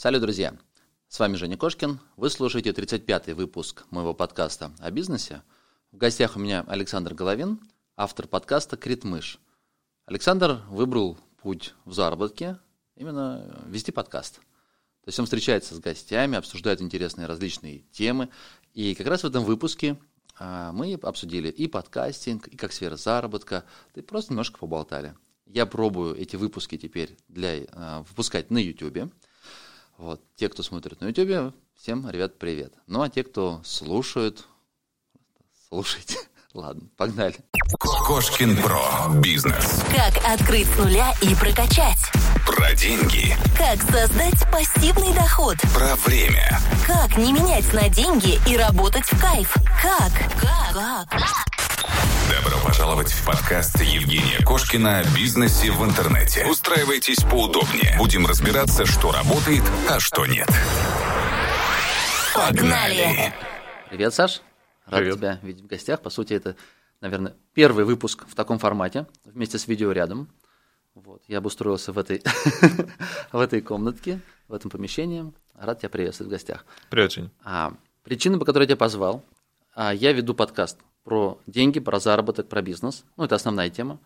Салют, друзья! С вами Женя Кошкин. Вы слушаете 35-й выпуск моего подкаста о бизнесе. В гостях у меня Александр Головин, автор подкаста «Критмыш». Александр выбрал путь в заработке, именно вести подкаст. То есть он встречается с гостями, обсуждает интересные различные темы. И как раз в этом выпуске а, мы обсудили и подкастинг, и как сфера заработка, и просто немножко поболтали. Я пробую эти выпуски теперь для, а, выпускать на YouTube. Вот. Те, кто смотрит на YouTube, всем, ребят, привет. Ну а те, кто слушают, слушайте. Ладно, погнали. Кошкин Про. Бизнес. Как открыть с нуля и прокачать. Про деньги. Как создать пассивный доход. Про время. Как не менять на деньги и работать в кайф. Как? Как? Как? Добро пожаловать в подкаст Евгения Кошкина о бизнесе в интернете. Устраивайтесь поудобнее. Будем разбираться, что работает, а что нет. Погнали! Привет, Саш. Рад Привет. тебя видеть в гостях. По сути, это, наверное, первый выпуск в таком формате, вместе с видео рядом. Вот. Я обустроился в этой, в этой комнатке, в этом помещении. Рад тебя приветствовать в гостях. Привет, Жень. А, причина, по которой я тебя позвал, а, я веду подкаст про деньги, про заработок, про бизнес. Ну, это основная тема.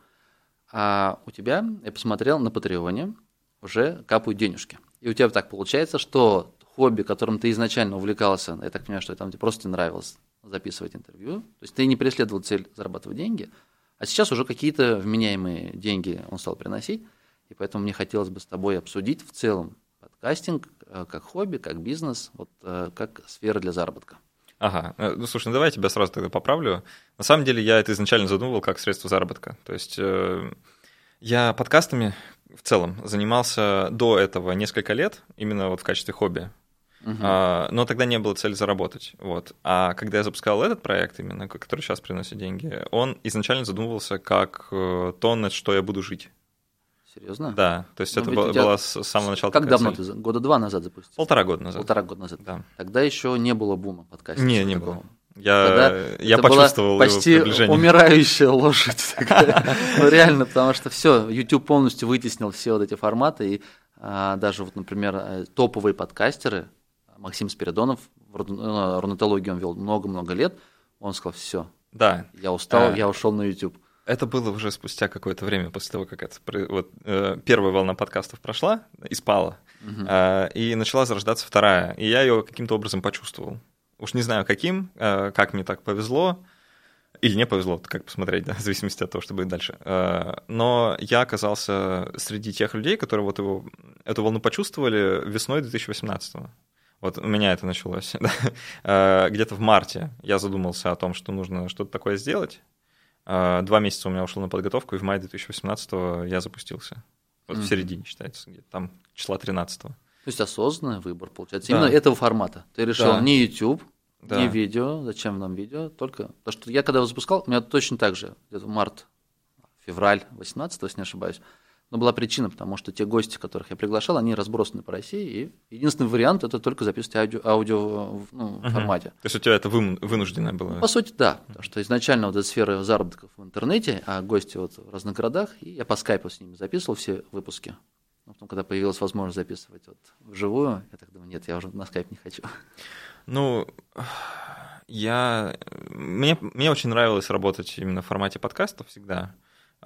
А у тебя, я посмотрел на Патреоне, уже капают денежки. И у тебя так получается, что хобби, которым ты изначально увлекался, я так понимаю, что там тебе просто нравилось записывать интервью, то есть ты не преследовал цель зарабатывать деньги, а сейчас уже какие-то вменяемые деньги он стал приносить, и поэтому мне хотелось бы с тобой обсудить в целом подкастинг э, как хобби, как бизнес, вот э, как сфера для заработка. Ага, э, ну слушай, ну давай я тебя сразу тогда поправлю. На самом деле я это изначально задумывал как средство заработка. То есть э, я подкастами в целом занимался до этого несколько лет, именно вот в качестве хобби. А, но тогда не было цели заработать. Вот. А когда я запускал этот проект, именно, который сейчас приносит деньги, он изначально задумывался как э, то, на что я буду жить. Серьезно? Да, то есть Ну, это была, тебя была с самого начала Как давно цель. ты? Года два назад запустил? Полтора года назад. Полтора года назад. Да. Тогда еще не было бума подкастинга. Не, не такого. было. Я, Тогда я была почувствовал его почти умирающая лошадь. Ну, реально, потому что все, YouTube полностью вытеснил все вот эти форматы. И а, даже, вот, например, э, топовые подкастеры, Максим Спиридонов, э, рунатологию он вел много-много лет, он сказал, все, Да, я устал, А. я ушел на YouTube. Это было уже спустя какое-то время после того, как это, вот, э, первая волна подкастов прошла и спала, э, и начала зарождаться вторая, и я ее каким-то образом почувствовал. Уж не знаю каким, э, как мне так повезло, или не повезло, как посмотреть, да, в зависимости от того, что будет дальше. Э, Но я оказался среди тех людей, которые вот его, эту волну почувствовали весной 2018 Вот у меня это началось. Где-то в марте я задумался о том, что нужно что-то такое сделать. Э, Два месяца у меня ушло на подготовку, и в мае 2018 я запустился. Вот в Мгм. середине считается, где-то там числа 13 То есть осознанный выбор, получается, Да. именно этого формата. Ты решил Да. не YouTube, Да. не видео, зачем нам видео, только... Потому что я когда его запускал, у меня точно так же, где-то март, февраль 18 если не ошибаюсь, но была причина, потому что те гости, которых я приглашал, они разбросаны по России, и единственный вариант – это только записывать аудио, аудио в ну, Мгм. формате. То есть у тебя это вынужденное было? По сути, да, потому что изначально вот эта сфера заработков в интернете, а гости вот в разных городах, и я по скайпу с ними записывал все выпуски. Но потом, когда появилась возможность записывать вот вживую, я так думаю, нет, я уже на скайп не хочу. Ну, я... Мне, мне очень нравилось работать именно в формате подкастов всегда,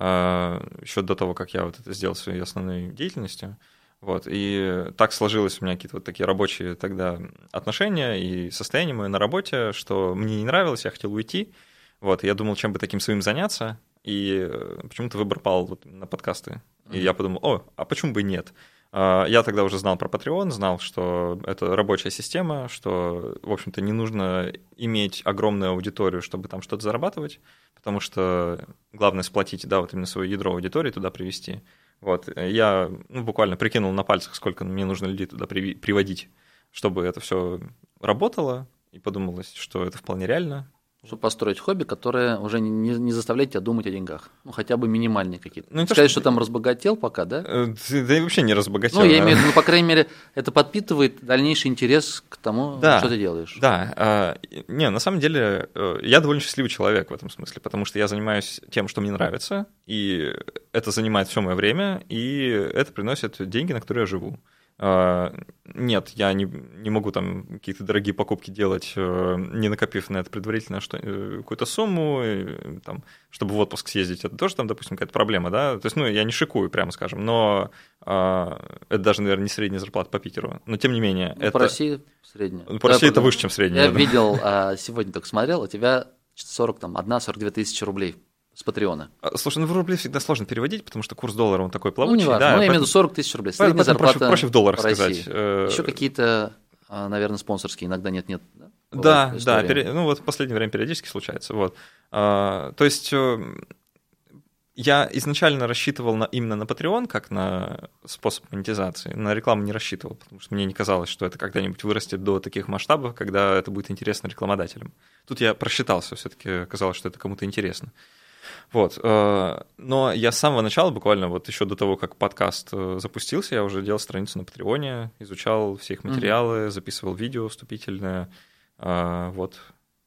еще до того, как я вот это сделал своей основной деятельностью. Вот, и так сложилось у меня какие-то вот такие рабочие тогда отношения и состояние мое на работе, что мне не нравилось, я хотел уйти. Вот, я думал, чем бы таким своим заняться, и э, почему-то выбор пал вот на подкасты. И я подумал, о, а почему бы нет? А, Я тогда уже знал про Patreon, знал, что это рабочая система, что, в общем-то, не нужно иметь огромную аудиторию, чтобы там что-то зарабатывать, потому что главное сплотить, да, вот именно свое ядро аудитории туда привести. Вот, я ну, буквально прикинул на пальцах, сколько мне нужно людей туда приви- приводить, чтобы это все работало, и подумалось, что это вполне реально. Чтобы построить хобби, которое уже не, не- заставляет тебя думать о деньгах. Ну, хотя бы минимальные какие-то. Ну, то, Сказать, что- что там разбогател пока, да? Э, ты- Да и вообще не разбогател. Ну, я имею в виду, ну, по крайней мере, это подпитывает дальнейший интерес к тому, Да. что ты делаешь. Да, а, не, на самом деле э, я довольно счастливый человек в этом смысле, потому что я занимаюсь тем, что мне нравится, и это занимает все мое время, и это приносит деньги, на которые я живу. А, нет, я не, не могу там какие-то дорогие покупки делать, э, не накопив на это предварительно что, э, какую-то сумму, и, там, чтобы в отпуск съездить. Это тоже, там, допустим, какая-то проблема, да? То есть, ну, я не шикую, прямо скажем, но а, это даже, наверное, не средняя зарплата по Питеру. Но, тем не менее... Ну, это... По России средняя. Ну, по России я, это выше, чем средняя. Я да. видел, а, сегодня только смотрел, у тебя 40, там, 1-42 тысячи рублей с Патреона. А, слушай, ну в рубли всегда сложно переводить, потому что курс доллара он такой плавучий. Ну, не важно, да, ну, я имею в виду 40 тысяч рублей. Средняя зарплата проще, проще в долларах сказать. Э, Еще какие-то, а, наверное, спонсорские, иногда нет-нет. Да, да, да пере... ну вот в последнее время периодически случается. Вот. А, то есть э, я изначально рассчитывал на, именно на Patreon, как на способ монетизации. На рекламу не рассчитывал, потому что мне не казалось, что это когда-нибудь вырастет до таких масштабов, когда это будет интересно рекламодателям. Тут я просчитался, все-таки казалось, что это кому-то интересно. Вот. Э, но я с самого начала, буквально вот еще до того, как подкаст э, запустился, я уже делал страницу на Патреоне, изучал все их материалы, mm-hmm. записывал видео вступительное. Э, вот.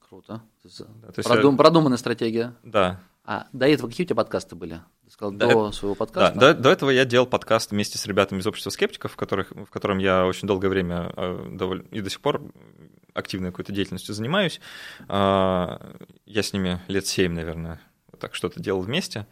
Круто. Да, Продум, я... Продуманная стратегия. Да. А до этого какие у тебя подкасты были? Ты сказал, да, до своего подкаста? Да, до, до этого я делал подкаст вместе с ребятами из общества скептиков, в, которых, в котором я очень долгое время довольно, и до сих пор активной какой-то деятельностью занимаюсь. Я с ними лет семь, наверное, так что-то делал вместе.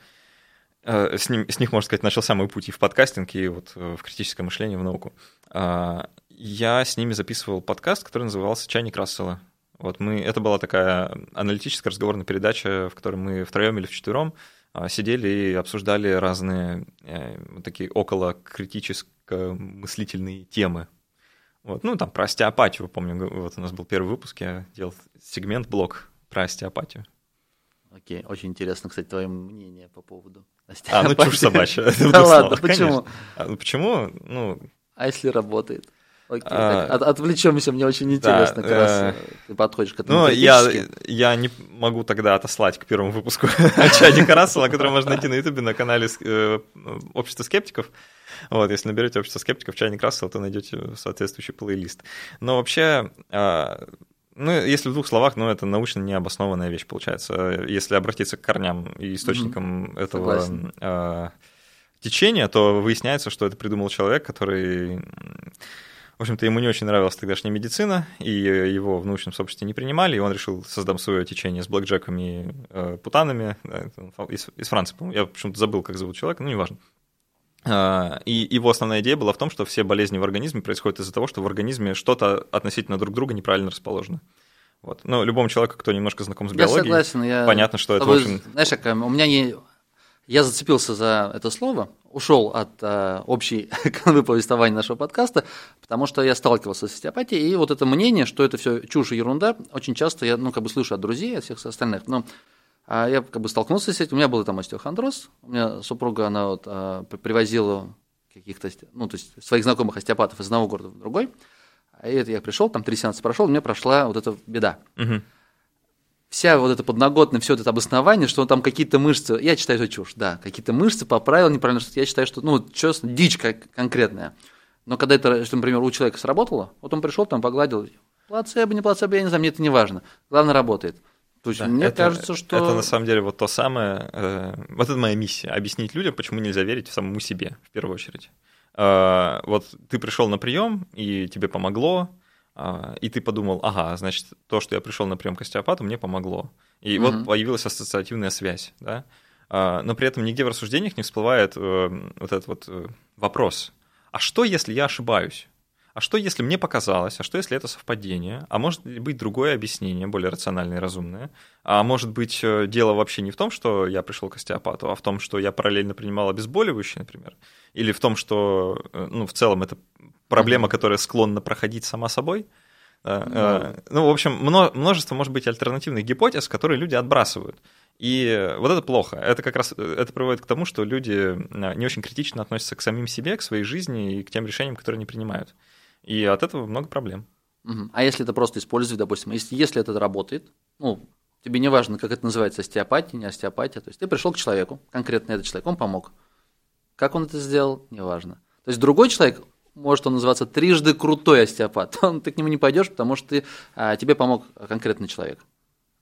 Э, с, ним, с них, можно сказать, начался мой путь и в подкастинг, и вот э, в критическое мышление, в науку. А, я с ними записывал подкаст, который назывался «Чайник Рассела». Вот мы, это была такая аналитическая разговорная передача, в которой мы втроем или вчетвером а, сидели и обсуждали разные э, такие около критическо мыслительные темы. Вот, ну, там про остеопатию, помню, вот у нас был первый выпуск, я делал сегмент-блок про остеопатию. Окей, очень интересно, кстати, твое мнение по поводу А, ну чушь собачья. Да ладно, почему? А, ну почему? Ну... А если работает? Окей, а, от, отвлечемся, мне очень интересно, да, как раз э, ты подходишь к этому. Ну, я, я не могу тогда отослать к первому выпуску Чадика Рассела, который можно найти на Ютубе на канале э, Общества скептиков. Вот, если наберете общество скептиков чайник Рассел, то найдете соответствующий плейлист. Но вообще, а, ну, если в двух словах, ну, это научно необоснованная вещь, получается. Если обратиться к корням и источникам mm-hmm. этого э, течения, то выясняется, что это придумал человек, который... В общем-то, ему не очень нравилась тогдашняя медицина, и его в научном сообществе не принимали, и он решил создать свое течение с блэкджеками и э, путанами из, из Франции, по-моему. Я почему-то забыл, как зовут человека, ну, неважно. А, и его основная идея была в том, что все болезни в организме происходят из-за того, что в организме что-то относительно друг друга неправильно расположено. Вот. Ну, любому человеку, кто немножко знаком с биологией, я согласен, я понятно, что это очень... Знаешь, как, у меня не... Я зацепился за это слово, ушел от э, общей канвы повествования нашего подкаста, потому что я сталкивался с остеопатией, и вот это мнение, что это все чушь и ерунда, очень часто я, ну, как бы слышу от друзей, от всех остальных, но а я как бы столкнулся с этим. У меня был там остеохондроз. У меня супруга, она вот а, привозила каких-то, ну, то есть своих знакомых остеопатов из одного города в другой. А это я пришел, там три сеанса прошел, у меня прошла вот эта беда. Угу. Вся вот эта подноготная, все это обоснование, что там какие-то мышцы, я считаю, это чушь, да, какие-то мышцы поправил неправильно, что я считаю, что, ну, честно, дичь как конкретная. Но когда это, что, например, у человека сработало, вот он пришел, там погладил, плацебо, не плацебо, я не знаю, мне это не важно. Главное, работает. То есть да, мне это, кажется, что... Это на самом деле вот то самое... Э, вот это моя миссия. Объяснить людям, почему нельзя верить в самому себе, в первую очередь. Э, вот ты пришел на прием, и тебе помогло, э, и ты подумал, ага, значит, то, что я пришел на прием к остеопату, мне помогло. И угу. вот появилась ассоциативная связь, да? Э, но при этом нигде в рассуждениях не всплывает э, вот этот вот э, вопрос. А что, если я ошибаюсь? А что если мне показалось, а что если это совпадение, а может быть другое объяснение, более рациональное и разумное, а может быть э, дело вообще не в том, что я пришел к остеопату, а в том, что я параллельно принимал обезболивающие, например, или в том, что э, ну, в целом это проблема, которая склонна проходить сама собой. Mm-hmm. Ну, в общем, множество, может быть, альтернативных гипотез, которые люди отбрасывают. И вот это плохо. Это как раз это приводит к тому, что люди не очень критично относятся к самим себе, к своей жизни и к тем решениям, которые они принимают. И от этого много проблем. Угу. А если это просто использовать, допустим, если, если это работает, ну, тебе не важно, как это называется, остеопатия, не остеопатия, то есть ты пришел к человеку, конкретно этот человек, он помог. Как он это сделал, неважно. То есть другой человек, может он называться трижды крутой остеопат, он, ты к нему не пойдешь, потому что ты, а, тебе помог конкретный человек.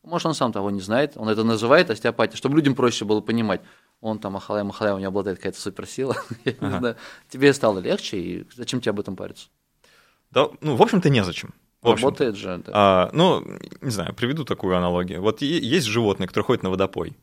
Может, он сам того не знает, он это называет остеопатией, чтобы людям проще было понимать. он там Ахалай Махалай, у него обладает какая-то суперсила. Я не знаю. Тебе стало легче, и зачем тебе об этом париться? Да, ну, в общем-то, незачем. В общем-то. Работает же. да. А, ну, не знаю, приведу такую аналогию. Вот есть животные, которые ходят на водопой.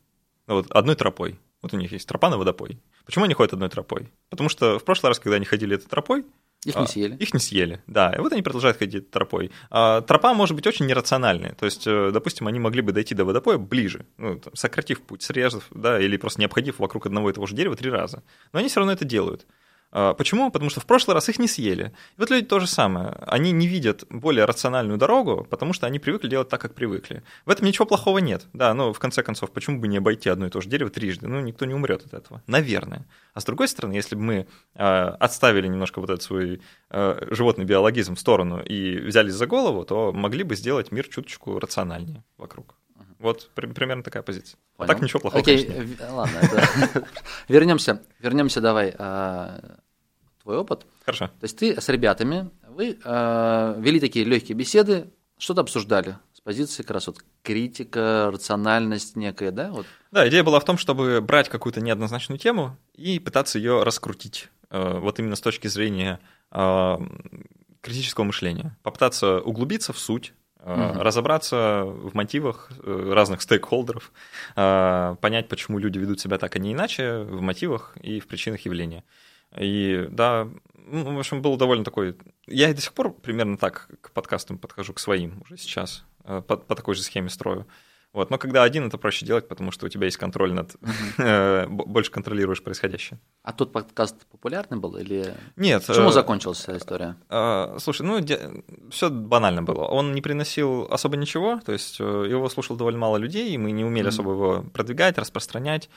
Вот одной тропой. Вот у них есть тропа на водопой. Почему они ходят одной тропой? Потому что в прошлый раз, когда они ходили этой тропой, Их не а, съели. Их не съели, да. И вот они продолжают ходить тропой. А, тропа может быть очень нерациональной. То есть, э, допустим, они могли бы дойти до водопоя ближе, ну, там, сократив путь, срезав, да, или просто не обходив вокруг одного и того же дерева три раза. Но они все равно это делают. А, Почему? Потому что в прошлый раз их не съели. И вот люди то же самое. Они не видят более рациональную дорогу, потому что они привыкли делать так, как привыкли. В этом ничего плохого нет. Да, но в конце концов, почему бы не обойти одно и то же дерево трижды? Ну, никто не умрет от этого. Наверное. А с другой стороны, если бы мы э, отставили немножко вот этот свой э, животный биологизм в сторону и взялись за голову, то могли бы сделать мир чуточку рациональнее вокруг. Вот при- примерно такая позиция. А Понял. так ничего плохого, Окей, конечно, ладно. это- Вернемся, вернемся давай. а, Твой опыт. Хорошо. То есть ты с ребятами, вы а, вели такие легкие беседы, что-то обсуждали с позиции как раз вот критика, рациональность некая, да? Вот. Да, идея была в том, чтобы брать какую-то неоднозначную тему и пытаться ее раскрутить. Э, Вот именно с точки зрения э, критического мышления. Попытаться углубиться в суть, Мгм. разобраться в мотивах э, разных стейкхолдеров, э, понять, почему люди ведут себя так, а не иначе, в мотивах и в причинах явления. И да, ну, в общем, был довольно такой... Я и до сих пор примерно так к подкастам подхожу, к своим уже сейчас, по, по такой же схеме строю. Вот. Но когда один, это проще делать, потому что у тебя есть контроль над... э, больше контролируешь происходящее. А тот подкаст популярный был или... Нет. Почему э, закончилась история? э, Слушай, ну, все банально было. Он не приносил особо ничего, то есть его слушал довольно мало людей, и мы не умели особо его продвигать, распространять.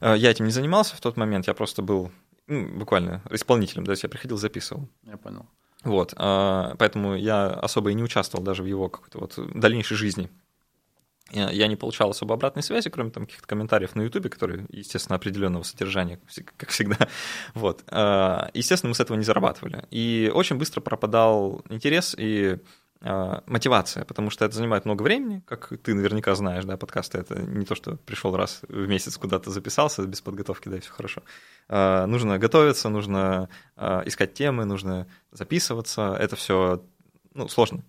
Я этим не занимался в тот момент, я просто был ну, буквально исполнителем, то есть я приходил, записывал. Я понял. Вот, поэтому я особо и не участвовал даже в его какой-то вот дальнейшей жизни. Я я не получал особо обратной связи, кроме там каких-то комментариев на Ютубе, которые, естественно, определенного содержания, как всег- как всегда. Вот. А, Естественно, мы с этого не зарабатывали. И очень быстро пропадал интерес и а, мотивация, потому что это занимает много времени, как ты наверняка знаешь, да, подкасты это не то, что пришел раз в месяц куда-то записался без подготовки, да, и все хорошо. Нужно готовиться, нужно искать темы, нужно записываться, это все ну, сложно.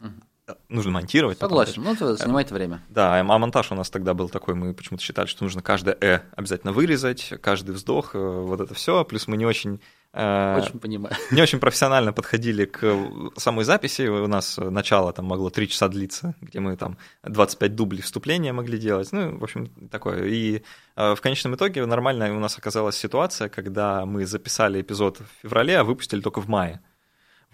Мгм. Нужно монтировать. потом Согласен, ну это занимает время. да, а монтаж у нас тогда был такой, мы почему-то считали, что нужно каждое «э» обязательно вырезать, каждый вздох, э, вот это все. Плюс мы не очень, э, Очень понимаю. не очень профессионально подходили к самой записи. У нас начало там могло 3 часа длиться, где мы там 25 дублей вступления могли делать. Ну, в общем, такое. И э, в конечном итоге нормальная у нас оказалась ситуация, когда мы записали эпизод в феврале, а выпустили только в мае.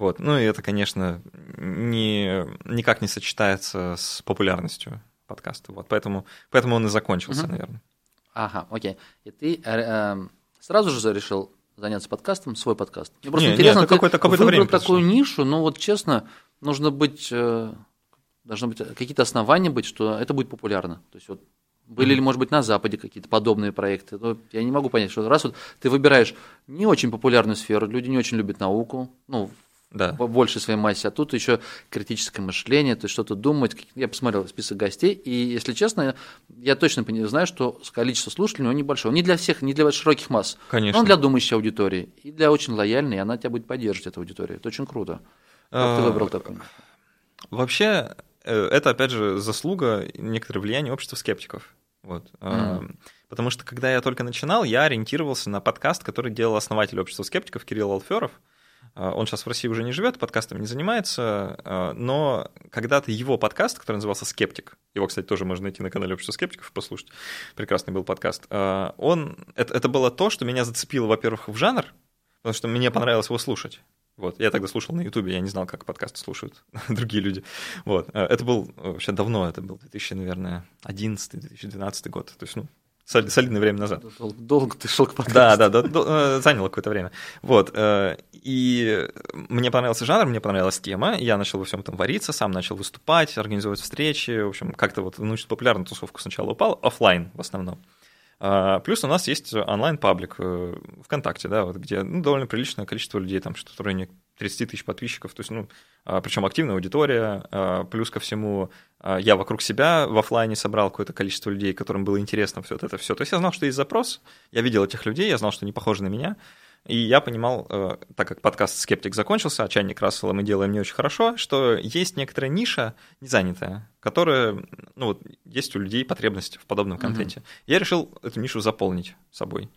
Вот. Ну и это, конечно, не, никак не сочетается с популярностью подкаста. Вот. Поэтому, поэтому он и закончился, Мгм. наверное. Ага, окей. И ты э, э, сразу же решил заняться подкастом, свой подкаст? Мне просто Не, не, интересно, это ты какое-то- какое-то выбрал время такую произошло. нишу, но вот честно, нужно быть, э, должны быть какие-то основания быть, что это будет популярно. То есть вот были ли, может быть, на Западе какие-то подобные проекты? Но я не могу понять, что раз вот ты выбираешь не очень популярную сферу, люди не очень любят науку, ну, Да. в большей своей массе, а тут еще критическое мышление, то есть что-то думать. Я посмотрел список гостей, и, если честно, я точно знаю, что количество слушателей у него небольшое. Он не для всех, не для широких масс. Конечно. Но он для думающей аудитории и для очень лояльной, и она тебя будет поддерживать, эта аудитория. Это очень круто. Как ты А, выбрал такой? Вообще, э, это, опять же, заслуга некоторое влияние общества скептиков. Вот. А. Потому что, когда я только начинал, я ориентировался на подкаст, который делал основатель общества скептиков Кирилл Алферов. Он сейчас в России уже не живет, подкастами не занимается, а, но когда-то его подкаст, который назывался «Скептик», его, кстати, тоже можно найти на канале Общества скептиков, послушать, прекрасный был подкаст, а, он, это, это было то, что меня зацепило, во-первых, в жанр, потому что мне понравилось его слушать. Вот. Я тогда слушал на Ютубе, я не знал, как подкасты слушают другие люди. Вот. Это был вообще давно, это был 2000, наверное, 11-2012 год. То есть, ну, солидное время назад. Дол- Долго ты шел к подкасту. Да, да, да, до- э, заняло какое-то время. Вот. э, И мне понравился жанр, мне понравилась тема. Я начал во всем этом вариться, сам начал выступать, организовывать встречи. В общем, как-то вот научно-популярную тусовку сначала упал, оффлайн в основном. А, Плюс у нас есть онлайн-паблик э, ВКонтакте, да, вот, где ну, довольно приличное количество людей, там что-то в районе 30 тысяч подписчиков, то есть, ну, а, причем активная аудитория, а, плюс ко всему я вокруг себя в офлайне собрал какое-то количество людей, которым было интересно все это все. То есть я знал, что есть запрос, я видел этих людей, я знал, что они похожи на меня, и я понимал, э, так как подкаст «Скептик» закончился, а «Чайник Рассела» мы делаем не очень хорошо, что есть некоторая ниша не занятая, которая, ну вот, есть у людей потребность в подобном контенте. Mm-hmm. Я решил эту нишу заполнить собой.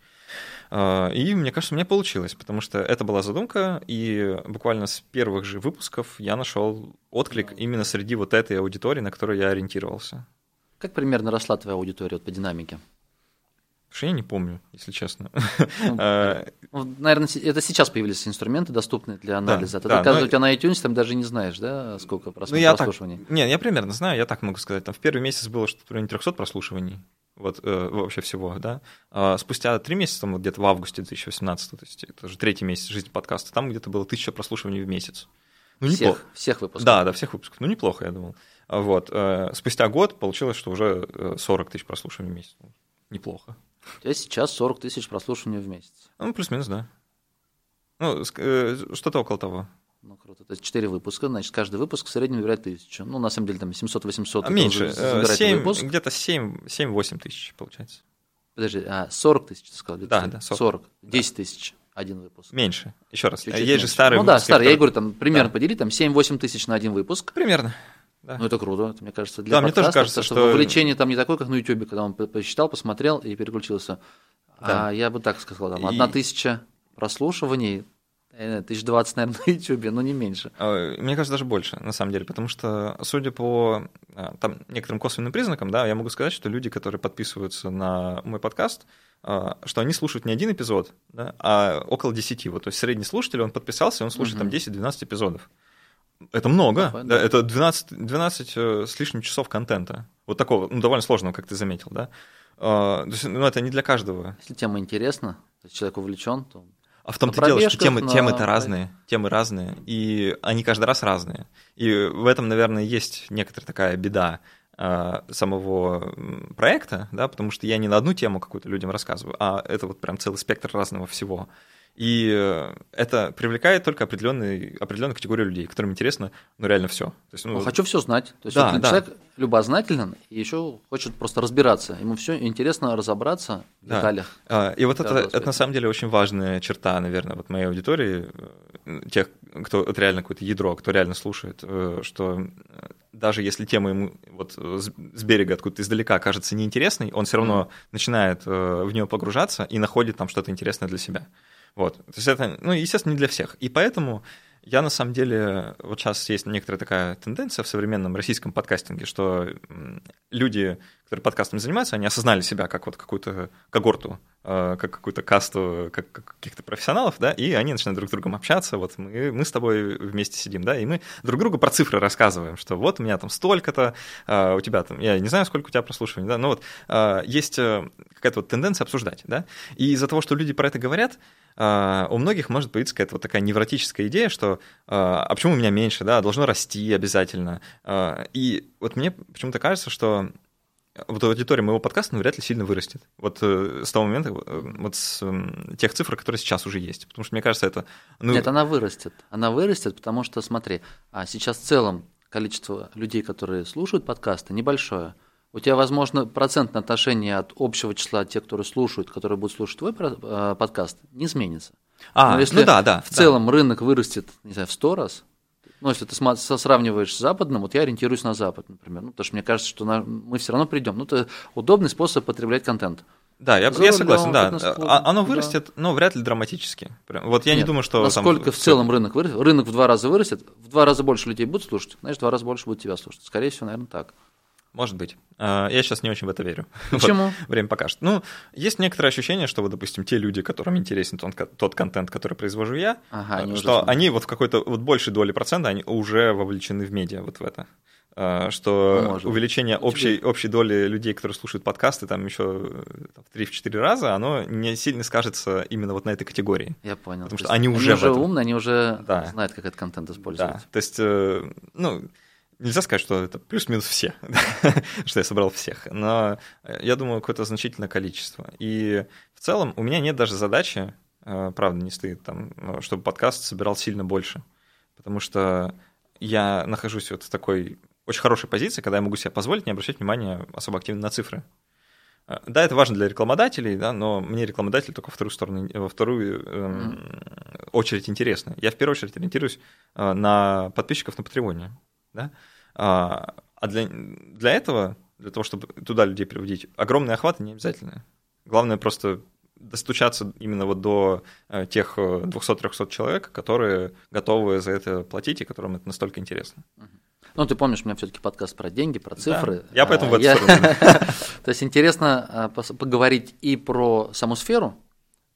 Э, и мне кажется, у меня получилось, потому что это была задумка, и буквально с первых же выпусков я нашел отклик именно среди вот этой аудитории, на которую я ориентировался. Как примерно росла твоя аудитория вот, по динамике? Что я не помню, если честно. Ну, а, ну, наверное, это сейчас появились инструменты, доступные для анализа. Да, Тогда, да, у тебя на iTunes там даже не знаешь, да, сколько ну, я прослушиваний? Так, не, я примерно знаю, я так могу сказать. Там в первый месяц было что-то в районе 300 прослушиваний. Вот э, вообще всего, да. А спустя три месяца, там, где-то в августе 2018, то есть это уже третий месяц жизни подкаста, там где-то было тысяча прослушиваний в месяц. Ну, всех, неплохо. всех выпусков? Да, да, всех выпусков. Ну, неплохо, я думал. Вот. Э, спустя год получилось, что уже 40 э, тысяч прослушиваний в месяц. Неплохо. У тебя сейчас 40 тысяч прослушиваний в месяц. Ну, плюс-минус, да. Ну, э, что-то около того. Ну, круто. То есть 4 выпуска, значит, каждый выпуск в среднем набирает тысячу. Ну, на самом деле, там 700-800. А меньше. 7, э, где-то 7-8 тысяч, получается. Подожди, а 40 тысяч ты сказал? Да, да, 40. 40. 10 тысяч один выпуск. Меньше. Еще раз. Чуть-чуть Есть меньше. же старые Ну да, старые. Я говорю, там примерно да. подели, там 7-8 тысяч на один выпуск. Примерно. Да. Ну, это круто, это, мне кажется, для да, подкаста, мне тоже кажется, что, что вовлечение там не такое, как на YouTube, когда он посчитал, посмотрел и переключился. Да. А я бы так сказал, там, одна и... тысяча прослушиваний, тысяч двадцать, наверное, на YouTube, но не меньше. А, мне кажется, даже больше, на самом деле, потому что, судя по а, там, некоторым косвенным признакам, да, я могу сказать, что люди, которые подписываются на мой подкаст, а, что они слушают не один эпизод, да, а около десяти. Вот, то есть средний слушатель, он подписался, и он слушает угу. там 10-12 эпизодов. Это много, да, да, это 12, 12 э, с лишним часов контента. Вот такого, ну, довольно сложного, как ты заметил, да. То есть, ну, это не для каждого. Если тема интересна, то есть человек увлечен, то. А в том-то дело, что темы, на... темы-то разные, темы разные, и они каждый раз разные. И в этом, наверное, есть некоторая такая беда uh, самого проекта, да, потому что я не на одну тему какую-то людям рассказываю, а это вот прям целый спектр разного всего. И э, это привлекает только определенный, определенную категорию людей, которым интересно, ну, реально все. То есть, ну, хочу все знать. То есть да, вот да. человек любознателен и еще хочет просто разбираться. Ему все интересно разобраться в да. деталях. А, и вот это, это на самом деле очень важная черта, наверное, вот моей аудитории, э, тех, кто это реально какое-то ядро, кто реально слушает, э, что даже если тема ему вот с берега откуда-то издалека кажется неинтересной, он все равно mm. начинает в нее погружаться и находит там что-то интересное для себя. Вот. То есть это, ну, естественно, не для всех. И поэтому я на самом деле, вот сейчас есть некоторая такая тенденция в современном российском подкастинге, что люди, которые подкастом занимаются, они осознали себя как вот какую-то когорту, э, как какую-то касту как, каких-то профессионалов, да, и они начинают друг с другом общаться, вот мы, мы с тобой вместе сидим, да, и мы друг другу про цифры рассказываем, что вот у меня там столько-то, э, у тебя там, я не знаю, сколько у тебя прослушиваний, да, но вот э, есть какая-то вот тенденция обсуждать, да, и из-за того, что люди про это говорят, у многих может появиться какая-то вот такая невротическая идея, что а, почему у меня меньше, да, должно расти обязательно. И вот мне почему-то кажется, что вот аудитория моего подкаста ну, вряд ли сильно вырастет. Вот э, с того момента, э, вот с тех цифр, которые сейчас уже есть. Потому что мне кажется, это... Ну... Нет, она вырастет. Она вырастет, потому что, смотри, а сейчас в целом количество людей, которые слушают подкасты, небольшое у тебя, возможно, процентное отношение от общего числа тех, которые слушают, которые будут слушать твой э, подкаст, не изменится. А, Но если ну да, да. В да. целом рынок вырастет, не знаю, в 100 раз, ну, если ты сравниваешь с западным, вот я ориентируюсь на запад, например, ну, потому что мне кажется, что мы все равно придем. Ну, это удобный способ потреблять контент. Да, я, я согласен, да. А, оно вырастет, да. но вряд ли драматически. Вот я Нет, не думаю, что... Насколько там... в целом рынок вырастет? Рынок в два раза вырастет, в два раза больше людей будут слушать, значит, в два раза больше будут тебя слушать. Скорее всего, наверное, так. Может быть. А, я сейчас не очень в это верю. Почему? Вот, время покажет. Ну, есть некоторое ощущение, что, вот, допустим, те люди, которым интересен тот, тот контент, который произвожу я, ага, они что уже... они вот в какой-то вот большей доли процента они уже вовлечены в медиа вот в это. А, что ну, Может. увеличение общей, общей доли людей, которые слушают подкасты, там еще в 3-4 раза, оно не сильно скажется именно вот на этой категории. Я понял. Потому что они, они уже, уже умные, они уже да. знают, как этот контент использовать. Да. То есть, э, ну, Нельзя сказать, что это плюс-минус все, что я собрал всех, но э, я думаю, какое-то значительное количество. И в целом у меня нет даже задачи, э, правда, не стоит там, э, чтобы подкаст собирал сильно больше. потому что я нахожусь вот в такой очень хорошей позиции, когда я могу себе позволить не обращать внимания особо активно на цифры. Э, Да, это важно для рекламодателей, да, но мне рекламодатель только во вторую сторону, во вторую эм, очередь интересно. Я в первую очередь ориентируюсь э, на подписчиков на Патреоне, да. А а для, для этого, для того, чтобы туда людей приводить, огромные охваты не обязательно. Главное просто достучаться именно вот до э, тех э, 200-300 человек, которые готовы за это платить и которым это настолько интересно. Ну, ты помнишь, у меня все-таки подкаст про деньги, про цифры. Да, я поэтому А, в эту я- сторону. То есть интересно пос- поговорить и про саму сферу,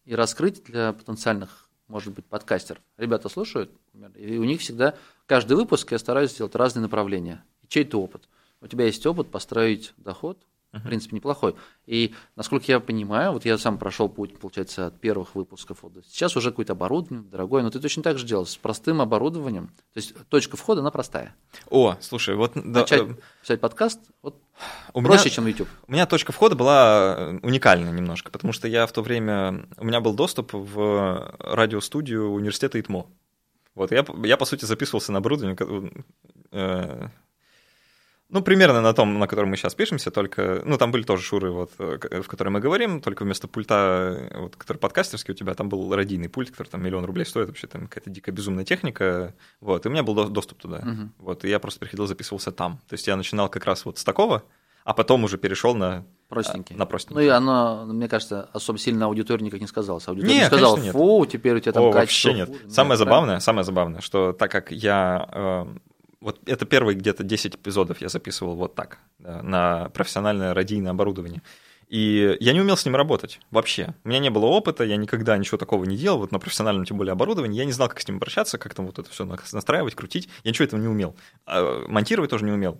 и раскрыть для потенциальных, может быть, подкастеров. Ребята слушают, и у них всегда каждый выпуск я стараюсь сделать разные направления. Чей-то опыт. У тебя есть опыт построить доход, в принципе, неплохой. И, насколько я понимаю, вот я сам прошел путь, получается, от первых выпусков. вот Сейчас уже какое-то оборудование дорогое, но ты точно так же делал, с простым оборудованием. То есть точка входа, она простая. О, слушай, вот да, Начать э, писать подкаст, вот у меня, проще, чем YouTube. у меня точка входа была э, уникальная немножко, потому что я в то время, у меня был доступ в радиостудию университета ИТМО. Вот, я, я по сути, записывался на оборудование, э, ну, примерно на том, на котором мы сейчас пишемся, только, ну, там были тоже шуры, вот, э, в которой мы говорим, только вместо пульта, э, вот, который подкастерский у тебя, там был радийный пульт, который там миллион рублей стоит, вообще там какая-то дикая безумная техника, вот, и у меня был до- доступ туда, Мгм. вот, и я просто приходил, записывался там, то есть я начинал как раз вот с такого, а потом уже перешел на, Простенький. на Ну простенький. и оно, мне кажется, особо сильно аудитория никак не сказалась. Аудитория Не, не сказала, конечно, нет. фу, теперь у тебя там О, качество вообще нет. хуже». Самое Нет, забавное, самое забавное, что так как я э, вот это первые где-то 10 эпизодов я записывал вот так да, на профессиональное радийное оборудование. И я не умел с ним работать вообще. У меня не было опыта, я никогда ничего такого не делал, вот на профессиональном, тем более, оборудовании. Я не знал, как с ним обращаться, как там вот это все настраивать, крутить. Я ничего этого не умел. А монтировать тоже не умел.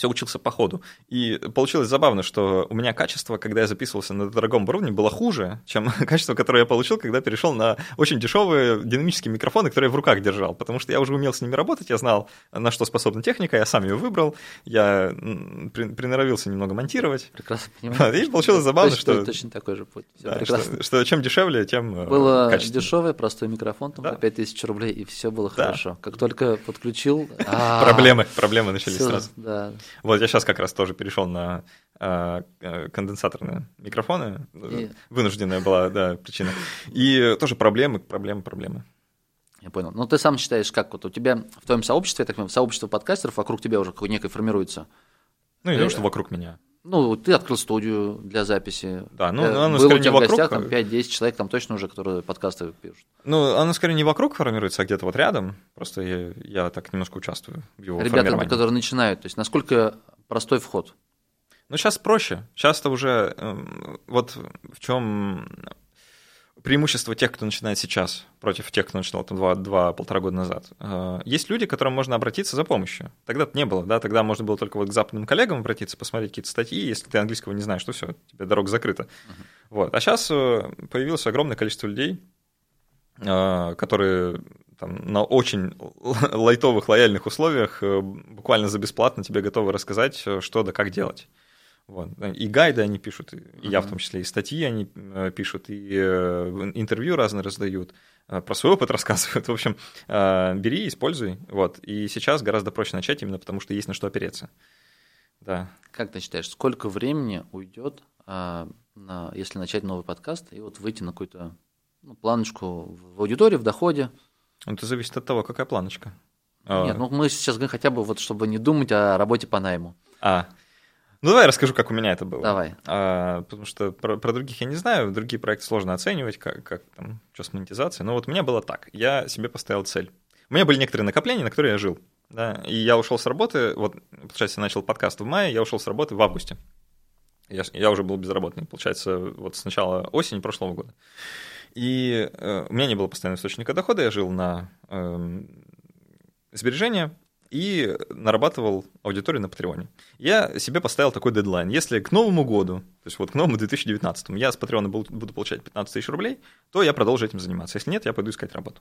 Все учился по ходу. И получилось забавно, что у меня качество, когда я записывался на дорогом оборудовании, было хуже, чем качество, которое я получил, когда перешел на очень дешевые динамические микрофоны, которые я в руках держал. Потому что я уже умел с ними работать, я знал, на что способна техника, я сам ее выбрал, я при- приноровился немного монтировать. Прекрасно понимаю. Видишь, получилось забавно, Точно- что- Точно такой же путь. Всё Да, что, что чем дешевле, тем э, Было дешевый, простой микрофон, там Да. за 5000 рублей, и все было Да. хорошо. Как только подключил... а, Проблемы, проблемы начались сразу. Да. Вот я сейчас как раз тоже перешел на э, э, конденсаторные микрофоны. И- Вынужденная была, да, причина. И тоже проблемы, проблемы, проблемы. Я понял. Ну, ты сам считаешь, как вот у тебя в твоем сообществе, я так понимаю, сообщество подкастеров вокруг тебя уже некое формируется. Ну, Э, то, что вокруг меня. Ну, ты открыл студию для записи. Да, ну, Э, оно Было скорее у тебя не в гостях вокруг, там а- 5-10 человек, там точно уже, которые подкасты пишут. Ну, оно скорее не вокруг формируется, а где-то вот рядом. Просто я, я так немножко участвую в его Ребята, которые начинают, то есть насколько простой вход? Ну, сейчас проще. Часто уже эм, вот в чем преимущество тех, кто начинает сейчас, против тех, кто начинал там два, два полтора года назад. Э, Есть люди, к которым можно обратиться за помощью. Тогда не было, да, тогда можно было только вот к западным коллегам обратиться, посмотреть какие-то статьи, если ты английского не знаешь, то все, тебе дорога закрыта. Вот. А сейчас появилось огромное количество людей, э, которые там, на очень лайтовых, лояльных условиях э, буквально за бесплатно тебе готовы рассказать, э, что да как делать. Вот. И гайды они пишут, и я в том числе, и статьи они э, пишут, и э, интервью разные раздают, э, про свой опыт рассказывают. В общем, бери, используй. Вот. И сейчас гораздо проще начать именно потому, что есть на что опереться. Да. Как ты считаешь, сколько времени уйдет, а, на, если начать новый подкаст и вот выйти на какую-то ну, планочку в аудитории, в доходе? Ну, Это зависит от того, какая планочка. А, Нет, ну мы сейчас говорим хотя бы вот, чтобы не думать о работе по найму. А. Ну, давай я расскажу, как у меня это было. Давай. А, потому что про, про других я не знаю, другие проекты сложно оценивать, как, как там, что с монетизацией. Но вот у меня было так. Я себе поставил цель. У меня были некоторые накопления, на которые я жил. Да, и я ушел с работы, вот, получается, я начал подкаст в мае, я ушел с работы в августе. Я, я уже был безработный, получается, вот с начала осени прошлого года. И э, у меня не было постоянного источника дохода, я жил на эм, сбережения и нарабатывал аудиторию на Патреоне. Я себе поставил такой дедлайн. Если к Новому году, то есть вот к новому 2019, я с Патреона буду получать 15 тысяч рублей, то я продолжу этим заниматься. Если нет, я пойду искать работу.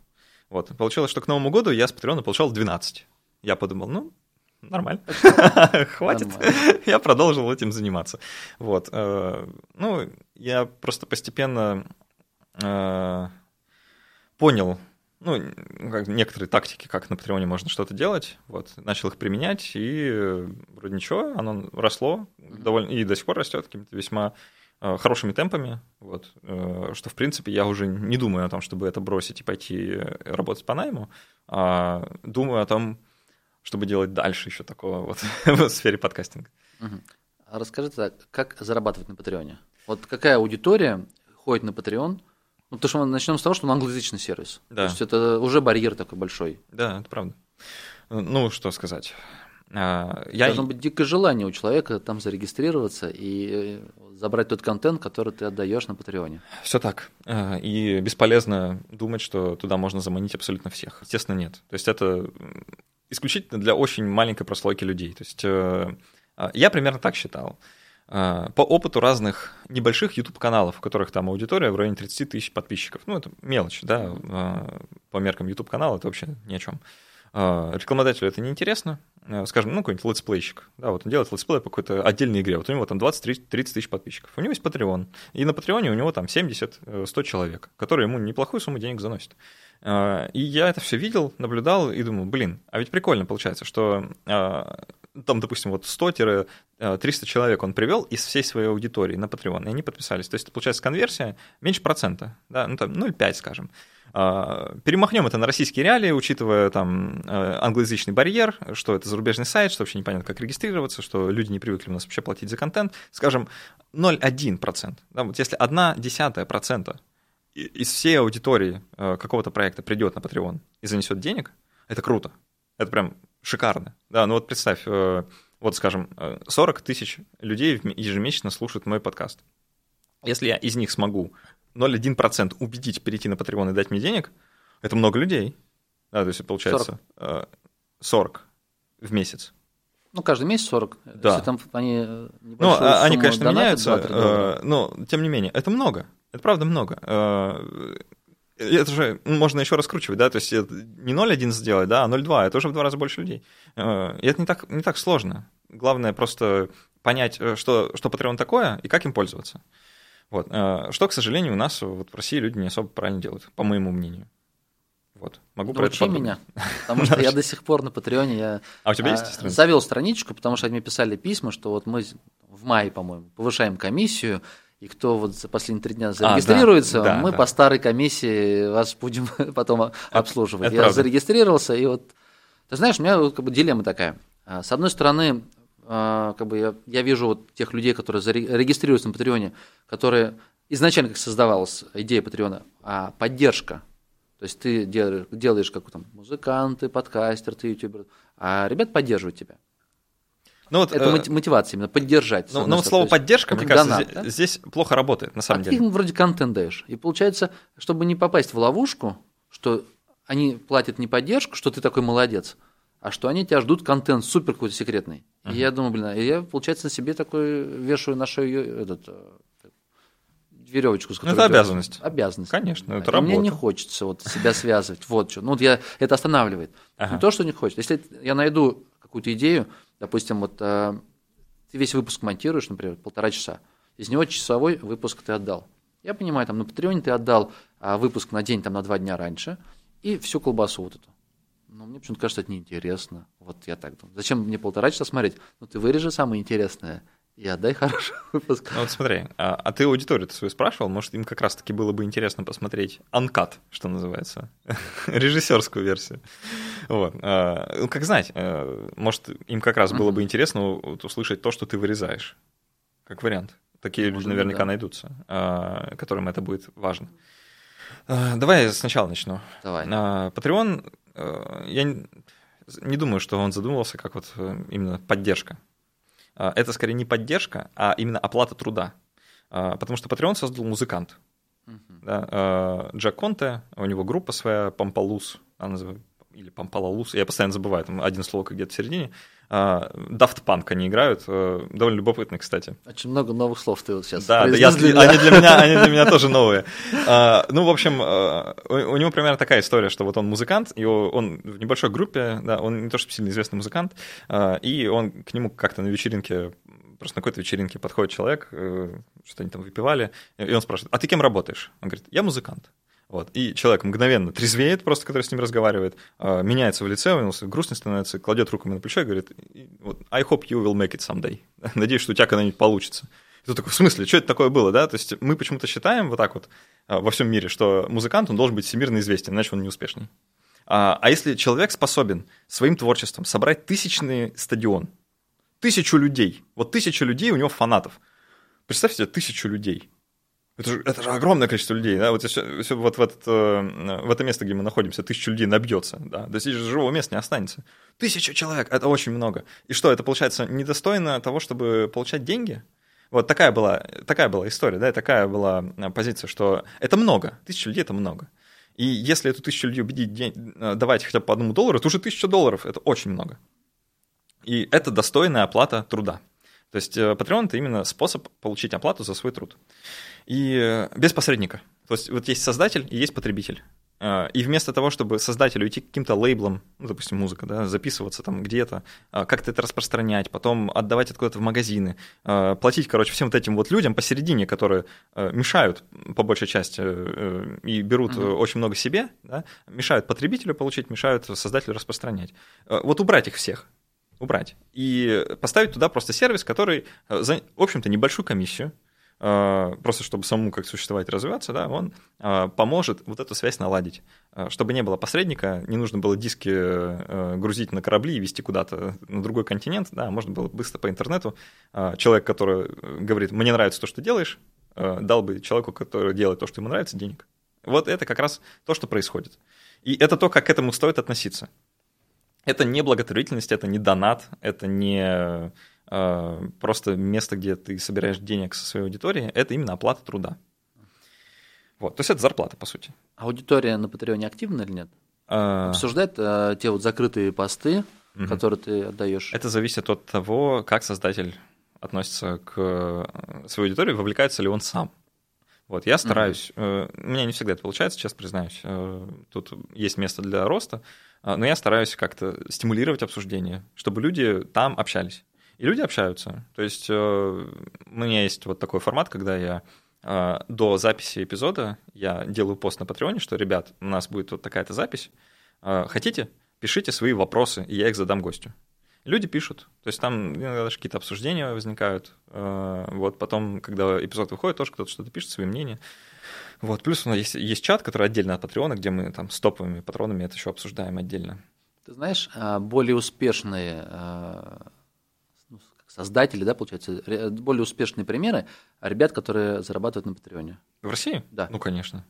Вот. Получилось, что к Новому году я с Патреона получал 12. Я подумал, ну, нормально, хватит. Нормально. Я продолжил этим заниматься. Вот. э, Ну, я просто постепенно э, понял, ну, как некоторые тактики, как на Патреоне можно что-то делать. Вот, начал их применять, и э, вроде ничего, оно росло довольно, и до сих пор растет какими-то весьма э, хорошими темпами, вот, э, что, в принципе, я уже не думаю о том, чтобы это бросить и пойти работать по найму, а думаю о том, чтобы делать дальше еще такого вот в сфере подкастинга. А расскажите, как зарабатывать на Патреоне? Вот какая аудитория ходит на Patreon, ну, потому что мы начнем с того, что он англоязычный сервис. Да. То есть это уже барьер такой большой. Да, это правда. Ну, что сказать. А, я... Должно быть дикое желание у человека там зарегистрироваться и э, забрать тот контент, который ты отдаешь на Патреоне. Все так. А, и бесполезно думать, что туда можно заманить абсолютно всех. Естественно, нет. То есть это исключительно для очень маленькой прослойки людей. То есть э, а, я примерно так считал. А, по опыту разных небольших YouTube-каналов, у которых там аудитория в районе 30 тысяч подписчиков. Ну, это мелочь, да, а, по меркам YouTube-канала это вообще ни о чем. А, рекламодателю это неинтересно. Скажем, ну, какой-нибудь летсплейщик. Да, вот он делает летсплей по какой-то отдельной игре. Вот у него там 20-30 тысяч подписчиков. У него есть Patreon. И на Патреоне у него там 70-100 человек, которые ему неплохую сумму денег заносят. И я это все видел, наблюдал и думаю, блин, а ведь прикольно получается, что там, допустим, вот 100-300 человек он привел из всей своей аудитории на Patreon, и они подписались. То есть, получается, конверсия меньше процента, да, ну там 0,5, скажем. А, перемахнем это на российские реалии, учитывая там э, англоязычный барьер, что это зарубежный сайт, что вообще непонятно, как регистрироваться, что люди не привыкли у нас вообще платить за контент. Скажем, 0,1%. Да, вот если 1 десятая процента из всей аудитории э, какого-то проекта придет на Patreon и занесет денег, это круто. Это прям шикарно. Да, ну вот представь, э, вот скажем, 40 тысяч людей ежемесячно слушают мой подкаст. Если я из них смогу 0,1% убедить перейти на Patreon и дать мне денег, это много людей. Да, то есть получается 40, 40 э, в месяц. Ну, каждый месяц 40. Да. Если там они Ну, а, они, конечно, меняются, э, но тем не менее, это много. Это правда много это же можно еще раскручивать, да, то есть не 0,1 сделать, да, а 0,2, это уже в два раза больше людей. Э, и это не так, не так сложно. Главное просто понять, э, что, что Patreon такое и как им пользоваться. Вот. Э, что, к сожалению, у нас вот в России люди не особо правильно делают, по моему мнению. Вот. Могу про это меня, потому что я до сих пор на Патреоне я а у тебя есть страница? завел страничку, потому что они мне писали письма, что вот мы в мае, по-моему, повышаем комиссию, и кто вот за последние три дня зарегистрируется, а, да, мы да, по старой комиссии вас будем потом обслуживать. Это Я правда. зарегистрировался, и вот, ты знаешь, у меня как бы дилемма такая. А, с одной стороны, а, как бы я, я вижу вот тех людей, которые регистрируются на Патреоне, которые изначально как создавалась идея Патреона, а поддержка. То есть ты делаешь, делаешь как там музыкант, ты подкастер, ты ютубер, а ребят поддерживают тебя. Ну, вот, это э, мотивация именно, поддержать. Ну, ну вот слово поддержка, мне кажется, донат, здесь, да? здесь плохо работает, на самом а деле. Ты им вроде контент даешь. И получается, чтобы не попасть в ловушку, что они платят не поддержку, что ты такой молодец, а что они тебя ждут контент супер какой-то секретный. Uh-huh. И я думаю, блин, я, получается, на себе такой вешаю на шею этот, э, веревочку, с которой. Ну, это обязанность. Обязанность. Конечно, это а работа. Мне не хочется вот себя связывать. Вот что. Ну, вот я, это останавливает. Ага. Не то, что не хочется. Если я найду какую-то идею, Допустим, вот э, ты весь выпуск монтируешь, например, полтора часа, из него часовой выпуск ты отдал. Я понимаю, там на Патреоне ты отдал а, выпуск на день, там на два дня раньше, и всю колбасу вот эту. Но мне почему-то кажется, это неинтересно. Вот я так думаю. Зачем мне полтора часа смотреть? Ну, ты вырежи самое интересное и отдай хороший выпуск. Ну, вот смотри, а, а ты аудиторию свою спрашивал, может, им как раз-таки было бы интересно посмотреть анкат, что называется, режиссерскую версию. Вот. А, ну, как знать, а, может, им как раз было бы интересно услышать то, что ты вырезаешь, как вариант. Такие люди наверняка найдутся, а, которым это будет важно. Давай я сначала начну. Давай. Patreon, я не думаю, что он задумывался как вот э, именно поддержка а, это скорее не поддержка, а именно оплата труда. А, потому что Patreon создал музыкант. Uh-huh. Да, а, Джек Конте, у него группа своя, Пампалус, она называется, или Пампалалус, я постоянно забываю, там один слово где-то в середине. Daft Punk они играют, э, довольно любопытно, кстати. Очень много новых слов ты вот сейчас Да, да я, для они, для меня, они для меня тоже новые. Ну, в общем, э, у него примерно такая история, что вот он музыкант, и он в небольшой группе, да, он не то чтобы сильно известный музыкант, э, и он к нему как-то на вечеринке просто на какой-то вечеринке подходит человек, что они там выпивали, и он спрашивает, а ты кем работаешь? Он говорит, я музыкант. Вот. И человек мгновенно трезвеет, просто который с ним разговаривает, э, меняется в лице, он грустный становится, кладет руку ему на плечо и говорит, I hope you will make it someday. Надеюсь, что у тебя когда-нибудь получится. И ты такой, в смысле, что это такое было, да? То есть мы почему-то считаем вот так вот э, во всем мире, что музыкант, он должен быть всемирно известен, иначе он неуспешный. А, а если человек способен своим творчеством собрать тысячный стадион, тысячу людей, вот тысяча людей у него фанатов, представьте себе тысячу людей, это же, это же огромное количество людей, да, вот, все, все вот в, этот, э, в это место, где мы находимся, тысячу людей набьется, да, до живого места не останется. Тысяча человек, это очень много. И что, это получается недостойно того, чтобы получать деньги? Вот такая была, такая была история, да, и такая была э, позиция, что это много, тысяча людей – это много. И если эту тысячу людей убедить день, э, давать хотя бы по одному доллару, то уже тысяча долларов – это очень много. И это достойная оплата труда. То есть Patreon – это именно способ получить оплату за свой труд. И э, без посредника. То есть вот есть создатель и есть потребитель. И вместо того, чтобы создателю идти к каким-то лейблам, ну, допустим, музыка, да, записываться там где-то, как-то это распространять, потом отдавать это куда-то в магазины, платить, короче, всем вот этим вот людям посередине, которые мешают по большей части и берут mm-hmm. очень много себе, да, мешают потребителю получить, мешают создателю распространять. Вот убрать их всех, убрать и поставить туда просто сервис, который за, в общем-то, небольшую комиссию, Э, просто чтобы самому как существовать развиваться, да, он э, поможет вот эту связь наладить. Э, чтобы не было посредника, не нужно было диски грузить на корабли и везти куда-то на другой континент, да, можно было быстро по интернету. Человек, который говорит, мне нравится то, что делаешь, дал бы человеку, который делает то, что ему нравится, денег. Вот это как раз то, что происходит. И это то, как к этому стоит относиться. Это не благотворительность, это не донат, это не Э, просто место, где ты собираешь денег со своей аудитории, это именно оплата труда. Вот, то есть это зарплата, по сути. Аудитория на Патреоне активна или нет? А... Обсуждает а, те вот закрытые посты, угу. которые ты отдаешь? Это зависит от того, как создатель относится к своей аудитории, вовлекается ли он сам. Вот, я стараюсь, угу. у меня не всегда это получается, честно признаюсь, тут есть место для роста, но я стараюсь как-то стимулировать обсуждение, чтобы люди там общались. И люди общаются. То есть э, у меня есть вот такой формат, когда я э, до записи эпизода я делаю пост на Патреоне, что, ребят, у нас будет вот такая-то запись. Э, хотите? Пишите свои вопросы, и я их задам гостю. Люди пишут. То есть там даже какие-то обсуждения возникают. Вот потом, когда эпизод выходит, тоже кто-то что-то пишет, свои мнения. Вот. Плюс у нас есть, есть чат, который отдельно от Патреона, где мы там с топовыми патронами это еще обсуждаем отдельно. Ты знаешь, а, более успешные создатели, да, получается, более успешные примеры ребят, которые зарабатывают на Патреоне. В России? Да. Ну, конечно.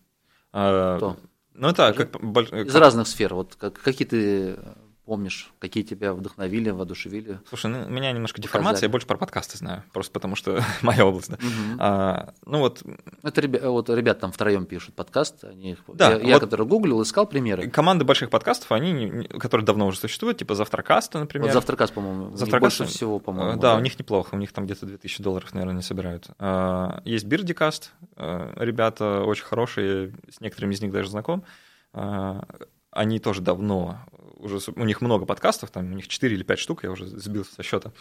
Кто? Ну, это как... Из разных сфер. Вот какие ты помнишь, какие тебя вдохновили, воодушевили? Слушай, ну, у меня немножко деформация, я больше про подкасты знаю, просто потому что моя область. Да. Угу. А, ну вот... Это ребят, вот ребят там втроем пишут подкаст, они, да, я, вот я который гуглил, искал примеры. Команды больших подкастов, они, которые давно уже существуют, типа Завтракаста, например. Вот Завтракаст, по-моему, Завтракаст, больше всего, по-моему. Да, да, у них неплохо, у них там где-то 2000 долларов, наверное, не собирают. А, есть Бирдикаст, а, ребята очень хорошие, с некоторыми из них даже знаком они тоже давно, уже у них много подкастов, там у них 4 или 5 штук, я уже сбился со счета.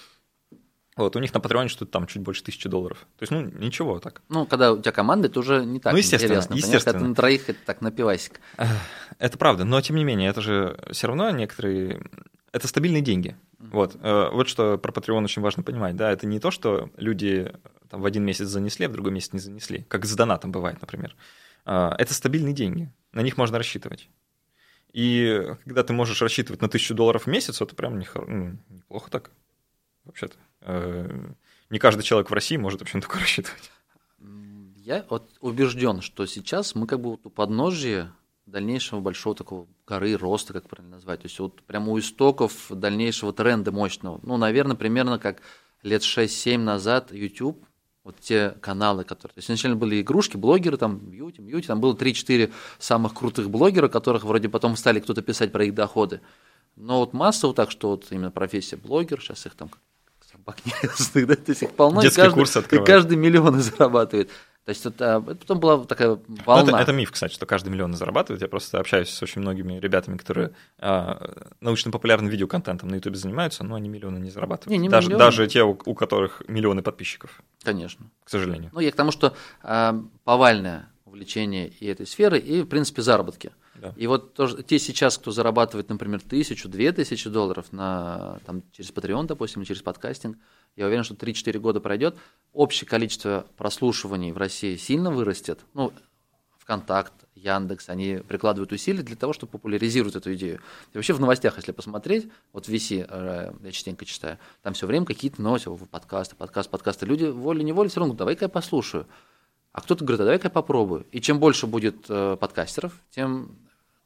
Вот, у них на Патреоне что-то там чуть больше тысячи долларов. То есть, ну, ничего так. Ну, когда у тебя команда, это уже не так ну, естественно, интересно. Естественно. Когда ты на троих, это так, на пивасик. Это правда, но тем не менее, это же все равно некоторые... Это стабильные деньги. Вот. Э, вот что про Patreon очень важно понимать. Да, это не то, что люди там, в один месяц занесли, а в другой месяц не занесли, как с донатом бывает, например. Э, это стабильные деньги. На них можно рассчитывать. И когда ты можешь рассчитывать на тысячу долларов в месяц, это прям ну, неплохо так, вообще-то. Э, не каждый человек в России может вообще на такое рассчитывать. Я вот убежден, что сейчас мы как бы вот у подножия дальнейшего большого такого горы роста, как правильно назвать. То есть вот прямо у истоков дальнейшего тренда мощного. Ну, наверное, примерно как лет 6-7 назад YouTube вот те каналы, которые... То есть изначально были игрушки, блогеры, там, бьюти, бьюти, там было 3-4 самых крутых блогера, которых вроде потом стали кто-то писать про их доходы. Но вот массово так, что вот именно профессия блогер, сейчас их там собак не да, то есть их полно, и каждый, курсы и каждый миллион зарабатывает. То есть это, это потом была такая ну, волна. это, это миф, кстати, что каждый миллион зарабатывает. Я просто общаюсь с очень многими ребятами, которые а, научно-популярным видеоконтентом на YouTube занимаются, но они миллионы не зарабатывают. Не, не даже, миллионы. даже те, у, у которых миллионы подписчиков. Конечно. К сожалению. Ну, я к тому, что а, повальная увлечения и этой сферы, и, в принципе, заработки. Да. И вот тоже, те сейчас, кто зарабатывает, например, тысячу, две тысячи долларов на, там, через Patreon, допустим, или через подкастинг, я уверен, что 3-4 года пройдет, общее количество прослушиваний в России сильно вырастет. Ну, ВКонтакт, Яндекс, они прикладывают усилия для того, чтобы популяризировать эту идею. И вообще в новостях, если посмотреть, вот в VC, э, я частенько читаю, там все время какие-то новости, подкасты, подкасты, подкасты. Люди волей-неволей все равно давай-ка я послушаю. А кто-то говорит, а давай-ка я попробую. И чем больше будет э, подкастеров, тем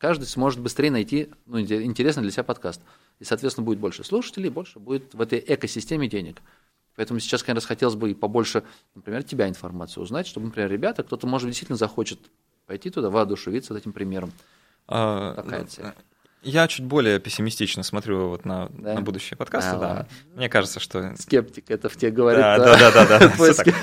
каждый сможет быстрее найти ну, интересный для себя подкаст. И, соответственно, будет больше слушателей, больше будет в этой экосистеме денег. Поэтому сейчас, конечно, хотелось бы и побольше, например, тебя информацию узнать, чтобы, например, ребята, кто-то, может, действительно захочет пойти туда, воодушевиться этим примером. А, Такая цель. Я чуть более пессимистично смотрю вот на, да? на будущее подкаста, да. да. Мне кажется, что... Скептик это в тебе говорит. Да, да, да, да. да.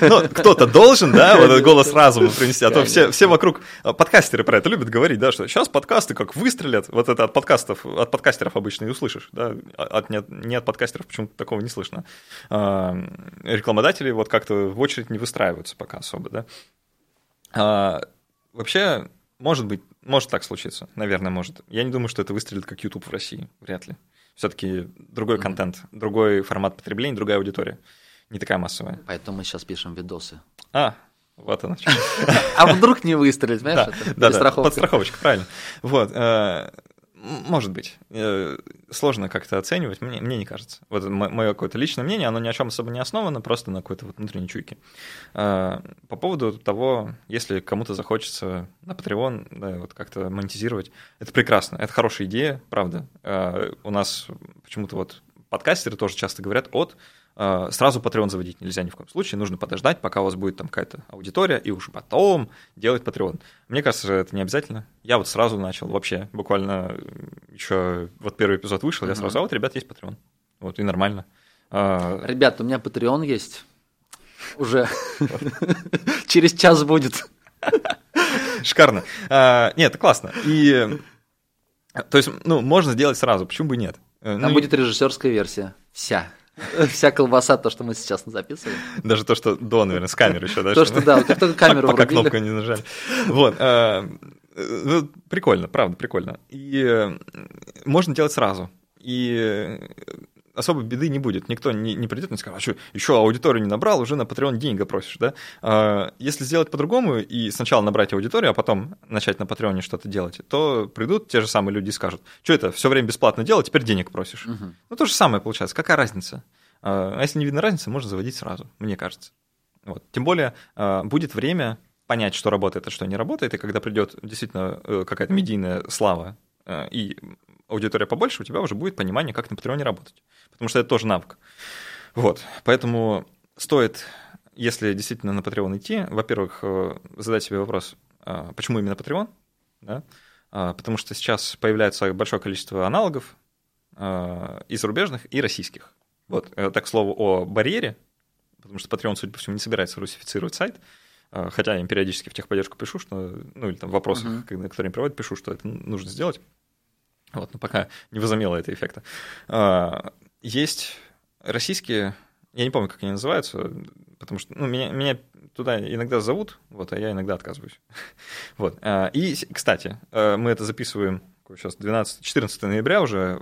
ну, кто-то должен, да, вот этот голос разума принести, а то все, все вокруг... А, подкастеры про это любят говорить, да, что сейчас подкасты как выстрелят, вот это от подкастов, от подкастеров обычно и услышишь, да, от, не, от, не от подкастеров почему-то такого не слышно. А, рекламодатели вот как-то в очередь не выстраиваются пока особо, да. А, вообще, может быть, может так случиться, наверное, может. Я не думаю, что это выстрелит как YouTube в России, вряд ли. Все-таки другой mm-hmm. контент, другой формат потребления, другая аудитория, не такая массовая. Поэтому мы сейчас пишем видосы. А, вот оно. А вдруг не выстрелить, понимаешь? Да, да, подстраховочка, правильно. Вот. Может быть. Э, сложно как-то оценивать, мне, мне не кажется. Вот мое какое-то личное мнение, оно ни о чем особо не основано, просто на какой-то вот внутренней чуйке. Э, по поводу того, если кому-то захочется на Patreon да, вот как-то монетизировать, это прекрасно, это хорошая идея, правда. Э, у нас почему-то вот подкастеры тоже часто говорят от а, сразу Patreon заводить нельзя ни в коем случае, нужно подождать, пока у вас будет там какая-то аудитория, и уж потом делать Patreon. Мне кажется, это не обязательно. Я вот сразу начал, вообще, буквально еще вот первый эпизод вышел, я сразу, а вот, ребят, есть Patreon. Вот, и нормально. А, ребят, у меня Patreon есть. Уже через час будет. Шикарно. А, нет, это классно. И то есть, ну, можно сделать сразу, почему бы нет? Там ну, будет режиссерская версия. Вся. Вся колбаса, то, что мы сейчас записываем. Даже то, что до, наверное, с камеры еще, да? То, что да, как только камеру Пока кнопку не нажали. Вот. Э, ну, прикольно, правда, прикольно. И э, можно делать сразу. И особо беды не будет. Никто не, не придет и не скажет, а что, еще аудиторию не набрал, уже на Patreon деньги просишь, да? А, если сделать по-другому и сначала набрать аудиторию, а потом начать на Патреоне что-то делать, то придут те же самые люди и скажут, что это, все время бесплатно делать, теперь денег просишь. Угу. Ну, то же самое получается. Какая разница? А, а если не видно разницы, можно заводить сразу, мне кажется. Вот. Тем более а, будет время понять, что работает, а что не работает, и когда придет действительно э, какая-то медийная слава э, и аудитория побольше, у тебя уже будет понимание, как на Патреоне работать. Потому что это тоже навык. Вот, поэтому стоит, если действительно на Patreon идти, во-первых, э, задать себе вопрос, а, почему именно Patreon, да? А, потому что сейчас появляется большое количество аналогов а, и зарубежных, и российских. Вот, э, так, к слову, о барьере, потому что Patreon, судя по всему, не собирается русифицировать сайт, хотя я им периодически в техподдержку пишу, что, ну, или там в вопросах, uh-huh. которые им проводят, пишу, что это нужно сделать. Вот, но пока не возымело это эффекта. А, есть российские, я не помню, как они называются, потому что ну, меня, меня туда иногда зовут, вот, а я иногда отказываюсь. вот. А, и, кстати, а, мы это записываем сейчас 12, 14 ноября уже,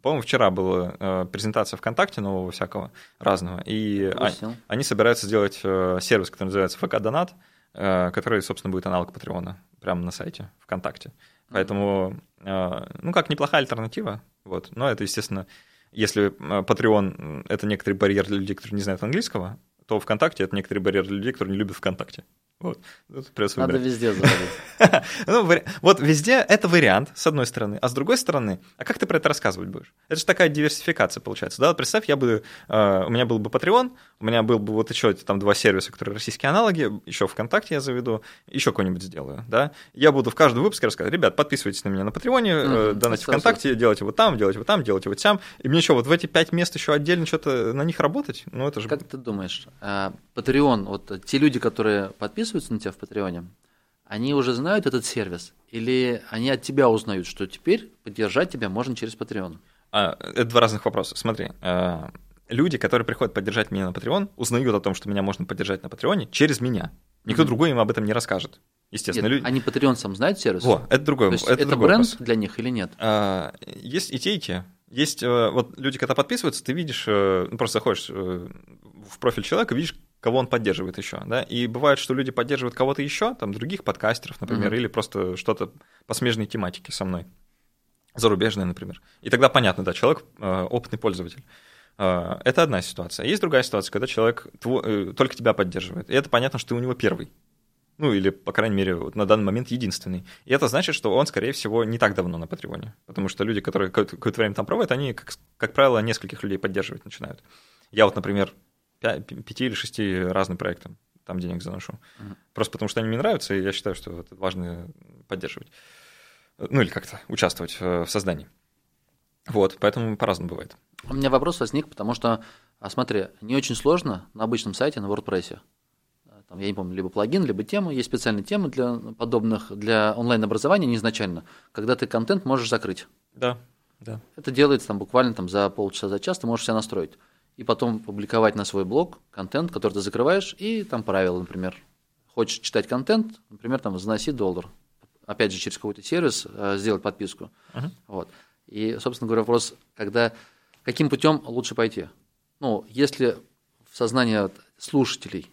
по-моему, вчера была презентация ВКонтакте нового всякого разного, и они, они собираются сделать сервис, который называется ФК Донат, который, собственно, будет аналог Патреона прямо на сайте ВКонтакте. Поэтому, а, ну, как неплохая альтернатива. Вот. Но это, естественно, если а, Patreon — это некоторый барьер для людей, которые не знают английского, то ВКонтакте — это некоторый барьер для людей, которые не любят ВКонтакте. Вот. Надо везде заводить. ну, вот везде это вариант, с одной стороны. А с другой стороны, а как ты про это рассказывать будешь? Это же такая диверсификация получается. Да? Представь, я бы, э, у меня был бы Patreon, у меня был бы вот еще там два сервиса, которые российские аналоги, еще ВКонтакте я заведу, еще какой-нибудь сделаю. Да? Я буду в каждом выпуске рассказывать, ребят, подписывайтесь на меня на Патреоне, mm-hmm. донатите ВКонтакте, делайте вот там, делайте вот там, делайте вот там. И мне что, вот в эти пять мест еще отдельно что-то на них работать? Ну, это же... Как ты думаешь, Patreon, вот те люди, которые подписываются на тебя в Патреоне, они уже знают этот сервис? Или они от тебя узнают, что теперь поддержать тебя можно через Patreon? А, это два разных вопроса. Смотри, а, люди, которые приходят поддержать меня на Patreon, узнают о том, что меня можно поддержать на Патреоне через меня. Никто mm-hmm. другой им об этом не расскажет. Естественно, Нет, люди... они Patreon сам знают сервис? Во, это другой, То есть это это другой бренд вопрос. для них или нет? А, Есть и те, и те. Есть э, вот люди, когда подписываются, ты видишь, э, ну, просто заходишь э, в профиль человека, видишь, кого он поддерживает еще, да, и бывает, что люди поддерживают кого-то еще, там, других подкастеров, например, Мгм. или просто что-то по смежной тематике со мной, зарубежное, например. И тогда понятно, да, человек э, опытный пользователь. Э, Это одна ситуация. Есть другая ситуация, когда человек тво- э, только тебя поддерживает. И это понятно, что ты у него первый. Ну, или, по крайней мере, вот на данный момент единственный. И это значит, что он, скорее всего, не так давно на Патреоне. Потому что люди, которые какое-то, какое-то время там проводят, они, как, как правило, нескольких людей поддерживать начинают. Я вот, например, пяти или шести разным проектам там денег заношу. Мгм. Просто потому что они мне нравятся, и я считаю, что это важно поддерживать. Ну, или как-то участвовать э, в создании. Вот, поэтому по-разному бывает. У меня вопрос возник, потому что, а, смотри, не очень сложно на обычном сайте, на WordPress. а, Там, я не помню, либо плагин, либо тему. Есть специальные темы для подобных, для онлайн-образования не изначально, когда ты контент можешь закрыть. Да, да. Это делается там буквально там, за полчаса, за час, ты можешь себя настроить. И потом публиковать на свой блог контент, который ты закрываешь, и там правила, например. Хочешь читать контент, например, там заноси доллар. Опять же, через какой-то сервис э, сделать подписку. Мгм. Вот. И, собственно говоря, вопрос, когда каким путем лучше пойти? Ну, если в сознании слушателей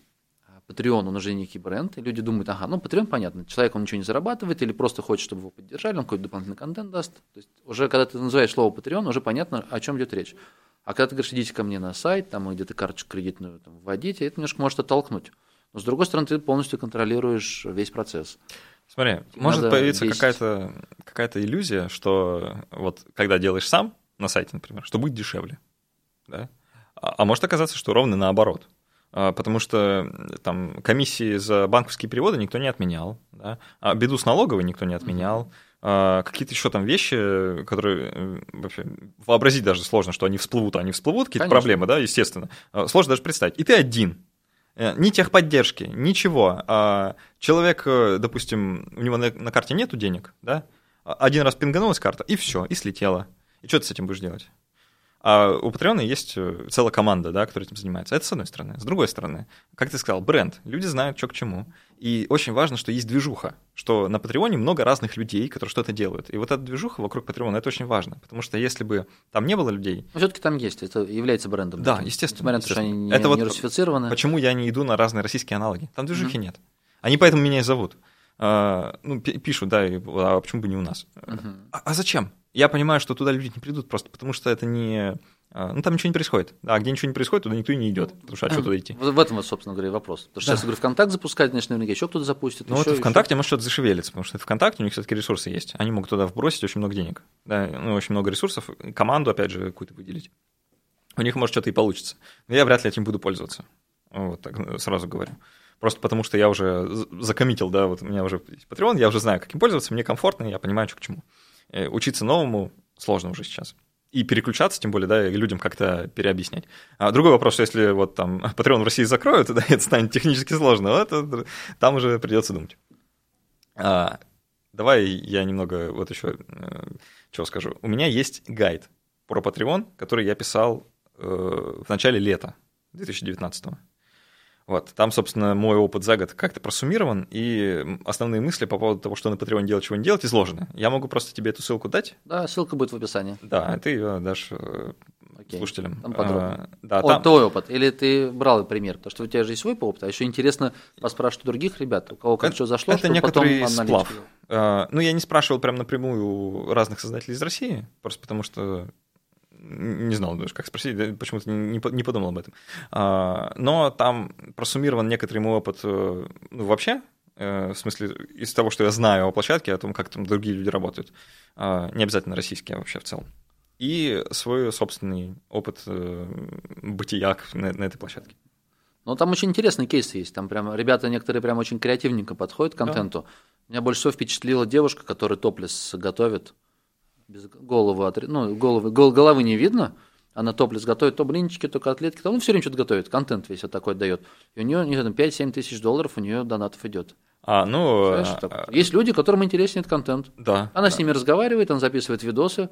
а, Patreon, он уже некий бренд, и люди думают, ага, ну, Patreon, понятно, человек, он ничего не зарабатывает, или просто хочет, чтобы его поддержали, он какой-то дополнительный контент даст. То есть уже когда ты называешь слово Patreon, уже понятно, о чем идет речь. А когда ты говоришь, идите ко мне на сайт, там где-то карточку кредитную там, вводите, это немножко может оттолкнуть. Но с другой стороны, ты полностью контролируешь весь процесс. Смотри, Надо может появиться какая-то какая иллюзия, что вот когда делаешь сам на сайте, например, что будет дешевле. Да? А, а может оказаться, что ровно наоборот. А, Потому что м, там комиссии за банковские переводы никто не отменял, да? а беду с налоговой никто не отменял, а какие-то еще там вещи, которые э, вообще вообразить даже сложно, что они всплывут, а они всплывут, какие-то Конечно. проблемы, да, естественно. А, Сложно даже представить. И ты один. Э, Ни техподдержки, ничего. А человек, э, допустим, у него на, на карте нету денег, да? Один раз пинганулась карта, и все, и слетела. И что ты с этим будешь делать? А у Патреона есть э, целая команда, да, которая этим занимается. Это с одной стороны. С другой стороны, как ты сказал, бренд. Люди знают, что к чему. И очень важно, что есть движуха, что на Патреоне много разных людей, которые что-то делают. И вот эта движуха вокруг Патреона, это очень важно. Потому что если бы там не было людей, Но все-таки там есть, это является брендом. Да, естественно, Несмотря на то, что они не, Это вот не русифицированы. Почему я не иду на разные российские аналоги? Там движухи нет. Они поэтому меня и зовут. А, ну, пи- пишут, да, и, а почему бы не у нас? Мгм. А, а зачем? Я понимаю, что туда люди не придут просто потому, что это не... а, Ну, там ничего не происходит. А где ничего не происходит, туда никто и не идет. Потому что а что туда идти? В в этом, вот, собственно говоря, и вопрос. Потому что Да. сейчас, говорю, ВКонтакт запускать, значит, наверняка еще кто-то запустит. Ну, еще, вот еще. ВКонтакте может что-то зашевелиться, потому что ВКонтакте, у них все-таки ресурсы есть. Они могут туда вбросить очень много денег. Да, ну, очень много ресурсов, команду, опять же, какую-то выделить. У них может что-то и получится. Но я вряд ли этим буду пользоваться. Вот так ну, сразу говорю. Просто потому что я уже закоммитил, да, вот у меня уже Patreon, я уже знаю, каким пользоваться, мне комфортно, я понимаю, что к чему. Э, Учиться новому сложно уже сейчас. И переключаться, тем более, да, и людям как-то переобъяснять. А другой вопрос, что если вот там Patreon в России закроют, да, это станет технически сложно, вот это- там уже придется думать. А, давай я немного вот еще э, чего скажу. У меня есть гайд про Patreon, который я писал э, в начале лета 2019 вот, там, собственно, мой опыт за год как-то просуммирован, и основные мысли по поводу того, что на Patreon делать, чего не делать, изложены. Я могу просто тебе эту ссылку дать, Да, ссылка будет в описании. да, ты ее дашь э, Окей. слушателям. Там подробно. А, да, О, там- твой опыт. Или ты брал пример? Потому что у тебя же есть свой опыт, а еще интересно поспрашивать у других ребят, у кого как Это- что зашло, это потом некоторый аналитику сплав. А, Ну, я не спрашивал прям напрямую у разных создателей из России, просто потому что не знал даже, как спросить, да, почему-то не, не по- не подумал об этом. А, Но там просуммирован некоторый мой опыт э, ну, вообще, э, в смысле, из того, что я знаю о площадке, о том, как там другие люди работают. А, Не обязательно российские, а вообще в целом. И свой собственный опыт э, бытия на, на этой площадке. Ну, там очень интересные кейсы есть. Там прям ребята некоторые прям очень креативненько подходят к контенту. Меня больше всего впечатлила девушка, которая топлес готовит. Без головы, отре- ну, головы, гол- головы не видно. Она топлес готовит, то блинчики, то котлетки, то ну, все время что-то готовит, контент весь вот такой дает. И у нее, не знаю, 5-7 тысяч долларов у нее донатов идет. А, ну, Знаешь, а, а, Есть люди, которым интересен этот контент. да. Она да. с ними разговаривает, она записывает видосы,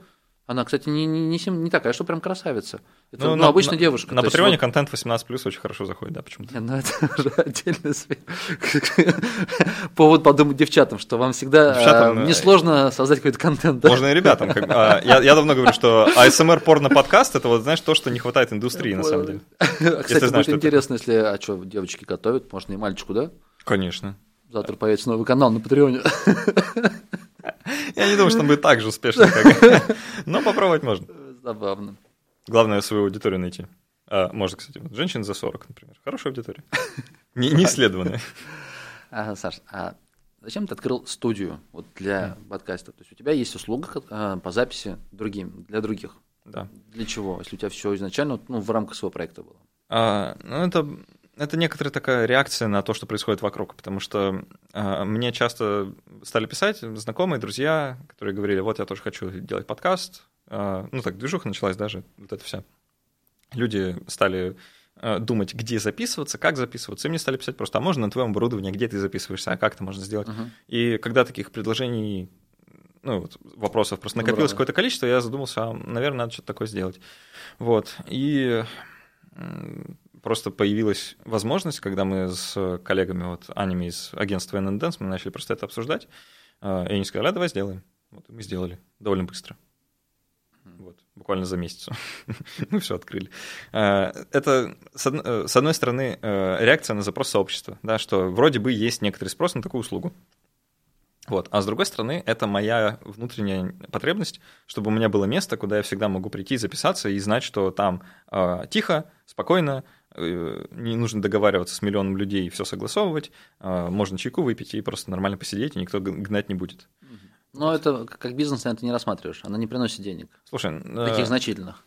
Она, кстати, не, не, не, не такая, что прям красавица. Это Ну, ну, на- обычная на- девушка. На Патреоне вот- контент 18+, очень хорошо заходит, да, почему-то. Не, ну это уже отдельный. Повод подумать девчатам, что вам всегда Девчатам, э, э, несложно создать какой-то контент. да? Можно и ребятам. как. А, я, я давно говорю, что ASMR порно подкаст это вот знаешь то, что не хватает индустрии на самом деле. Кстати, знаешь, будет интересно, если, а что, девочки готовят, можно и мальчику, да? Конечно. Завтра появится новый канал на Патреоне. Я не думаю, что он будет так же успешно, как... Но попробовать можно. Забавно. Главное свою аудиторию найти. А, можно, кстати, вот женщин за 40, например. Хорошая аудитория. Не, не исследованная. А, Саш, а зачем ты открыл студию вот для подкаста? То есть у тебя есть услуга э, по записи другим, для других. Да. Для чего? Если у тебя все изначально ну, в рамках своего проекта было. А, ну, это, это некоторая такая реакция на то, что происходит вокруг, потому что мне часто стали писать знакомые, друзья, которые говорили, вот я тоже хочу делать подкаст. А, ну, так, движуха началась даже, вот это вся. Люди стали а, думать, где записываться, как записываться, и мне стали писать просто, а можно на твоем оборудовании, где ты записываешься, а как это можно сделать? Мгм. И когда таких предложений, ну, вот, вопросов просто накопилось Здорово. какое-то количество, я задумался, а, наверное, надо что-то такое сделать. Вот. И просто появилась возможность, когда мы с коллегами, вот, Анями из агентства NN Dance, мы начали просто это обсуждать, а, и они сказали, а давай сделаем. Вот, и мы сделали довольно быстро. Вот, буквально за месяц. Мы все открыли. А, Это, с э, с одной стороны, э, реакция на запрос сообщества, да, что вроде бы есть некоторый спрос на такую услугу. Вот. А с другой стороны, это моя внутренняя потребность, чтобы у меня было место, куда я всегда могу прийти, записаться и знать, что там э, тихо, спокойно, э, не нужно договариваться с миллионом людей и все согласовывать, э, можно чайку выпить и просто нормально посидеть, и никто гнать не будет. Но это как бизнес, наверное, ты не рассматриваешь. Она не приносит денег. Слушай, э, Таких значительных.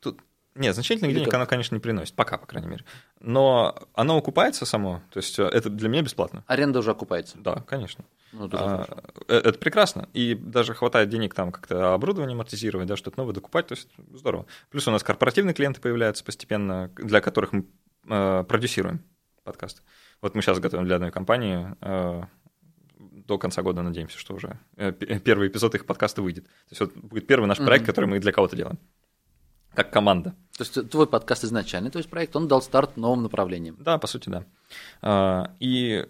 тут... Нет, значительных Или денег как? оно, конечно, не приносит, пока, по крайней мере. Но оно окупается само, то есть э, это для меня бесплатно. Аренда уже окупается. Да, конечно. Ну, тоже А, э, Это прекрасно. И даже хватает денег там как-то оборудование амортизировать, да, что-то новое докупать, то есть здорово. Плюс у нас корпоративные клиенты появляются постепенно, для которых мы э, продюсируем подкасты. Вот мы сейчас готовим для одной компании, э, до конца года надеемся, что уже э, п- первый эпизод их подкаста выйдет. То есть вот будет первый наш проект, Мгм. который мы для кого-то делаем. Как команда. То есть твой подкаст изначальный, то есть проект, он дал старт новым направлениям. Да, по сути, да. А, И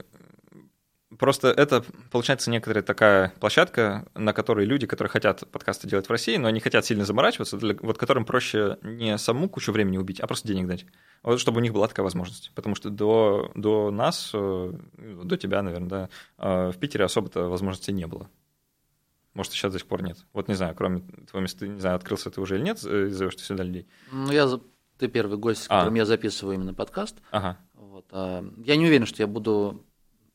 просто это, получается, некоторая такая площадка, на которой люди, которые хотят подкасты делать в России, но они хотят сильно заморачиваться, для, вот которым проще не саму кучу времени убить, а просто денег дать. Вот чтобы у них была такая возможность. Потому что до, до нас, э, до тебя, наверное, да, э, в Питере особо-то возможностей не было. Может, сейчас до сих пор нет. Вот не знаю, кроме твоего места, не знаю, открылся ты уже или нет, э, и зовешь ты сюда людей. Ну, я, ты первый гость, с А. которым я записываю именно подкаст. Ага. Вот, а, я не уверен, что я буду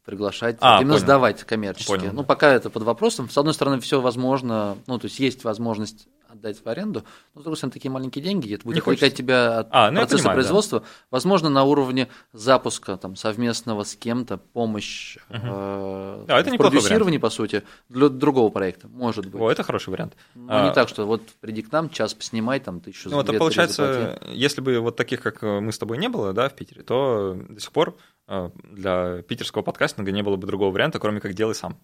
приглашать, А, именно понял. сдавать коммерчески. Понял, ну, пока это под вопросом. С одной стороны, все возможно, ну, то есть есть возможность отдать в аренду, но с другой стороны, такие маленькие деньги, это будет Не отвлекать хочется. тебя от А, ну, процесса понимаю, да. производства. Возможно, на уровне запуска там, совместного с кем-то, помощь э, Да, это в продюсировании, по сути, для другого проекта, может быть. О, это хороший вариант. Но не А, так, что вот приди к нам, час поснимай, там, тысячу Ну, это две-три получается, заплати. если бы вот таких, как э, мы с тобой, не было, да, в Питере, то до сих пор э, для питерского подкастинга не было бы другого варианта, кроме как делай сам.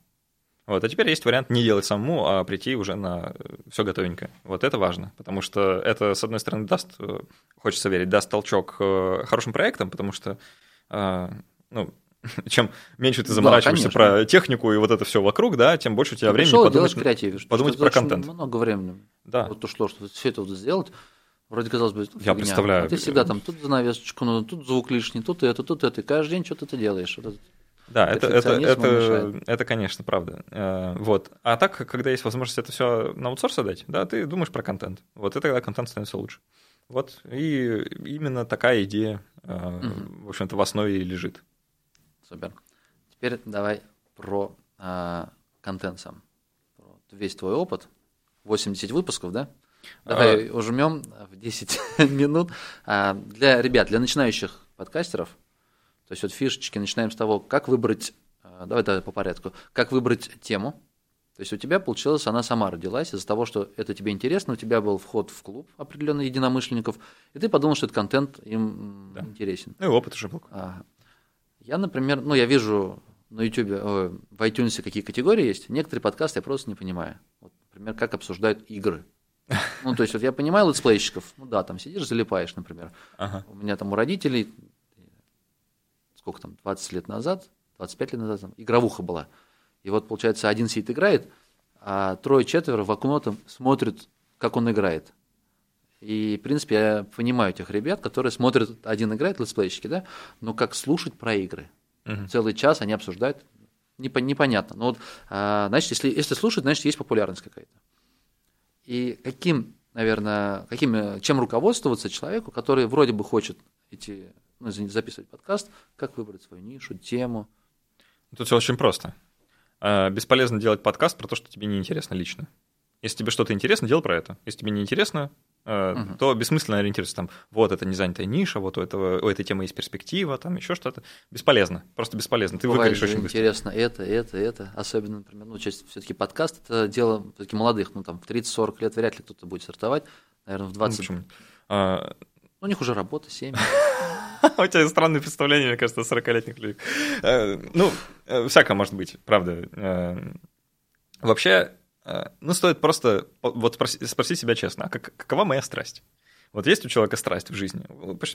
Вот, а теперь есть вариант не делать самому, а прийти уже на все готовенькое. Вот это важно, потому что это, с одной стороны, даст, э, хочется верить, даст толчок э, хорошим проектам, потому что, э, ну, чем меньше ты Да, заморачиваешься конечно. про технику и вот это все вокруг, да, тем больше у тебя Ты времени пришел подумать. креативишь. подумать что про контент. Много времени. Да. Вот ушло, что все это вот сделать. Вроде казалось бы, Я фигня. представляю. А ты всегда там тут занавесочку, ну, тут звук лишний, тут это, тут это. И каждый день что-то ты делаешь. Вот это. Да, это, это, это, это, конечно, правда. Э, Вот. А так, когда есть возможность это все на аутсорс отдать, да, ты думаешь про контент. Вот и тогда контент становится лучше. Вот. И именно такая идея, э, в общем-то, в основе и лежит. Супер. Теперь давай про а, контент сам. Про весь твой опыт. 80 выпусков, да? Давай ужмем в 10 минут. А, Для ребят, для начинающих подкастеров, то есть вот фишечки, начинаем с того, как выбрать, а, давай, давай по порядку, как выбрать тему. То есть у тебя получилось, она сама родилась из-за того, что это тебе интересно, у тебя был вход в клуб определенных единомышленников, и ты подумал, что этот контент им м, интересен. Ну и опыт уже был. Ага. Я, например, ну, я вижу на YouTube, ой, в iTunes какие категории есть. Некоторые подкасты я просто не понимаю. Вот, например, как обсуждают игры. Ну, то есть, вот я понимаю летсплейщиков, ну да, там сидишь, залипаешь, например. Ага. У меня там у родителей, сколько там, 20 лет назад, 25 лет назад, там, игровуха была. И вот, получается, один сидит играет, а трое-четверо в окно там смотрят, как он играет. И, в принципе, я понимаю тех ребят, которые смотрят, один играет, летсплейщики, да, но как слушать про игры. Мгм. Целый час они обсуждают, непо- непонятно. Но вот, а, значит, если, если слушать, значит, есть популярность какая-то. И каким, наверное, каким, э, чем руководствоваться человеку, который вроде бы хочет идти, ну, извините, записывать подкаст, как выбрать свою нишу, тему. Тут все очень просто. А, Бесполезно делать подкаст про то, что тебе не интересно лично. Если тебе что-то интересно, делай про это. Если тебе не интересно, э, Мгм. то бессмысленно ориентироваться там, вот это незанятая ниша, вот у, этого, у этой темы есть перспектива, там еще что-то. Бесполезно, просто бесполезно. Ты Бывает выгоришь очень быстро. интересно это, это, это. Особенно, например, ну, часть все-таки подкаст это дело все-таки молодых. Ну, там в 30-40 лет вряд ли кто-то будет стартовать. Наверное, в Ну, 20. почему? У них уже работа, семьи. У тебя странное представление, мне кажется, о 40-летних людях. Э, Ну, э, всякое может быть, правда. Э, Вообще, ну, стоит просто вот спроси- спросить себя честно, а как- какова моя страсть? Вот есть у человека страсть в жизни?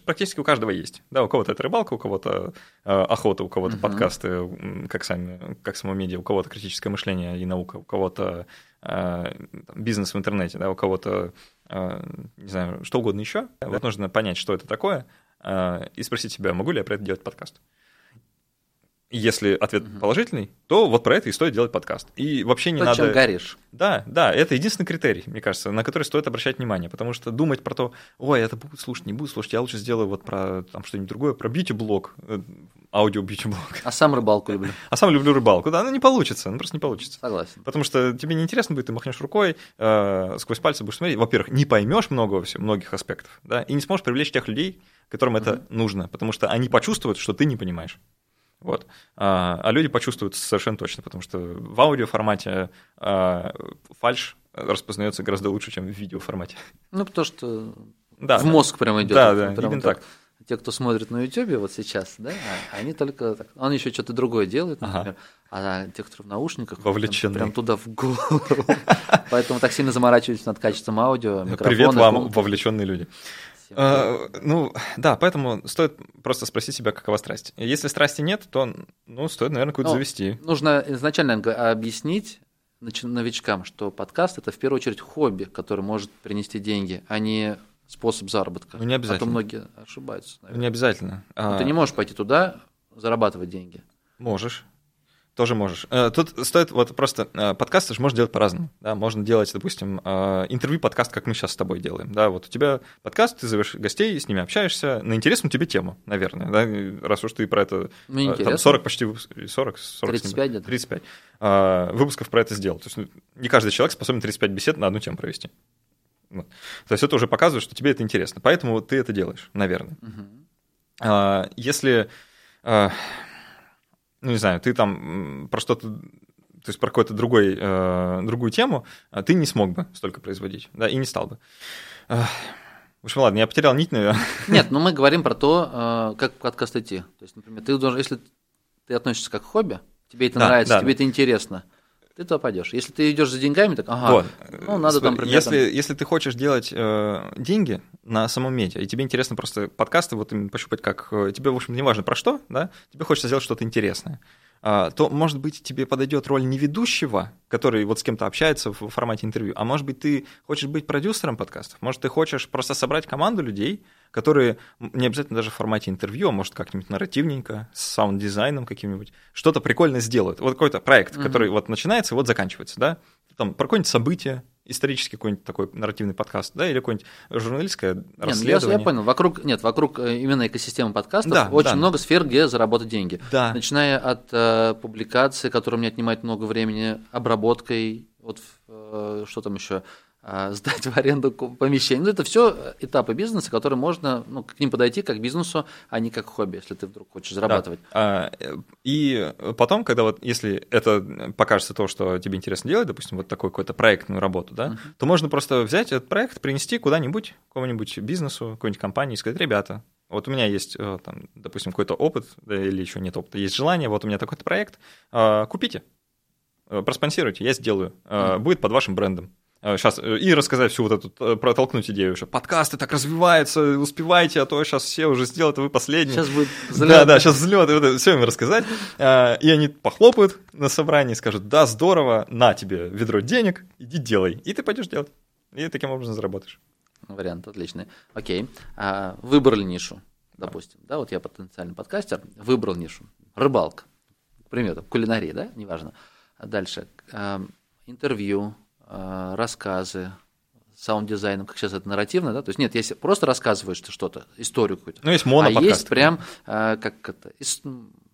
Практически у каждого есть. Да, у кого-то это рыбалка, у кого-то э, охота, у кого-то Мгм. подкасты, как сами, как само медиа, у кого-то критическое мышление и наука, у кого-то э, бизнес в интернете, да, у кого-то, не знаю, что угодно еще. Вот нужно понять, что это такое, э, и спросить себя, могу ли я про это делать подкаст. Если ответ Мгм. положительный, то вот про это и стоит делать подкаст. И вообще не То, надо... чем горишь. Да, да, это единственный критерий, мне кажется, на который стоит обращать внимание, потому что думать про то, ой, это будут слушать, не будут слушать, я лучше сделаю вот про там что-нибудь другое, про бьюти-блог, э, аудио бьюти-блог. А сам рыбалку люблю. А сам люблю рыбалку, да, ну не получится, ну просто не получится. Согласен. Потому что тебе неинтересно будет, ты махнешь рукой, э, сквозь пальцы будешь смотреть. Во-первых, не поймешь много всего, многих аспектов, да, и не сможешь привлечь тех людей, которым это нужно, потому что они почувствуют, что ты не понимаешь. Вот. А, а люди почувствуют совершенно точно, потому что в аудиоформате а, фальш распознается гораздо лучше, чем в видеоформате. Ну, потому что Да, в мозг прямо идет. Да, да, прямо именно как так. Те, кто смотрит на YouTube вот сейчас, да, а- они только так. Он еще что-то другое делает, Ага. например. А те, кто в наушниках, прям- Вовлечены. прям туда в голову. Поэтому так сильно заморачиваюсь над качеством аудио. Привет вам, вовлеченные люди. А, Ну, да, поэтому стоит просто спросить себя, какова страсть. Если страсти нет, то, ну, стоит, наверное, какую-то Ну, завести. Нужно изначально объяснить новичкам, что подкаст это в первую очередь хобби, который может принести деньги, а не способ заработка. Ну, не А то обязательно. многие ошибаются. Ну, наверное. Не обязательно. Ну, А, Ты не можешь пойти туда зарабатывать деньги. Можешь. Тоже можешь. Э, Тут стоит вот просто э, подкасты же можно делать по-разному. Да? Можно делать, допустим, э, интервью-подкаст, как мы сейчас с тобой делаем. Да? Вот у тебя подкаст, ты зовешь гостей, с ними общаешься на интересную тебе тему, наверное. Да? Раз уж ты про это Мне интересно. там 40 почти выпус- 40, 40 с ним- 35 где-то. 35 э, выпусков про это сделал. То есть ну, не каждый человек способен 35 бесед на одну тему провести. Вот. То есть это уже показывает, что тебе это интересно. Поэтому ты это делаешь, наверное. Мгм. А, Если, а, ну не знаю, ты там про что-то, то есть про какую-то другой, э, другую тему, а, ты не смог бы столько производить, да, и не стал бы. Ах, В общем, ладно, я потерял нить, наверное. Нет, но мы говорим про то, как подкаст идти. То есть, например, ты должен, если ты относишься как к хобби, тебе это Да, нравится, да, тебе да. это интересно, ты туда пойдешь. Если ты идешь за деньгами, так ага, Вот. ну надо там, Смотри, например, если, если ты хочешь делать э, деньги на самом медиа, и тебе интересно просто подкасты, вот пощупать, как э, тебе, в общем, не важно про что, да, тебе хочется сделать что-то интересное, а, то, может быть, тебе подойдет роль не ведущего, который вот с кем-то общается в формате интервью, а может быть, ты хочешь быть продюсером подкастов, может, ты хочешь просто собрать команду людей, которые не обязательно даже в формате интервью, а может, как-нибудь нарративненько, с саунд-дизайном каким-нибудь, что-то прикольное сделают. Вот какой-то проект, Мгм. который вот начинается и вот заканчивается, да, там про какое-нибудь событие, исторический какой-нибудь такой нарративный подкаст, да, или какое-нибудь журналистское Нет, ну, я, расследование. я понял. Вокруг, нет, вокруг э, именно экосистемы подкастов Да, очень да. много сфер, где заработать деньги. Да. Начиная от э, публикации, которая мне отнимает много времени, обработкой, вот э, что там еще, сдать в аренду помещение. Ну, это все этапы бизнеса, которые можно ну, к ним подойти как к бизнесу, а не как хобби, если ты вдруг хочешь зарабатывать. Да. А, И потом, когда вот, если это покажется то, что тебе интересно делать, допустим, вот такой какой-то проектную работу, да, то можно просто взять этот проект, принести куда-нибудь, какому-нибудь бизнесу, какой-нибудь компании и сказать, ребята, вот у меня есть, э, там, допустим, какой-то опыт, да, или еще нет опыта, есть желание, вот у меня такой-то проект, а, купите, э, проспонсируйте, я сделаю, э, будет под вашим брендом. Сейчас, и рассказать всю вот эту, э, протолкнуть идею, что подкасты так развиваются, успевайте, а то сейчас все уже сделают, а вы последние. Сейчас будет взлет. Да, да, сейчас взлет, и вот все им рассказать. А, И они похлопают на собрании, скажут, да, здорово, на тебе ведро денег, иди делай. И ты пойдешь делать. И таким образом заработаешь. Вариант отличный. Окей. А, выбрали нишу, допустим. Да, вот я потенциальный подкастер, выбрал нишу. Рыбалка. К примеру, кулинария, да, неважно. А дальше. а, интервью, а, рассказы, саунд-дизайном, как сейчас это нарративно, да? То есть нет, если просто рассказываешь что-то, историю какую-то. Ну, есть а моноподкаст. есть прям, а, как это, ис-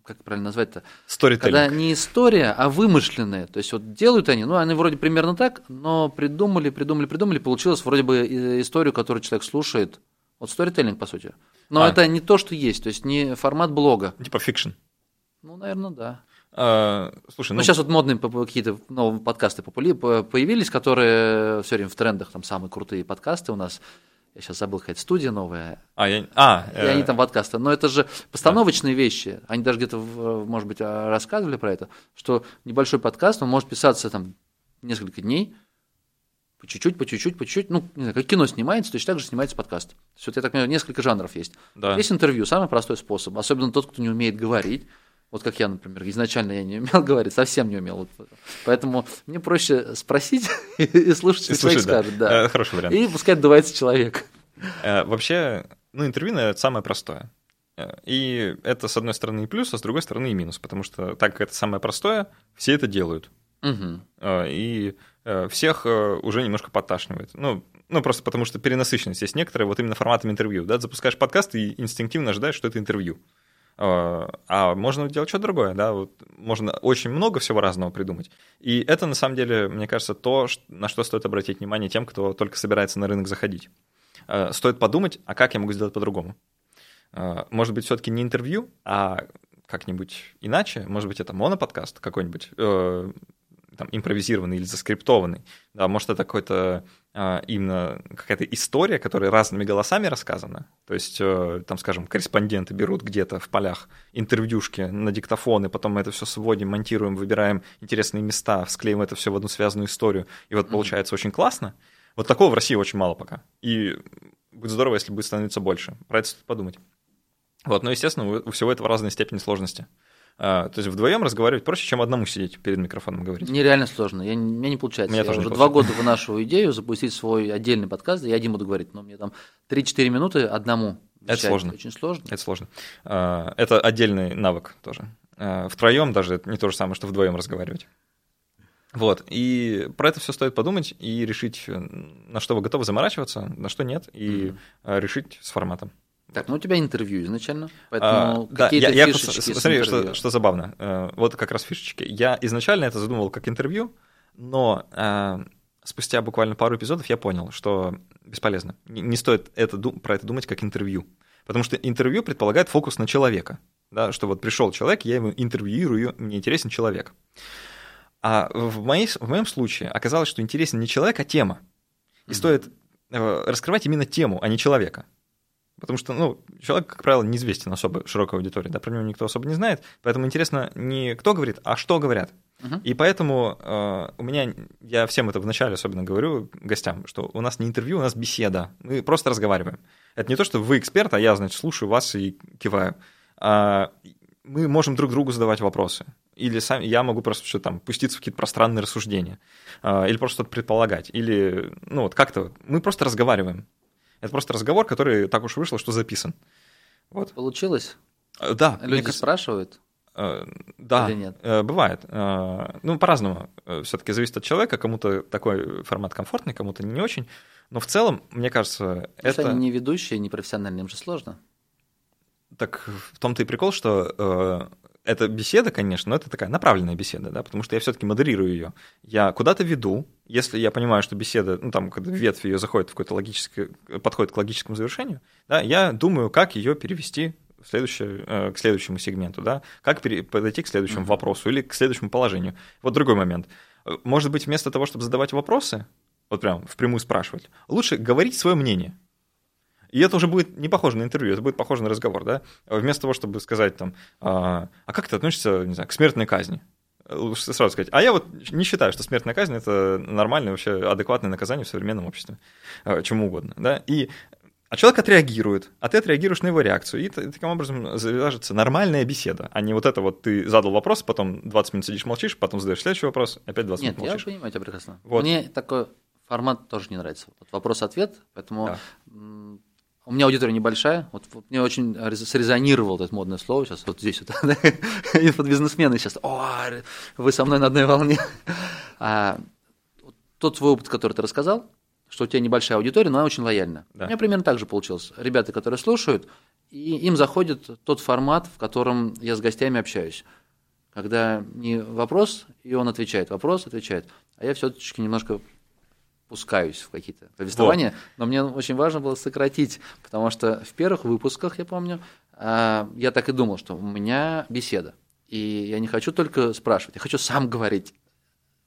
как правильно назвать-то? Сторителлинг. Когда не история, а вымышленная. То есть вот делают они, ну, они вроде примерно так, но придумали, придумали, придумали, получилось вроде бы э, историю, которую человек слушает. Вот сторителлинг, по сути. Но А. это не то, что есть, то есть не формат блога. Типа fiction. Ну, наверное, да. А, Слушай, Ну, ну, сейчас вот модные какие-то новые подкасты попули- по- появились, которые все время в трендах, там самые крутые подкасты у нас. Я сейчас забыл, какая-то студия новая, а, я- а, и они э, там подкасты. Но это же постановочные вещи. Они даже где-то, может быть, а, рассказывали про это, что небольшой подкаст, он может писаться там несколько дней, по чуть-чуть, по чуть-чуть, по чуть-чуть. Ну, не знаю, как кино снимается, точно так же снимается подкаст. То есть, вот я так понимаю, несколько жанров есть. Да. Есть интервью, самый простой способ, особенно тот, кто не умеет говорить. Вот как я, например, изначально я не умел говорить, совсем не умел. Поэтому мне проще спросить и слушать, что человек да. скажет. Да. Э, Хороший вариант. И пускай отдувается человек. Э, Вообще, ну, интервью, наверное, самое простое. Э, И это, с одной стороны, и плюс, а с другой стороны, и минус. Потому что, так как это самое простое, все это делают. Э, И всех уже немножко подташнивает. Ну, ну, просто потому что перенасыщенность есть некоторая вот именно форматом интервью. Да? Запускаешь подкаст и инстинктивно ожидаешь, что это интервью. Э, А можно делать что-то другое, да, вот можно очень много всего разного придумать. И это, на самом деле, мне кажется, то, на что стоит обратить внимание тем, кто только собирается на рынок заходить. Э, Стоит подумать, а как я могу сделать по-другому? Э, Может быть, все-таки не интервью, а как-нибудь иначе. Может быть, это моноподкаст какой-нибудь, э, там, импровизированный или заскриптованный. Да, может, это какой-то именно какая-то история, которая разными голосами рассказана. То есть, э, там, скажем, корреспонденты берут где-то в полях интервьюшки на диктофоны, потом мы это все сводим, монтируем, выбираем интересные места, склеим это все в одну связанную историю. И вот получается очень классно. Вот такого в России очень мало пока. И будет здорово, если будет становиться больше. Про это стоит подумать. Вот, но, естественно, у у всего этого разные степени сложности. А, То есть вдвоем разговаривать проще, чем одному сидеть перед микрофооном говорить. Нереально сложно. Я, не- у меня не получается. Меня я тоже уже два года вынашиваю идею запустить свой отдельный подкаст, я один буду говорить, но мне там 3-4 минуты одному. Это вещать. сложно. Очень сложно. Это сложно. А, Это отдельный навык тоже. Втроем даже это не то же самое, что вдвоем разговаривать. Вот, и про это все стоит подумать и решить, на что вы готовы заморачиваться, на что нет, и а, решить с форматом. Так, ну у тебя интервью изначально, А, поэтому да, какие-то я, я фишечки с смотри, что, что забавно. Э, Вот как раз фишечки. Я изначально это задумывал как интервью, но а, спустя буквально пару эпизодов я понял, что бесполезно. Не, не стоит это, про это думать как интервью. Потому что интервью предполагает фокус на человека. Да, что вот пришел человек, я его интервьюирую, мне интересен человек. А в, моей, в моем случае оказалось, что интересен не человек, а тема. И стоит э, раскрывать именно тему, а не человека. Потому что, ну, человек, как правило, неизвестен особо широкой аудитории, да, про него никто особо не знает, поэтому интересно не кто говорит, а что говорят. Мгм. И поэтому э, у меня, я всем это вначале особенно говорю гостям, что у нас не интервью, у нас беседа, мы просто разговариваем. Это не то, что вы эксперт, а я, значит, слушаю вас и киваю. А мы можем друг другу задавать вопросы. Или сам, я могу просто что там пуститься в какие-то пространные рассуждения. А, или просто что-то предполагать. Или, ну вот как-то, мы просто разговариваем. Это просто разговор, который так уж вышло, что записан. Вот. Получилось? Э, Да, Люди кажется, спрашивают? э, да, или нет? э, бывает. Ну, по-разному. Все-таки зависит от человека. Кому-то такой формат комфортный, кому-то не очень. Но в целом, мне кажется, Если это... они не ведущие, не профессиональные, им же сложно. Так в том-то и прикол, что э, эта беседа, конечно, но это такая направленная беседа, да, потому что я все-таки модерирую ее. Я куда-то веду, если я понимаю, что беседа, ну там, когда ветвь ее заходит в какое-то логическое, подходит к логическому завершению, да, я думаю, как ее перевести в следующее, э, к следующему сегменту, да, как пере- подойти к следующему вопросу или к следующему положению. Вот другой момент. Э, Может быть, вместо того, чтобы задавать вопросы, вот прям впрямую спрашивать, лучше говорить свое мнение. И это уже будет не похоже на интервью, это будет похоже на разговор, да? Вместо того, чтобы сказать там, а, а как ты относишься, не знаю, к смертной казни? Лучше сразу сказать, а я вот не считаю, что смертная казнь это нормальное, вообще адекватное наказание в современном обществе, э, чему угодно, да, и а человек отреагирует, а ты отреагируешь на его реакцию, и таким образом завяжется нормальная беседа, а не вот это вот ты задал вопрос, потом 20 минут сидишь молчишь, потом задаешь следующий вопрос, опять 20 Нет, минут молчишь. я понимаю тебя прекрасно. Вот. Мне такой формат тоже не нравится. Вот Вопрос-ответ, поэтому Да. У меня аудитория небольшая. Вот, вот мне очень рез- срезонировало это модное слово сейчас вот здесь вот. Инфобизнесмены сейчас. О, вы со мной на одной волне. А, тот свой опыт, который ты рассказал, что у тебя небольшая аудитория, но она очень лояльна. Да. У меня примерно так же получилось. Ребята, которые слушают, и им заходит тот формат, в котором я с гостями общаюсь. Когда не вопрос, и он отвечает, вопрос, отвечает. А я все-таки немножко пускаюсь в какие-то повествования, но мне очень важно было сократить, потому что в первых выпусках, я помню, а, я так и думал, что у меня беседа, и я не хочу только спрашивать, я хочу сам говорить.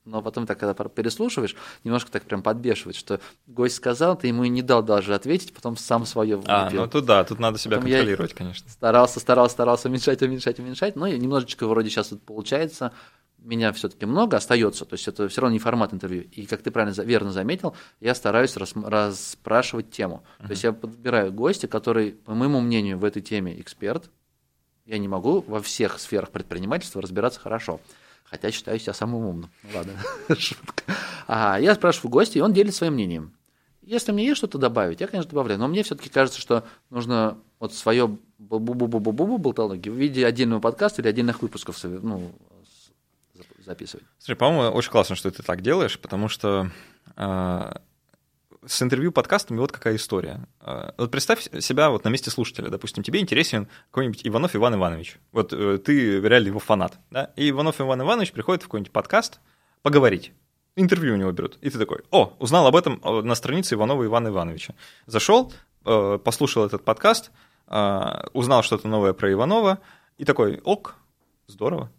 Но потом так, когда переслушиваешь, немножко так прям подбешивает, что гость сказал, ты ему и не дал даже ответить, потом сам свое А, ну тут да, тут надо себя Потом контролировать, конечно. Старался, старался, старался уменьшать, уменьшать, уменьшать. Ну и немножечко вроде сейчас вот получается. Меня все-таки много остается, то есть это все равно не формат интервью. И как ты правильно верно заметил, я стараюсь рас- расспрашивать тему. То есть я подбираю гостя, который, по моему мнению, в этой теме эксперт. Я не могу во всех сферах предпринимательства разбираться хорошо. Хотя считаю себя самым умным. Ну ладно, шутка. А я спрашиваю гостя, и он делится своим мнением. Если мне есть что-то добавить, я, конечно, добавляю. Но мне все-таки кажется, что нужно вот свое бу-бу-бу-бу-бу болтологи в виде отдельного подкаста или отдельных выпусков ну, записывать. Слушай, по-моему, очень классно, что ты так делаешь, потому что э, с интервью подкастами вот какая история. Э, вот представь себя вот на месте слушателя. Допустим, тебе интересен какой-нибудь Иванов Иван Иванович. Вот э, ты реально его фанат. Да? И Иванов Иван Иванович приходит в какой-нибудь подкаст поговорить. Интервью у него берут. И ты такой, о, узнал об этом э, на странице Иванова Ивана Ивановича. Зашел, э, послушал этот подкаст, э, узнал что-то новое про Иванова, и такой, ок, здорово.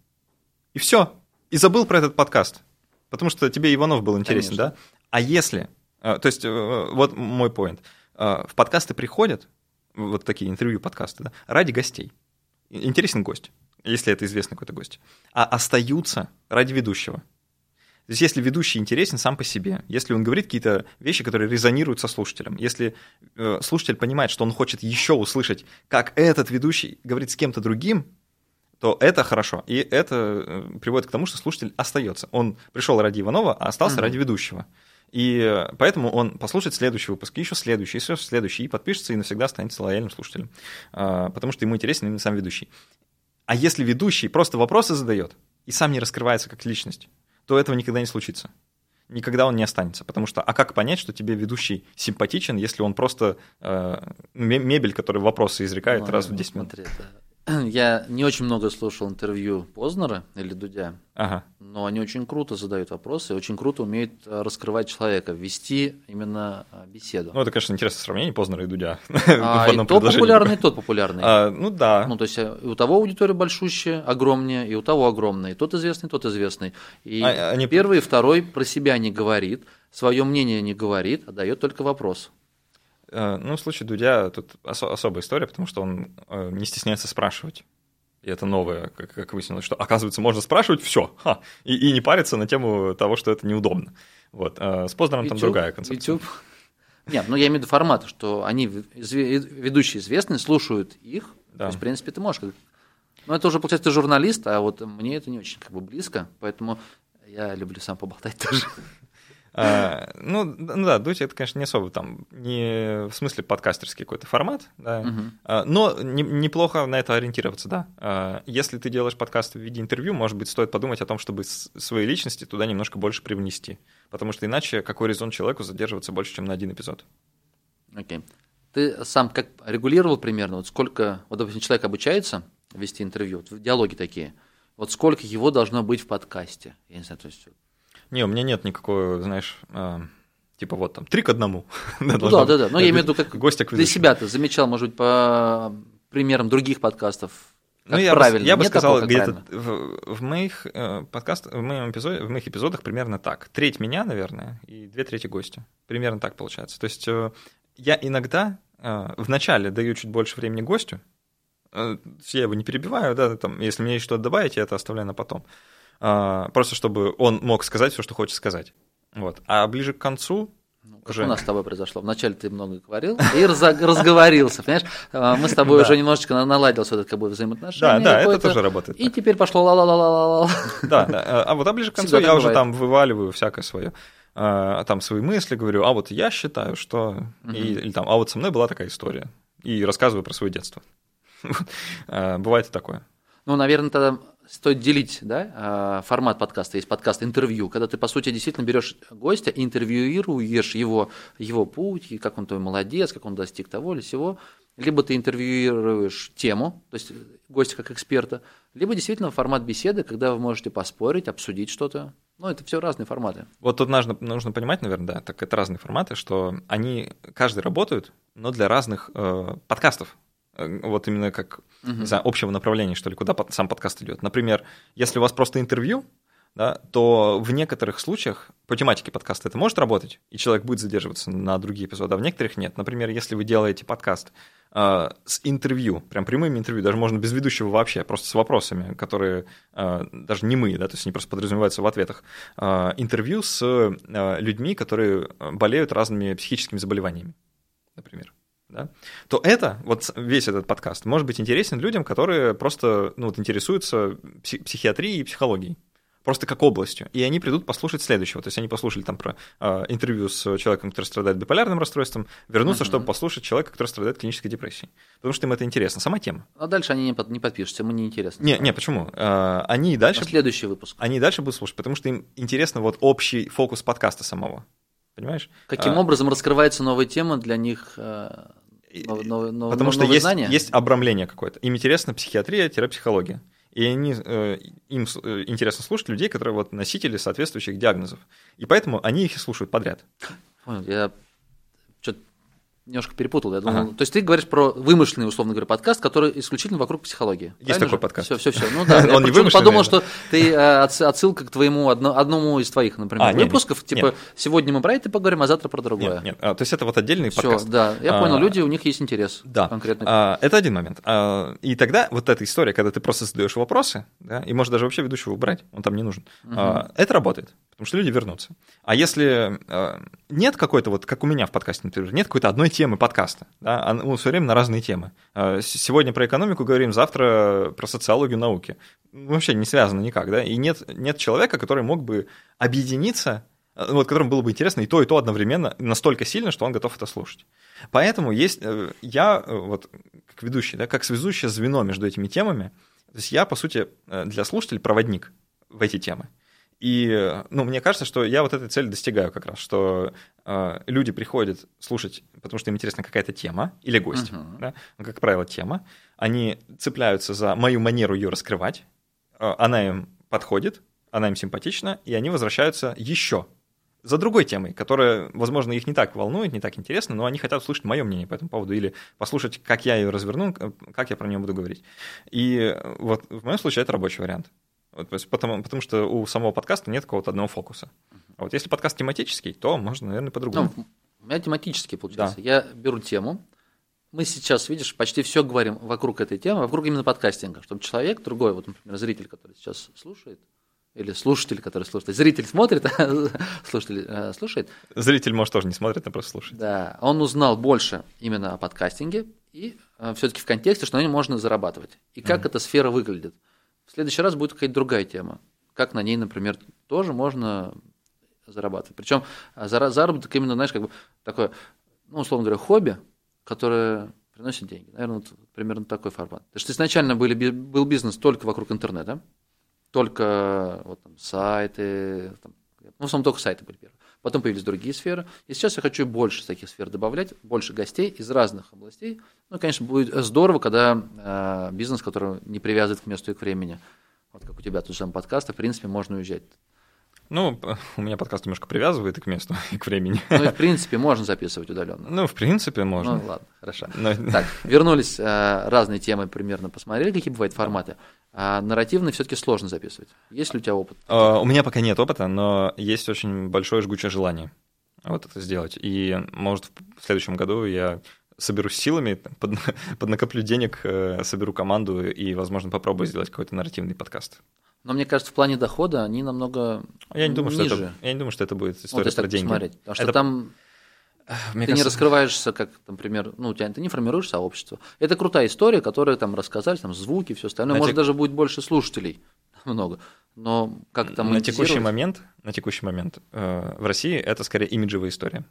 И все. И забыл про этот подкаст. Потому что тебе Иванов был интересен, Конечно. да? А если... э, То есть, э, вот мой поинт. Э, В подкасты приходят, вот такие интервью-подкасты, да, ради гостей. Интересен гость, если это известный какой-то гость. А остаются ради ведущего. То есть, если ведущий интересен сам по себе, если он говорит какие-то вещи, которые резонируют со слушателем, если э, слушатель понимает, что он хочет еще услышать, как этот ведущий говорит с кем-то другим, то это хорошо. И это э, приводит к тому, что слушатель остается. Он пришел ради Иванова, а остался Мгм. ради ведущего. И э, поэтому он послушает следующий выпуск, и еще следующий, еще следующий, и подпишется, и навсегда останется лояльным слушателем. А, Потому что ему интересен именно сам ведущий. А если ведущий просто вопросы задает и сам не раскрывается как личность, то этого никогда не случится. Никогда он не останется. Потому что, а как понять, что тебе ведущий симпатичен, если он просто э, ме- мебель, которая вопросы изрекает Ну, раз в 10 минут? смотри, это- Я не очень много слушал интервью Познера или Дудя, Ага. но они очень круто задают вопросы, очень круто умеют э, раскрывать человека, вести именно э, беседу. Ну, это, конечно, интересное сравнение Познера и Дудя. А и одном то предложении. популярный, и тот популярный. А, Ну да. Ну, то есть э, и у того аудитория большущая, огромнее, и у того огромная, и тот известный, и тот известный. И А- они- первый и второй про себя не говорит, свое мнение не говорит, а дает только вопрос. Э, Ну, в случае Дудя тут осо- особая история, потому что он э, не стесняется спрашивать. И это новое, как, как выяснилось, что, оказывается, можно спрашивать все, и, и не париться на тему того, что это неудобно. Вот. а С Познером там YouTube, другая концепция. YouTube. Нет, ну я имею в виду формат, что они, ведущие известные, слушают их. Да. То есть, в принципе, ты можешь. Ну, это уже, получается, ты журналист, а вот мне это не очень как бы близко, поэтому я люблю сам поболтать тоже. А, ну, ну да, Дудь это, конечно, не особо там, не в смысле подкастерский какой-то формат, да. А, но не- неплохо на это ориентироваться, да. А, Если ты делаешь подкаст в виде интервью, может быть, стоит подумать о том, чтобы своей личности туда немножко больше привнести, потому что иначе какой резон человеку задерживаться больше, чем на один эпизод? Окей. Ты сам как регулировал примерно, вот сколько, вот, допустим, человек обучается вести интервью, вот диалоги такие, вот сколько его должно быть в подкасте? Я не знаю, то есть... Не, у меня нет никакого, знаешь, а, типа вот там три к одному. Ну да, да, да. Но я имею в виду, как Гостя для себя ты замечал, может быть, по примерам других подкастов, как Ну, я, правильно. бы, я бы Нет сказал, где-то в, в моих э, подкастах, в, моем эпизоде, в моих эпизодах примерно так. Треть меня, наверное, и две трети гостя. Примерно так получается. То есть э, я иногда э, вначале даю чуть больше времени гостю, э, я его не перебиваю, да, там, если мне есть что-то добавить, я это оставляю на потом. А, просто чтобы он мог сказать все, что хочет сказать. Вот. А ближе к концу ну, как уже... у нас с тобой произошло. Вначале ты много говорил и разговорился, понимаешь? А, мы с тобой уже немножечко наладился этот как бы взаимоотношения. Да, да, это тоже работает. И теперь пошло ла-ла-ла-ла-ла. Да, да. А вот а ближе к концу я уже там вываливаю всякое свое там свои мысли, говорю, а вот я считаю, что... Или там, а вот со мной была такая история. И рассказываю про свое детство. Бывает и такое. Ну, наверное, тогда стоит делить да, а, формат подкаста. Есть подкаст интервью, когда ты, по сути, действительно берешь гостя интервьюируешь его, его путь, и как он твой молодец, как он достиг того или всего. Либо ты интервьюируешь тему, то есть гостя как эксперта, либо действительно формат беседы, когда вы можете поспорить, обсудить что-то. Ну, это все разные форматы. Вот тут нужно, нужно понимать, наверное, да, так это разные форматы, что они, каждый работают, но для разных э, подкастов. Э, вот именно как угу. не знаю, общего направления, что ли, куда сам подкаст идет. Например, если у вас просто интервью, да, то в некоторых случаях по тематике подкаста это может работать, и человек будет задерживаться на другие эпизоды, а в некоторых нет. Например, если вы делаете подкаст э, с интервью, прям прямым интервью, даже можно без ведущего вообще, просто с вопросами, которые э, даже не мы, да, то есть они просто подразумеваются в ответах, э, интервью с э, людьми, которые болеют разными психическими заболеваниями, например да, то это, вот весь этот подкаст, может быть интересен людям, которые просто ну, вот, интересуются психиатрией и психологией просто как областью. И они придут послушать следующего. То есть они послушали там про э, интервью с человеком, который страдает биполярным расстройством, вернутся, uh-huh. чтобы послушать человека, который страдает клинической депрессией. Потому что им это интересно, сама тема. А дальше они не, под, не подпишутся, ему не интересно. Не, не, почему? Э, они дальше... На следующий выпуск. Они дальше будут слушать, потому что им интересно вот общий фокус подкаста самого. Понимаешь? Каким а, образом раскрывается новая тема для них? Э но, но, Потому что есть, есть обрамление какое-то. Им интересна психиатрия-психология. И они, э, им э, интересно слушать людей, которые вот носители соответствующих диагнозов. И поэтому они их и слушают подряд. Я немножко перепутал. Я думал, ага. то есть ты говоришь про вымышленный, условно говоря, подкаст, который исключительно вокруг психологии. Есть такой же? подкаст. Все, все, все. Ну да. Он я не подумал, что ты э, отсылка к твоему одному из твоих, например, а, выпусков. Типа сегодня мы про это поговорим, а завтра про другое. Нет. А, то есть это вот отдельный все, подкаст. Да, я а, понял. Люди у них есть интерес. Да. Конкретно. Это один момент. И тогда вот эта история, когда ты просто задаешь вопросы, да, и можешь даже вообще ведущего убрать, он там не нужен. Это работает потому что люди вернутся. А если э, нет какой-то, вот как у меня в подкасте, например, нет какой-то одной темы подкаста, да, а мы все время на разные темы. Э, сегодня про экономику говорим, завтра про социологию науки. Вообще не связано никак, да, и нет, нет человека, который мог бы объединиться э, вот, которому было бы интересно и то, и то одновременно настолько сильно, что он готов это слушать. Поэтому есть э, я, э, вот, как ведущий, да, как связующее звено между этими темами, то есть я, по сути, для слушателей проводник в эти темы. И, ну, мне кажется, что я вот этой цели достигаю как раз, что э, люди приходят слушать, потому что им интересна какая-то тема или гость, uh-huh. да? ну, как правило, тема. Они цепляются за мою манеру ее раскрывать, э, она им подходит, она им симпатична, и они возвращаются еще за другой темой, которая, возможно, их не так волнует, не так интересно, но они хотят услышать мое мнение по этому поводу или послушать, как я ее разверну, как я про нее буду говорить. И вот в моем случае это рабочий вариант. Вот, то есть потому, потому что у самого подкаста нет какого-то одного фокуса. А вот если подкаст тематический, то можно, наверное, по-другому. Ну, у меня тематический получается. Да. Я беру тему. Мы сейчас, видишь, почти все говорим вокруг этой темы, вокруг именно подкастинга, чтобы человек другой, вот, например, зритель, который сейчас слушает, или слушатель, который слушает. Зритель смотрит, слушатель э, слушает. Зритель, может, тоже не смотрит, а просто слушает. Да, он узнал больше именно о подкастинге и э, все-таки в контексте, что на нем можно зарабатывать. И как mm-hmm. эта сфера выглядит. Следующий раз будет какая-то другая тема. Как на ней, например, тоже можно зарабатывать. Причем а, заработок именно, знаешь, как бы такое, ну, условно говоря, хобби, которое приносит деньги. Наверное, вот примерно такой формат. То есть изначально были, был бизнес только вокруг интернета, только вот, там, сайты, там, ну, в основном только сайты были первые. Потом появились другие сферы. И сейчас я хочу больше таких сфер добавлять, больше гостей из разных областей. Ну, конечно, будет здорово, когда э, бизнес, который не привязывает к месту и к времени, вот как у тебя тут же подкаст, в принципе, можно уезжать. Ну, у меня подкаст немножко привязывает и к месту, и к времени. Ну, и в принципе, можно записывать удаленно. Ну, в принципе, можно. Ну, ладно, хорошо. Но... Так, вернулись, э, разные темы примерно посмотрели, какие бывают форматы. А нарративный все-таки сложно записывать. Есть ли у тебя опыт? Uh, у меня пока нет опыта, но есть очень большое жгучее желание вот это сделать. И, может, в следующем году я соберусь силами, под, поднакоплю денег, э, соберу команду и, возможно, попробую сделать какой-то нарративный подкаст. Но мне кажется, в плане дохода они намного Я не думаю, что ниже. это, я не думаю, что это будет история если про деньги. посмотреть. Потому что Это- там Мне ты не кажется, раскрываешься, как, например, ну, у тебя ты не формируешь сообщество. Это крутая история, которая там рассказали, там звуки, все остальное. На Может, тек- даже будет больше слушателей, много. Но как там на текущий момент, на текущий момент э, в России это скорее имиджевая история.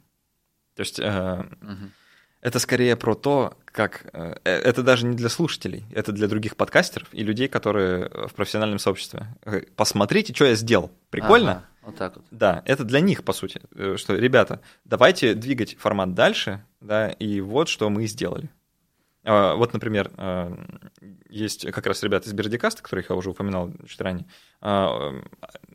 То есть э, Мгм. это скорее про то, как э, э, это даже не для слушателей, это для других подкастеров и людей, которые в профессиональном сообществе. Э, Посмотрите, что я сделал. Прикольно? Ага, вот так вот. Да, это для них, по сути, э, что, ребята, давайте двигать формат дальше, да, и вот что мы сделали. А, Вот, например, а, есть как раз ребята из Бердикаста, которых я уже упоминал чуть ранее. А,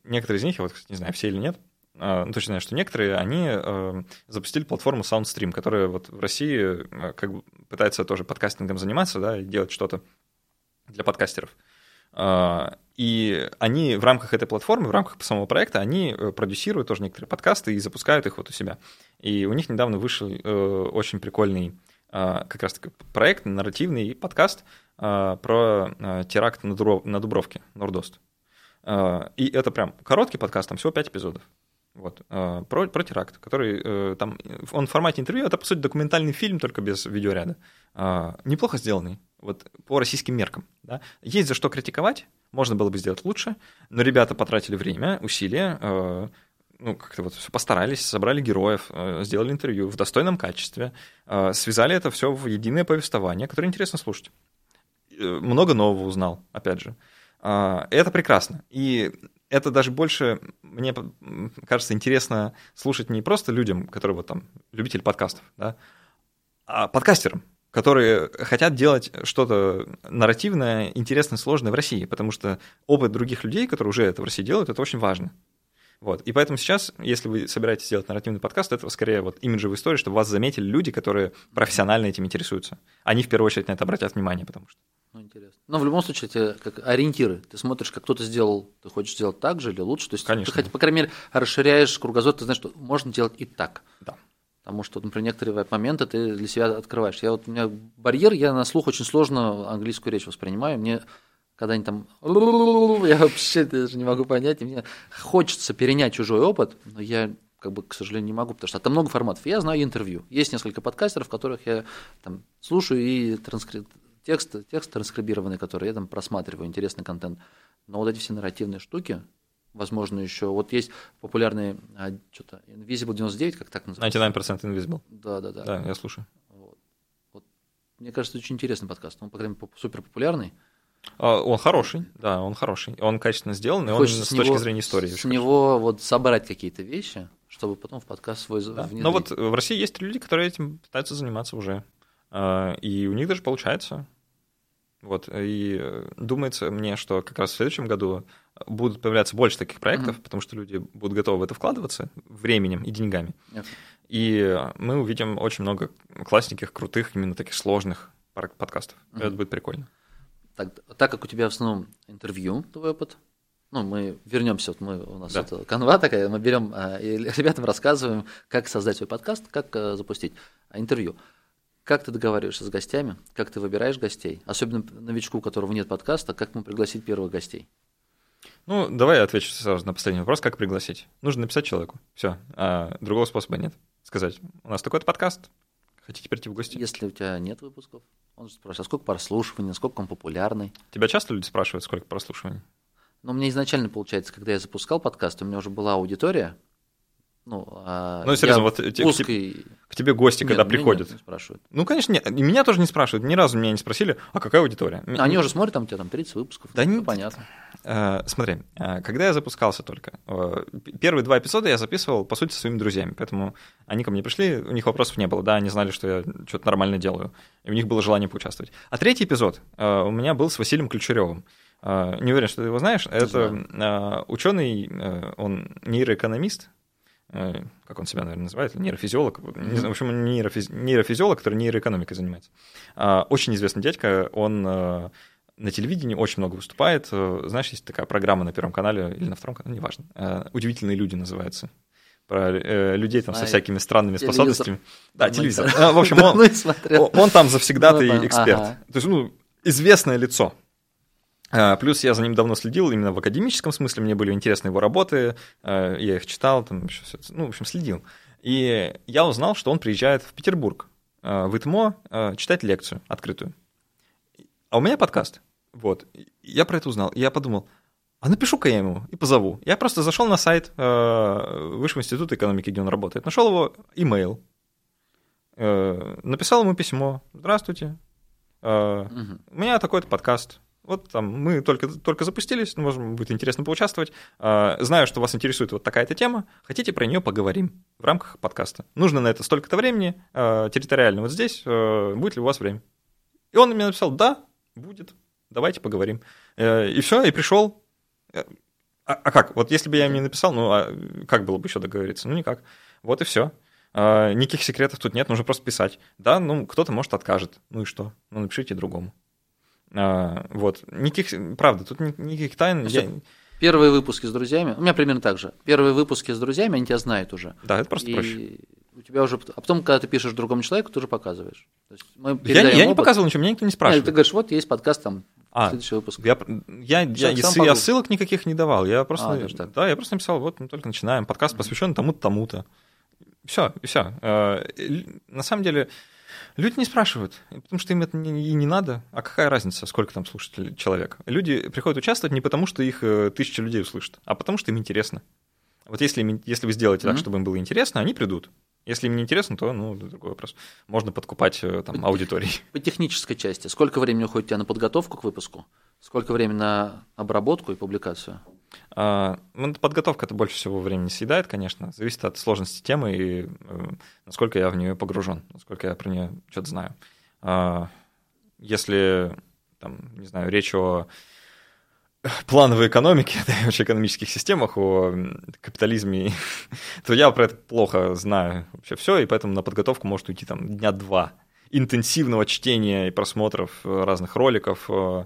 Некоторые из них, я вот кстати, не знаю, все или нет, а, ну, точно знаю, что некоторые, они э, запустили платформу SoundStream, которая вот в России э, как бы пытается тоже подкастингом заниматься, да, и делать что-то для подкастеров. И они в рамках этой платформы, в рамках самого проекта, они э, продюсируют тоже некоторые подкасты и запускают их вот у себя. И у них недавно вышел э, очень прикольный а, как раз таки проект, нарративный подкаст а, про а, теракт на Дубров- на Дубровке, Нордост. А, И это прям короткий подкаст, там всего 5 эпизодов. Вот, а, про, про теракт, который э, там, он в формате интервью, это, по сути, документальный фильм, только без видеоряда. А, Неплохо сделанный, вот по российским меркам. Да? Есть за что критиковать, можно было бы сделать лучше, но ребята потратили время, усилия, э, ну, как-то вот все постарались, собрали героев, э, сделали интервью в достойном качестве, э, связали это все в единое повествование, которое интересно слушать. Много нового узнал, опять же. Это прекрасно. И это даже больше, мне кажется, интересно слушать не просто людям, которые вот там любители подкастов, да, а подкастерам, которые хотят делать что-то нарративное, интересное, сложное в России, потому что опыт других людей, которые уже это в России делают, это очень важно. Вот. И поэтому сейчас, если вы собираетесь делать нарративный подкаст, это скорее вот имиджевая история, чтобы вас заметили люди, которые профессионально этим интересуются. Они в первую очередь на это обратят внимание, потому что. Ну, интересно. Но в любом случае, это как ориентиры. Ты смотришь, как кто-то сделал, ты хочешь сделать так же или лучше. То есть Конечно. ты, хоть, по крайней мере, расширяешь кругозор, ты знаешь, что можно делать и так. Да. Потому что, например, некоторые моменты ты для себя открываешь. Я вот, у меня барьер, я на слух очень сложно английскую речь воспринимаю. Мне когда они там... Я вообще даже не могу понять. И мне хочется перенять чужой опыт, но я как бы, к сожалению, не могу, потому что там много форматов. Я знаю интервью. Есть несколько подкастеров, которых я там слушаю и транскри... текст, текст транскрибированный, который я там просматриваю, интересный контент. Но вот эти все нарративные штуки, возможно, еще... Вот есть популярный а, что-то Invisible 99, как так называется? 99% Invisible. Да, да, да. Да, я слушаю. Вот. Вот. Мне кажется, очень интересный подкаст. Он, по крайней мере, супер популярный. А, Он хороший, да, он хороший. Он качественно сделан, и он с с точки него- зрения истории. С него вот собрать какие-то вещи, чтобы потом в подкаст свой Да. внедрить. Но вот в России есть люди, которые этим пытаются заниматься уже. А, И у них даже получается. Вот. И э, думается мне, что как раз в следующем году будут появляться больше таких проектов, потому что люди будут готовы в это вкладываться временем и деньгами. Нет. И мы увидим очень много классненьких, крутых, именно таких сложных подкастов. Мгм. Это будет прикольно. Так, так как у тебя в основном интервью, твой опыт, ну, мы вернемся, вот мы, у нас Да. это канва такая, мы берем а, и ребятам рассказываем, как создать свой подкаст, как а, запустить а, интервью. Как ты договариваешься с гостями, как ты выбираешь гостей, особенно новичку, у которого нет подкаста, как ему пригласить первых гостей? Ну, давай я отвечу сразу на последний вопрос, как пригласить. Нужно написать человеку. Все. другого способа нет. Сказать, у нас такой-то подкаст, хотите прийти в гости? Если у тебя нет выпусков, он же спрашивает, а сколько прослушиваний, насколько он популярный. Тебя часто люди спрашивают, сколько прослушиваний? Но у меня изначально, получается, когда я запускал подкаст, у меня уже была аудитория. Ну, а Ну, серьезно, вот в те- узкой... К тебе гости, Нет, когда приходят. нет, не спрашивают. Ну, конечно, нет. Меня тоже не спрашивают. Ни разу меня не спросили, а какая аудитория? М- Они уже смотрят, там у тебя там 30 выпусков. Да ну, не- понятно. Э, Смотри, э, когда я запускался только, э, первые два эпизода я записывал, по сути, со своими друзьями, поэтому они ко мне пришли, у них вопросов не было, да, они знали, что я что-то нормально делаю, и у них было желание поучаствовать. А третий эпизод э, у меня был с Василием Ключаревым. Э, Не уверен, что ты его знаешь. Это ученый, он нейроэкономист, э, как он себя, наверное, называет, нейрофизиолог, не знаю, в общем, он нейрофиз- нейрофизиолог, который нейроэкономикой занимается. А, Очень известный дядька, он э, на телевидении очень много выступает. Э, Знаешь, есть такая программа на Первом канале или на Втором канале, неважно. Э, «Удивительные люди» называется. Про э, людей там со Знаю. всякими странными Телевизор. способностями. Да, телевизор. А, В общем, он, он там завсегдатый Ну да, эксперт. ага. То есть, ну, известное лицо. А, Плюс я за ним давно следил, именно в академическом смысле, мне были интересны его работы, а, я их читал, там ну, в общем, следил. И я узнал, что он приезжает в Петербург, а, в ИТМО, читать лекцию открытую. А у меня подкаст. Вот. Я про это узнал. И я подумал, а напишу-ка я ему и позову. Я просто зашел на сайт Высшего института экономики, где он работает, нашел его имейл, э, написал ему письмо. Здравствуйте. э, у меня такой-то подкаст. Вот там мы только, только запустились, ну, может, будет интересно поучаствовать. А, Знаю, что вас интересует вот такая-то тема. Хотите про нее поговорим в рамках подкаста. Нужно на это столько-то времени, а, территориально вот здесь. а, Будет ли у вас время? И он мне написал, да, будет, давайте поговорим. Э, И все, и пришел. Э, А, а как? Вот если бы я им не написал, ну, а как было бы еще договориться? Ну, никак. Вот и все. Никаких секретов тут нет, нужно просто писать. Да, ну, кто-то, может, откажет. Ну и что? Ну, напишите другому. А, вот. Никаких, правда, тут ни- никаких тайн. Ну, я-. Первые выпуски с друзьями, у меня примерно так же. Первые выпуски с друзьями, они тебя знают уже. Да, это просто и проще. у тебя уже... А потом, когда ты пишешь другому человеку, ты уже показываешь. Мы Я, я не показывал ничего, меня никто не Нет, спрашивает. ты говоришь, вот есть подкаст там, А, следующий выпуск. Я, я, я, я погугл. ссылок никаких не давал. Я просто, А, так. да, я просто написал, вот мы только начинаем. Подкаст посвящен тому-то, тому-то. Все, и все. На самом деле, люди не спрашивают, потому что им это не, и не надо. А какая разница, сколько там слушателей человек? Люди приходят участвовать не потому, что их э, тысяча людей услышат, а потому что им интересно. Вот если, им- если вы сделаете так, Мгм. чтобы им было интересно, они придут. Если им не интересно, то, ну, другой вопрос. Можно подкупать э, там аудитории. По технической части, сколько времени уходит у тебя на подготовку к выпуску? Сколько времени на обработку и публикацию? А, ну, подготовка это больше всего времени съедает, конечно. Зависит от сложности темы и э, насколько я в нее погружен, насколько я про нее что-то знаю. А, если, там, не знаю, речь о плановой экономике, да, вообще экономических системах, о капитализме, то я про это плохо знаю вообще все, и поэтому на подготовку может уйти там дня два интенсивного чтения и просмотров э, разных роликов, э,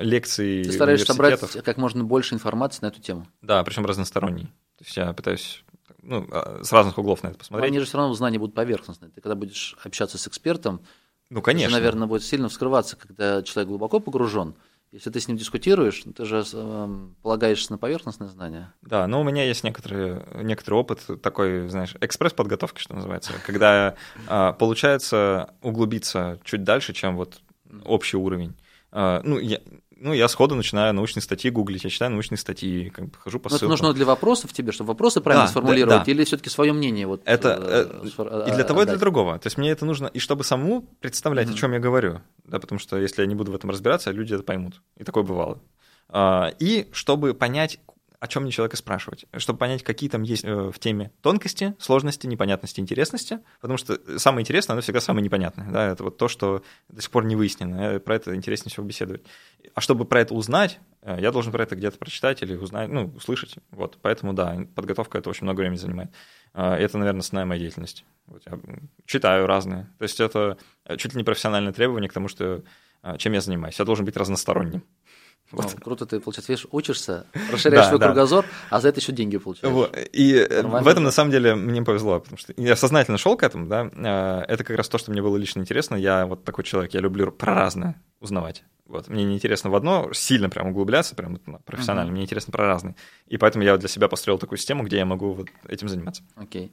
лекций, Ты стараешься собрать как можно больше информации на эту тему. Да, причем разносторонний. То есть я пытаюсь ну, а, с разных углов на это Но посмотреть. они же все равно знания будут поверхностные. Ты когда будешь общаться с экспертом, Ну, это, конечно. наверное, будет сильно вскрываться, когда человек глубоко погружен. Если ты с ним дискутируешь, ты же эм, полагаешься на поверхностные знания. Да, но у меня есть некоторый, некоторый опыт такой, знаешь, экспресс-подготовки, что называется, когда а, получается углубиться чуть дальше, чем вот общий уровень. А, ну, я, ну, я сходу начинаю научные статьи гуглить, я читаю научные статьи, как бы хожу по Но это ссылкам. нужно для вопросов тебе, чтобы вопросы правильно Да, да, сформулировать, да. или все-таки свое мнение вот Это э, э, сфор- и для того, и для отдать? другого. То есть мне это нужно, и чтобы самому представлять, Мгм. о чем я говорю, да, потому что если я не буду в этом разбираться, люди это поймут. И такое бывало. А, И чтобы понять, о чем мне человека спрашивать, чтобы понять, какие там есть э, в теме тонкости, сложности, непонятности, интересности, потому что самое интересное, оно всегда самое непонятное, да, это вот то, что до сих пор не выяснено, э, про это интереснее всего беседовать. А чтобы про это узнать, э, я должен про это где-то прочитать или узнать, ну, услышать, вот, поэтому, да, подготовка это очень много времени занимает. А, Это, наверное, основная моя деятельность. Вот я читаю разные. То есть это э, чуть ли не профессиональное требование к тому, что чем я занимаюсь. Я должен быть разносторонним. Ну, Вот. круто, ты, получается, видишь, учишься, расширяешь Да, свой да. кругозор, а за это еще деньги получаешь. Вот. И э, Нормально. в этом, на самом деле, мне повезло, потому что я сознательно шел к этому, да. Э, Это как раз то, что мне было лично интересно. Я вот такой человек, я люблю про разное узнавать. Вот. Мне не интересно в одно сильно прям углубляться, прям ну, профессионально, Мгм. мне интересно про разные. И поэтому я для себя построил такую систему, где я могу вот этим заниматься. Окей.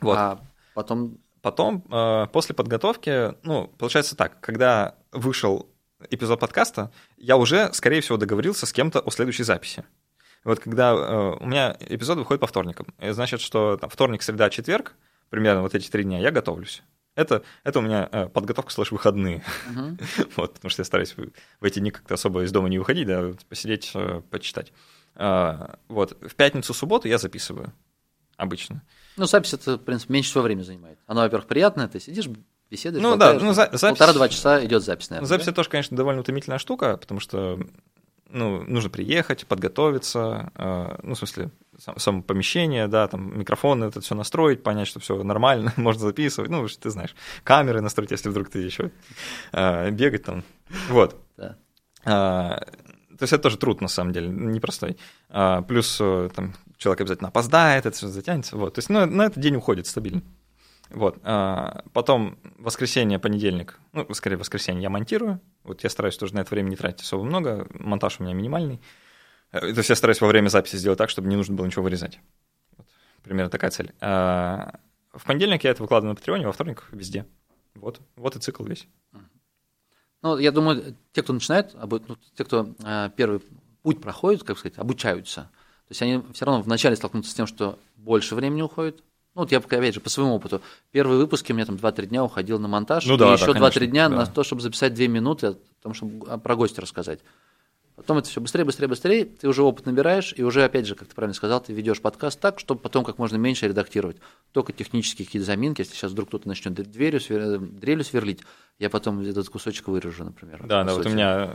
Вот. А потом Потом, э, после подготовки, ну, получается так, когда вышел эпизод подкаста, я уже, скорее всего, договорился с кем-то о следующей записи. Вот когда э, у меня эпизод выходит по вторникам, значит, что там, вторник, среда, четверг, примерно вот эти три дня, я готовлюсь. Это, это у меня э, подготовка слэш выходные. мгм. вот, потому что я стараюсь в в эти дни как-то особо из дома не выходить, да, посидеть, э, почитать. А, вот, в пятницу, субботу я записываю обычно. ну, запись это, в принципе, меньше всего времени занимает. Оно, во-первых, приятное, ты сидишь, беседуешь, Ну да, ну, за- запись- полтора-два часа идет запись, наверное. Запись да? тоже, конечно, довольно утомительная штука, потому что ну, нужно приехать, подготовиться, э, ну, в смысле, сам- само помещение, да, там микрофон, это все настроить, понять, что все нормально, можно записывать, ну, ты знаешь, камеры настроить, если вдруг ты еще бегать там, вот. Да. А, То есть это тоже труд, на самом деле, непростой. А, Плюс э, там человек обязательно опоздает, это все затянется, вот. То есть, ну, на этот день уходит стабильно. Вот. А, потом воскресенье, понедельник, ну, скорее воскресенье я монтирую. Вот я стараюсь тоже на это время не тратить особо много. Монтаж у меня минимальный. Э, то есть я стараюсь во время записи сделать так, чтобы не нужно было ничего вырезать. Вот. Примерно такая цель. А, в понедельник я это выкладываю на Патреоне, во вторник везде. Вот, вот и цикл весь. Ну, я думаю, те, кто начинает, ну, те, кто э, первый путь проходит, как сказать, обучаются, то есть они все равно вначале столкнутся с тем, что больше времени уходит. Ну, вот я, опять же, по своему опыту. Первые выпуски у меня там 2-3 дня уходил на монтаж, ну, да, и еще да, 2-3 дня да. на то, чтобы записать 2 минуты о том, чтобы про гостя рассказать. Потом это все быстрее, быстрее, быстрее, ты уже опыт набираешь, и уже, опять же, как ты правильно сказал, ты ведешь подкаст так, чтобы потом как можно меньше редактировать. Только технические какие-то заминки, если сейчас вдруг кто-то начнет дверью, свер... дрелью сверлить, я потом этот кусочек вырежу, например. Да, да, вот у меня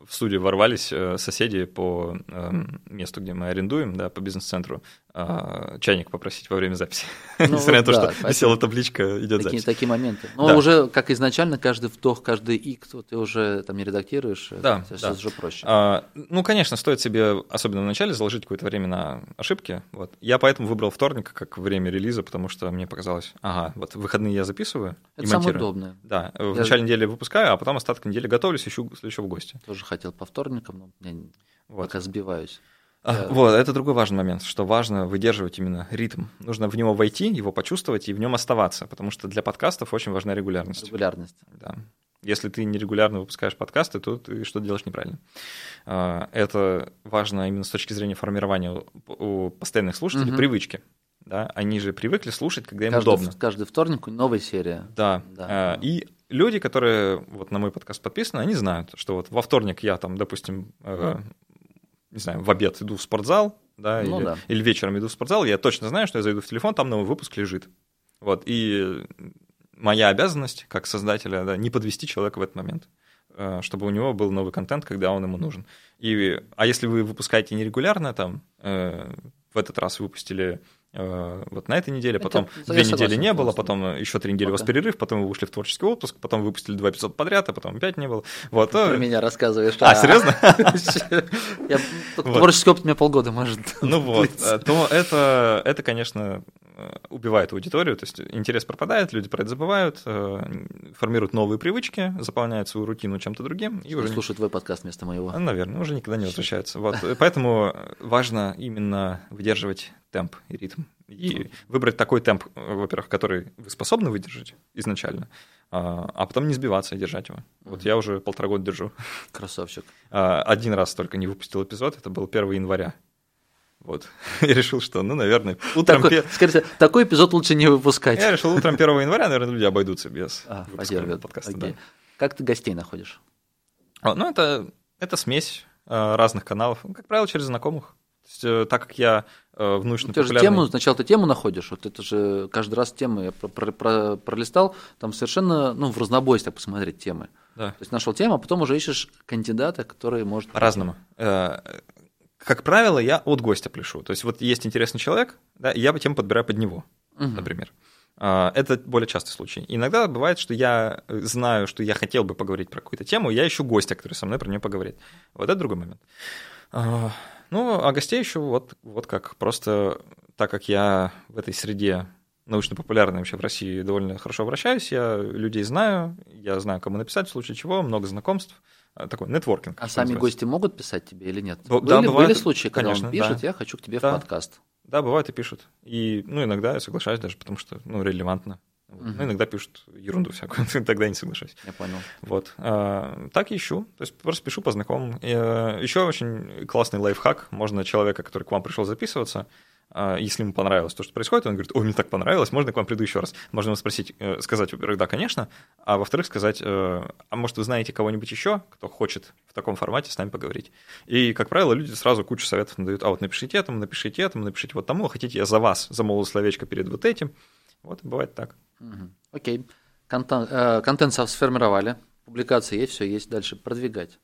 в студию ворвались э, соседи по эм, месту, где мы арендуем, да, по бизнес-центру, а, чайник попросить во время записи. Ну, Несмотря на то, да, что висела табличка, идет такие, запись. Такие моменты. Но да. уже, как изначально, каждый вдох, каждый ик, ты уже там не редактируешь, да, сейчас да. уже проще. А, ну, конечно, стоит себе, особенно в начале, заложить какое-то время на ошибки. Вот. Я поэтому выбрал вторник как время релиза, потому что мне показалось, ага, вот выходные я записываю Это и самое монтирую. удобное. Да, в я... начале недели выпускаю, а потом остаток недели готовлюсь, ищу следующего гостя. Тоже хотел по вторникам, но я вот. пока сбиваюсь. А, Вот, это другой важный момент, что важно выдерживать именно ритм. Нужно в него войти, его почувствовать и в нем оставаться, потому что для подкастов очень важна регулярность. Регулярность. Да. Если ты нерегулярно выпускаешь подкасты, то ты что-то делаешь неправильно. А, Это важно именно с точки зрения формирования у- постоянных слушателей Мгм. привычки. Да? Они же привыкли слушать, когда им Каждый, удобно. каждый вторник новая серия. Да. Да. А, И люди, которые вот на мой подкаст подписаны, они знают, что вот во вторник я там, допустим, э, не знаю, в обед иду в спортзал, да, Ну или, да. или вечером иду в спортзал, я точно знаю, что я зайду в телефон, там новый выпуск лежит. Вот, и моя обязанность, как создателя, да, не подвести человека в этот момент, э, чтобы у него был новый контент, когда он ему нужен. И, а если вы выпускаете нерегулярно, там, э, в этот раз выпустили вот на этой неделе, Это- потом я две недели не было, потом еще три недели у вас Пока. перерыв, потом вы вышли в творческий отпуск, потом выпустили два эпизода подряд, а потом опять не было. Вот, Про то- меня рассказываешь. А, серьезно? Творческий опыт у меня полгода может. Ну вот, э, то это, это, конечно, э, убивает аудиторию, то есть интерес пропадает, люди про это забывают, э, формируют новые привычки, заполняют свою рутину чем-то другим, и уже, Слушаю твой подкаст вместо моего. а, наверное, уже никогда не возвращаются. Вот, э, поэтому важно именно выдерживать темп и ритм. И выбрать такой темп, э, во-первых, который вы способны выдержать изначально, а а потом не сбиваться и держать его. Вот я уже полтора года держу. Красавчик. А, Один раз только не выпустил эпизод, это был 1 января. Вот. Я решил, что, ну, наверное, утром... Такой, скажите, такой эпизод лучше не выпускать. Я решил утром 1 января, наверное, люди обойдутся без А, подкаста. Да. Как ты гостей находишь? А, Ну, это, это смесь э, разных каналов, ну, как правило, через знакомых. То есть, э, так как я э, в Ну, научно ты же тему, сначала ты тему находишь, вот это же каждый раз темы, я про- про- про- пролистал, там совершенно, ну, в разнобой, так посмотреть темы. Да. То есть нашел тему, а потом уже ищешь кандидата, который может... По-разному. Как правило, я от гостя пляшу. То есть вот есть интересный человек, да, и я тему подбираю под него, Мгм. например. А, Это более частый случай. Иногда бывает, что я знаю, что я хотел бы поговорить про какую-то тему, я ищу гостя, который со мной про нее поговорит. Вот это другой момент. А, Ну, а гостей еще вот, вот как. Просто так как я в этой среде научно-популярной вообще в России довольно хорошо вращаюсь, я людей знаю, я знаю, кому написать в случае чего, много знакомств. А, Такой нетворкинг. А сами называется. гости могут писать тебе или нет? Б- были, да, бывает, были случаи, когда конечно, он пишет, да. я хочу к тебе Да. в подкаст. Да, бывает и пишут. И, ну, иногда я соглашаюсь даже, потому что, ну, релевантно. Вот. Мгм. Ну, иногда пишут ерунду всякую, тогда не соглашаюсь. Я понял. Вот. А, так ищу. То есть просто пишу по знакомым. И, э, Еще очень классный лайфхак. Можно человека, который к вам пришел записываться, а, если ему понравилось то, что происходит, он говорит, ой, мне так понравилось, можно я к вам приду еще раз? Можно ему спросить, э, сказать, во-первых, да, конечно, а во-вторых, сказать, э, а может, вы знаете кого-нибудь еще, кто хочет в таком формате с нами поговорить? И, как правило, люди сразу кучу советов дают, а вот напишите этому, напишите этому, напишите вот тому, хотите я за вас замолвил словечко перед вот этим. Вот, бывает так. Окей. Контент, э, контент со- сформировали, публикации есть, все есть. Дальше продвигать.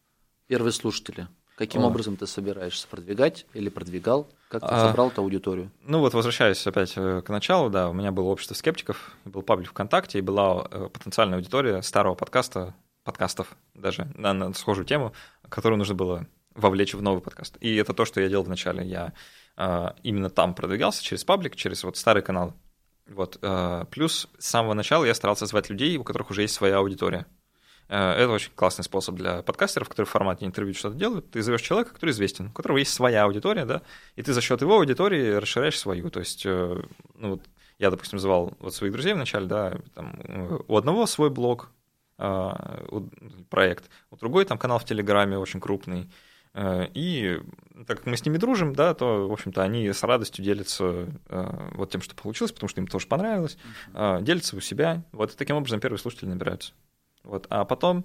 Первые слушатели. Каким О. образом ты собираешься продвигать или продвигал? Как ты А. собрал эту аудиторию? Ну вот, возвращаясь опять э, к началу, да, у меня было общество скептиков, был паблик ВКонтакте, и была э, потенциальная аудитория старого подкаста, подкастов даже, на, на схожую тему, которую нужно было вовлечь в новый подкаст. И это то, что я делал вначале. Я э, именно там продвигался, через паблик, через вот старый канал. Вот. э, Плюс с самого начала я старался звать людей, у которых уже есть своя аудитория. Э, Это очень классный способ для подкастеров, которые в формате интервью что-то делают. Ты зовешь человека, который известен, у которого есть своя аудитория, да, и ты за счет его аудитории расширяешь свою. То есть, э, ну, вот я, допустим, звал вот своих друзей вначале, да, там, э, у одного свой блог, у- проект, у другой там канал в Телеграме очень крупный. Э, И так как мы с ними дружим, да, то, в общем-то, они с радостью делятся э, вот тем, что получилось, потому что им тоже понравилось, э, делятся у себя. Вот и таким образом первые слушатели набираются. Вот. А потом...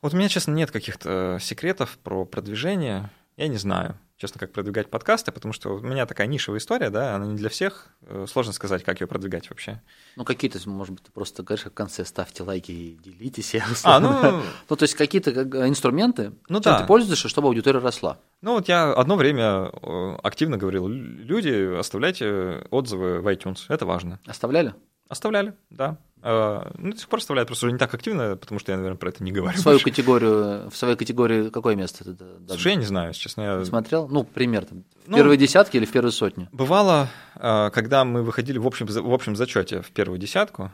Вот у меня, честно, нет каких-то секретов про продвижение. Я не знаю, честно, как продвигать подкасты, потому что у меня такая нишевая история, да, она не для всех. Э, Сложно сказать, как ее продвигать вообще. Ну, какие-то, может быть, ты просто говоришь, в конце ставьте лайки и делитесь. А, ну, Ну, то есть какие-то как, инструменты, Ну чем да. ты пользуешься, чтобы аудитория росла. Ну вот я одно время э, активно говорил, «Лю- люди, оставляйте отзывы в iTunes, это важно. Оставляли? Оставляли, да. Э, Ну, до сих пор оставляют, просто уже не так активно, потому что я, наверное, про это не говорю. Свою больше. категорию, в своей категории какое место ты д- дал? Слушай, я не знаю, честно. я- смотрел? Ну, пример там. В Ну, первые десятки или в первые сотни? Бывало, э, когда мы выходили в общем, в общем зачете в первую десятку,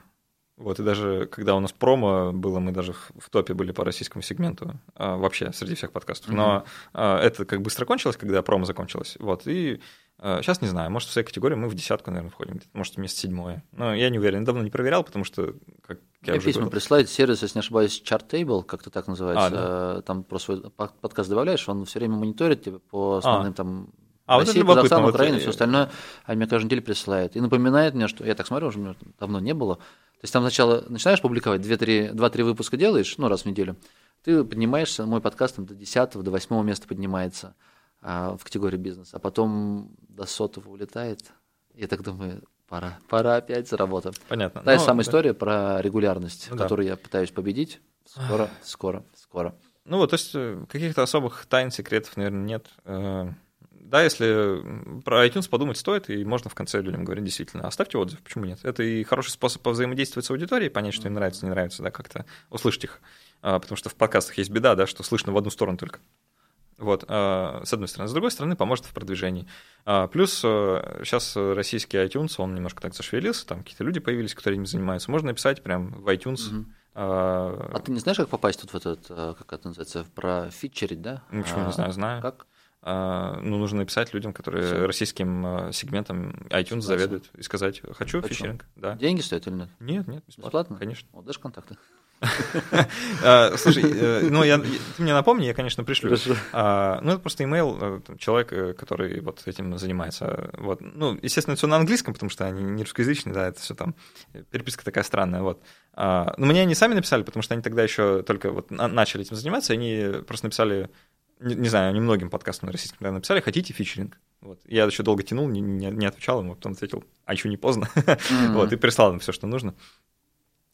вот, и даже когда у нас промо было, мы даже в топе были по российскому сегменту, э, вообще среди всех подкастов. Но э, это как быстро кончилось, когда промо закончилось. Вот, и сейчас не знаю, может, в своей категории мы в десятку, наверное, входим, может, место седьмое. Но я не уверен, давно не проверял, потому что, как я Мне уже письма говорил- сервис, если не ошибаюсь, Chartable, как-то так называется. А, да. Э, Там просто свой по- подкаст добавляешь, он все время мониторит тебя по основным там А, вот это Казахстан, вот, Украина, э, все остальное, а мне каждую неделю присылает. И напоминает мне, что я так смотрю, уже меня давно не было. То есть там сначала начинаешь публиковать, 2-3 выпуска делаешь, ну, раз в неделю, ты поднимаешься, мой подкаст там до 10 до 8 места поднимается а, в категории бизнес, а потом до сотого улетает. Я так думаю, пора, пора опять за работу. Понятно. Та же Ну, самая да. история про регулярность, Ну да. которую я пытаюсь победить. Скоро, скоро, скоро. Ну вот, то есть э, каких-то особых тайн, секретов, наверное, нет. Э, Да, если про iTunes подумать стоит, и можно в конце людям говорить, действительно, оставьте отзыв, почему нет? Это и хороший способ повзаимодействовать с аудиторией, понять, что им нравится, не нравится, да, как-то услышать их. А, Потому что в подкастах есть беда, да, что слышно в одну сторону только. Вот, а, с одной стороны. С другой стороны, поможет в продвижении. А, Плюс сейчас российский iTunes, он немножко так зашевелился, там какие-то люди появились, которые этим занимаются. Можно написать прям в iTunes. Мгм. а, А ты не знаешь, как попасть тут в этот, э, как это называется, про фичерить, да? Ну, почему, не А, знаю, знаю. Как? А, ну, нужно написать людям, которые Всё. российским а, сегментом iTunes заведуют, и сказать, хочу Хочу. фичеринг. Да. Деньги стоят или нет? Нет, нет, бесплатно. Бесплатно? Конечно. Вот, дашь контакты? А, Слушай, э, ну, я, ты мне напомни, я, конечно, пришлю. Ну, это просто имейл, э, человек, э, который вот этим занимается. Вот. Ну, естественно, все на английском, потому что они не русскоязычные, да, это все там, переписка такая странная, вот. Но мне они сами написали, потому что они тогда еще только вот на- начали этим заниматься, они просто написали, не, не знаю, они многим подкастам на российском да, написали, хотите фичеринг? Вот. Я еще долго тянул, не, не, не отвечал ему, потом ответил, а еще не поздно. Мгм. Вот, и прислал им все, что нужно.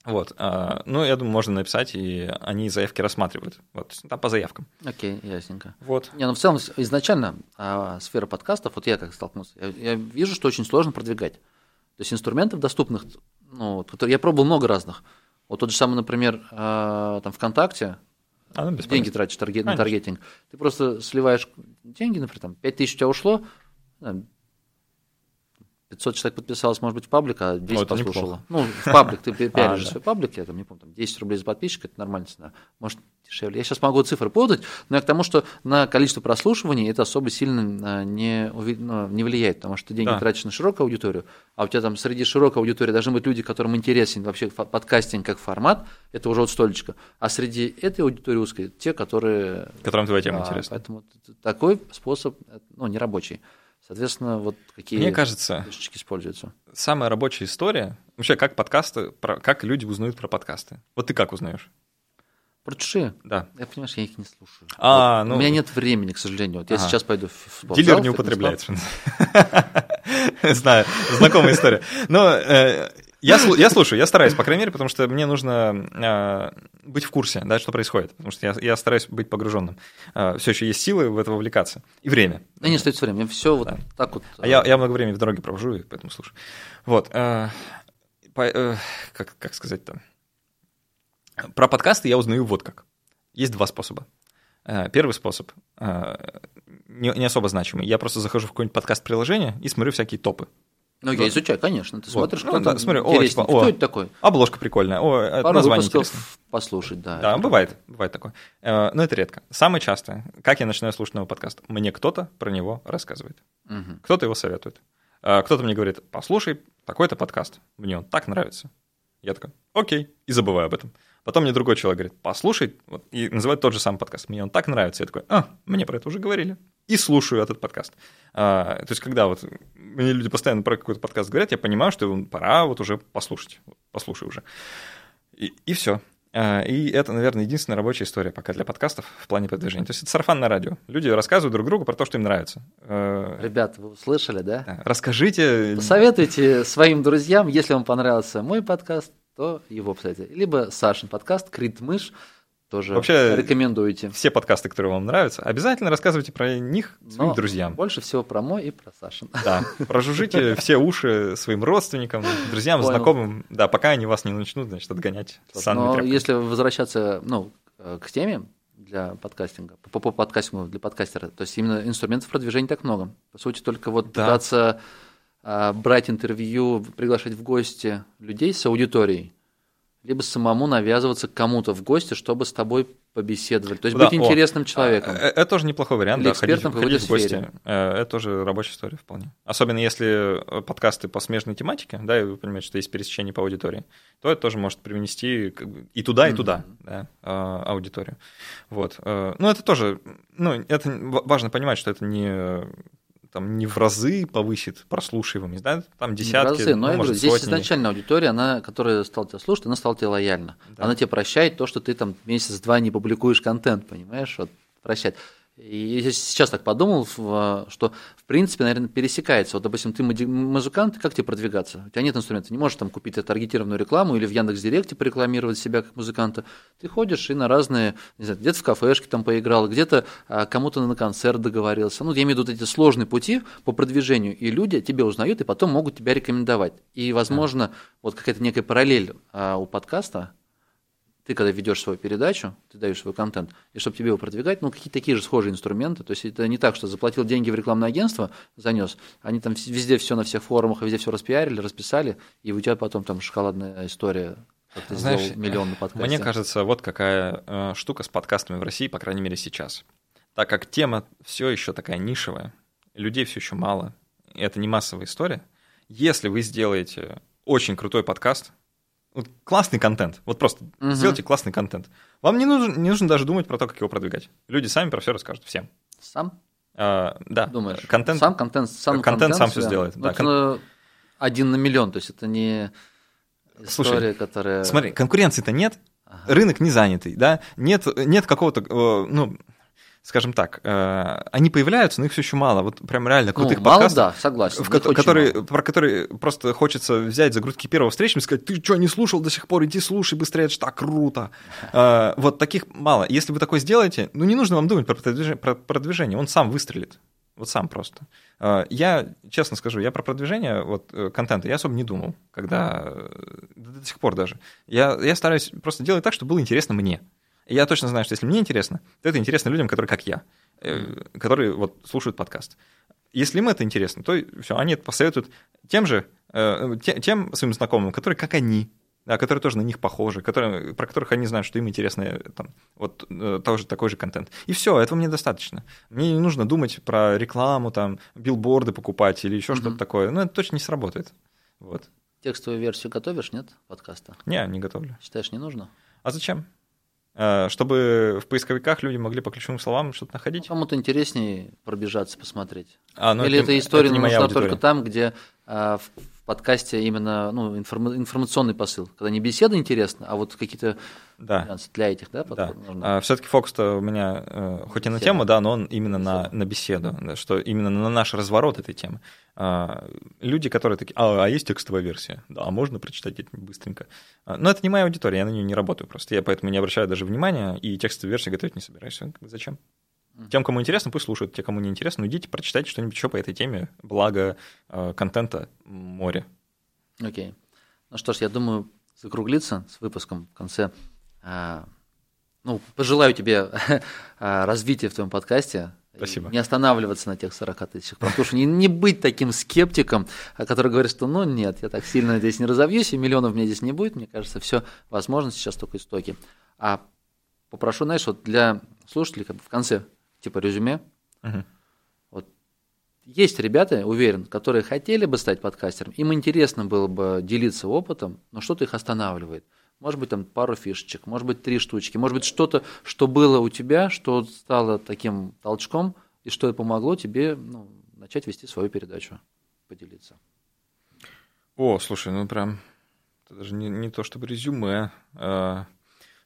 Вот. а, Ну, я думаю, можно написать, и они заявки рассматривают. Вот, там по заявкам. Окей, ясненько. Вот. Не, ну в целом изначально а, сфера подкастов, вот я как столкнулся, я, я вижу, что очень сложно продвигать. То есть инструментов доступных, ну, вот, которые- я пробовал много разных. Вот тот же самый, например, а, там ВКонтакте, А, ну, деньги тратишь таргет, на таргетинг. Ты просто сливаешь деньги, например, там 5 тысяч у тебя ушло, 500 человек подписалось, может быть, в паблик, а 10 Ну, послушало. Ну, в паблик, ты пи- пиаришь А, да. свой паблик, я там не помню, там 10 рублей за подписчика, это нормальная цена. Может, дешевле. Я сейчас могу цифры путать, но я к тому, что на количество прослушиваний это особо сильно а, не, ну, не влияет, потому что ты деньги Да. тратишь на широкую аудиторию, а у тебя там среди широкой аудитории должны быть люди, которым интересен вообще подкастинг как формат, это уже от столечко. А среди этой аудитории узкой те, которые Которым твоя тема да, интересна. Поэтому такой способ, ну, не рабочий. Соответственно, вот какие Мне кажется, фишечки используются. самая рабочая история, вообще, как подкасты, про- как люди узнают про подкасты. Вот ты как узнаешь? Про чужие. Да. Я, понимаешь, я их не слушаю. А, Вот ну- У меня нет времени, к сожалению. Вот я Ага. сейчас пойду в спортзал, Дилер не употребляет. Знаю, знакомая история. Но э, я, я слушаю, я стараюсь, по крайней мере, потому что мне нужно э, быть в курсе, да, что происходит. Потому что я, я стараюсь быть погруженным. все еще есть силы в это вовлекаться. И время. Да не остается время. Все вот Да. так вот. А я, я много времени в дороге провожу, и поэтому слушаю. Вот. э, по- э, как, как сказать-то? Про подкасты я узнаю вот как. Есть два способа. Э, Первый способ э, не, не особо значимый. Я просто захожу в какое-нибудь подкаст-приложение и смотрю всякие топы. Ну, я изучаю, конечно. Ты Вот. смотришь, Ну, кто да, смотри, о, типа, о. Кто это такой? Обложка прикольная, о, это Пару название выпусков интересное. послушать, да. Да, бывает, бывает такое. Э, Но это редко. Самое частое, как я начинаю слушать новый подкаст, мне кто-то про него рассказывает. Мгм. Кто-то его советует. Э, Кто-то мне говорит, послушай такой-то подкаст, мне он так нравится. Я такой, окей, и забываю об этом. Потом мне другой человек говорит, послушай, вот, и называет тот же самый подкаст, мне он так нравится. Я такой, а, мне про это уже говорили. И слушаю этот подкаст. А, то есть, когда вот мне люди постоянно про какой-то подкаст говорят, я понимаю, что его пора вот уже послушать. Послушай уже. И, и все. И это, наверное, единственная рабочая история пока для подкастов в плане продвижения. То есть это сарафан на радио. Люди рассказывают друг другу про то, что им нравится. Э, Ребята, вы услышали, да? да, Расскажите. Посоветуйте своим друзьям, если вам понравился мой подкаст, то его, кстати. Либо Сашин подкаст, Крит Мышь, тоже Вообще- рекомендуете. Все подкасты, которые вам нравятся, обязательно рассказывайте про них своим Но друзьям. Больше всего про мой и про Сашин. Да, прожужжите все уши своим родственникам, друзьям, Понял. знакомым, да, пока они вас не начнут, значит, отгонять Но тряпками. если возвращаться ну, к теме для подкастинга, по, по подкастингу для подкастера, то есть именно инструментов продвижения так много. По сути, только вот Да. пытаться а, брать интервью, приглашать в гости людей с аудиторией, либо самому навязываться кому-то в гости, чтобы с тобой побеседовали. То есть Да, быть о, интересным человеком. А, э, Это тоже неплохой вариант, Или да, ходить, ходить в гости. сфере. Э, Это тоже рабочая история вполне. Особенно если э, подкасты по смежной тематике, да, и вы понимаете, что есть пересечение по аудитории, то это тоже может привнести и туда, и туда да, а, аудиторию. Вот. Ну, это тоже, ну, это ва- важно понимать, что это не там не в разы повысит прослушиваемость, да, там Не в десятки, разы, но ну, я говорю, здесь сотни. изначально аудитория, она, которая стала тебя слушать, она стала тебе лояльна. Да. Она тебе прощает то, что ты там месяц-два не публикуешь контент, понимаешь? Вот прощает. И я сейчас так подумал, в- что в принципе, наверное, пересекается. Вот, допустим, ты музыкант, как тебе продвигаться? У тебя нет инструмента, не можешь там купить таргетированную рекламу или в Яндекс.Директе порекламировать себя как музыканта. Ты ходишь и на разные, не знаю, где-то в кафешке там поиграл, где-то а, кому-то на концерт договорился. Ну, я имею в виду вот эти сложные пути по продвижению, и люди тебя узнают, и потом могут тебя рекомендовать. И, возможно, вот какая-то некая параллель а, у подкаста, ты когда ведешь свою передачу, ты даешь свой контент, и чтобы тебе его продвигать, ну, какие-то такие же схожие инструменты. То есть это не так, что заплатил деньги в рекламное агентство, занес, они там везде все на всех форумах, везде все распиарили, расписали, и у тебя потом там шоколадная история, ты Знаешь, миллион на подкасте. Мне кажется, вот какая э, штука с подкастами в России, по крайней мере, сейчас. Так как тема все еще такая нишевая, людей все еще мало, это не массовая история, если вы сделаете очень крутой подкаст, вот классный контент, вот просто Мгм. сделайте классный контент, вам не нужно, не нужно даже думать про то, как его продвигать. Люди сами про все расскажут, всем. Сам А, да, думаешь? контент, Сам контент, сам контент сам себя. всё сделает, да, кон- ну, один на миллион, то есть это не Слушай, история, которая... Смотри, конкуренции-то нет, Ага. рынок не занятый, да, нет, нет какого-то, э, ну, скажем так, э, они появляются, но их все еще мало. Вот прям реально Ну, крутых мало, подкастов, да, согласен. в которые, мало. про которые просто хочется взять за грудки первого встречного и сказать, ты что, не слушал до сих пор, иди слушай быстрее, это ж так круто. Э, Вот таких мало. Если вы такое сделаете, ну, не нужно вам думать про продвижение, про продвижение, он сам выстрелит. Вот сам просто. Э, Я, честно скажу, я про продвижение вот, контента я особо не думал, когда до сих пор даже. Я, я стараюсь просто делать так, чтобы было интересно мне. Я точно знаю, что если мне интересно, то это интересно людям, которые как я, э, которые вот слушают подкаст. Если им это интересно, то все, они это посоветуют тем же, э, те- тем своим знакомым, которые как они, да, которые тоже на них похожи, которые, про которых они знают, что им интересно э, там, вот тоже такой же контент. И все, этого мне достаточно. Мне не нужно думать про рекламу, там, билборды покупать или еще что-то такое. Ну, это точно не сработает. Вот. Текстовую версию готовишь, нет, подкаста? Не, не готовлю. Считаешь, не нужно? А зачем? Э, Чтобы в поисковиках люди могли по ключевым словам что-то Ну, находить? Кому-то интереснее пробежаться, посмотреть. А, ну, Или это- эта история это нужна аудитория. только там, где а, в подкасте именно ну, информа- информационный посыл. Когда не беседа интересна, а вот какие-то Да. для этих, да, Да. нужно? все-таки фокус-то у меня, э, хоть и на Беседа. тему, да, но он именно на, на беседу, да, что именно на наш разворот этой темы. А, Люди, которые такие, а, а есть текстовая версия? Да, а можно прочитать где-нибудь быстренько? А, Но это не моя аудитория, я на нее не работаю просто. Я поэтому не обращаю даже внимания, и текстовую версию готовить не собираюсь. Зачем? Тем, кому интересно, пусть слушают. Те, кому не интересно, ну идите, прочитайте что-нибудь еще по этой теме. Благо э, контента море. Окей. Ну что ж, я думаю, закруглиться с выпуском в конце. А, ну, пожелаю тебе а, развития в твоем подкасте. Спасибо. Не останавливаться на тех 40 тысячах. Потому что не, не быть таким скептиком, который говорит, что ну нет, я так сильно здесь не разовьюсь, и миллионов мне здесь не будет. Мне кажется, все возможно сейчас только истоки. А попрошу, знаешь, вот для слушателей как бы в конце типа резюме. Угу. Вот есть ребята, уверен, которые хотели бы стать подкастером, им интересно было бы делиться опытом, но что-то их останавливает. Может быть, там пару фишечек, может быть, три штучки, может быть, что-то, что было у тебя, что стало таким толчком, и что помогло тебе ну, начать вести свою передачу, поделиться. О, слушай, ну прям, это даже не, не то чтобы резюме, а,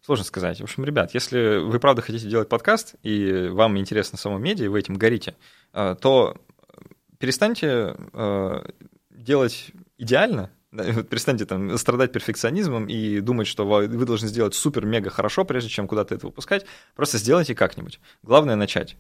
сложно сказать. В общем, ребят, если вы правда хотите делать подкаст, и вам интересно само медиа, и вы этим горите, а, то перестаньте а, делать идеально, вот перестаньте там страдать перфекционизмом и думать, что вы должны сделать супер-мега хорошо, прежде чем куда-то это выпускать. Просто сделайте как-нибудь. Главное начать.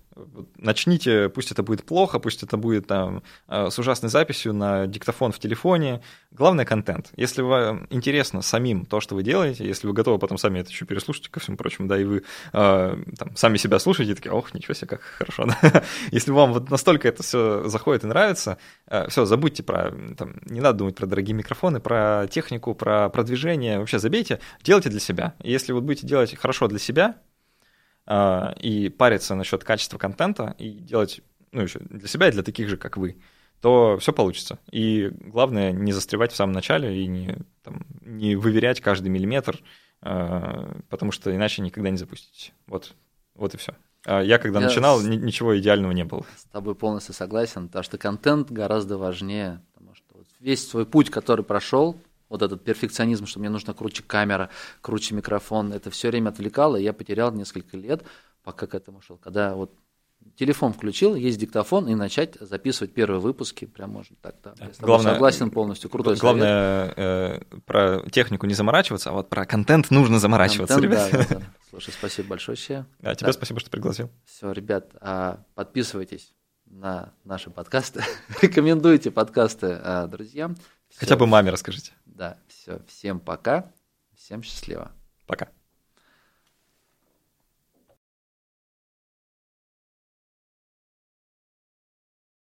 Начните, пусть это будет плохо, пусть это будет там э, с ужасной записью на диктофон в телефоне. Главное контент. Если вам интересно самим то, что вы делаете, если вы готовы потом сами это еще переслушать, ко всему прочему, да, и вы э, там, сами себя слушаете, и такие, ох, ничего себе, как хорошо. Да? Если вам вот настолько это все заходит и нравится, э, все, забудьте про, там, не надо думать про дорогие микрофоны, микрофоны, про технику, про продвижение. Вообще забейте, делайте для себя. Если вы будете делать хорошо для себя э, и париться насчет качества контента и делать ну, еще для себя и для таких же, как вы, то все получится. И главное не застревать в самом начале и не, там, не выверять каждый миллиметр, э, потому что иначе никогда не запустите. Вот, вот и все. А я когда Я начинал, с... ничего идеального не было. С тобой полностью согласен, потому что контент гораздо важнее весь свой путь, который прошел, вот этот перфекционизм, что мне нужно круче камера, круче микрофон, это все время отвлекало, и я потерял несколько лет, пока к этому шел. Когда вот телефон включил, есть диктофон, и начать записывать первые выпуски, прям можно так, да. Я главное, согласен полностью, крутой Главное, э, про технику не заморачиваться, а вот про контент нужно заморачиваться, контент, ребят. Да, да, да. Слушай, спасибо большое. Да, тебе да. спасибо, что пригласил. Все, ребят, а, подписывайтесь на наши подкасты. Рекомендуйте подкасты а, друзьям. Хотя бы маме расскажите. Да, все. Всем пока. Всем счастливо. Пока.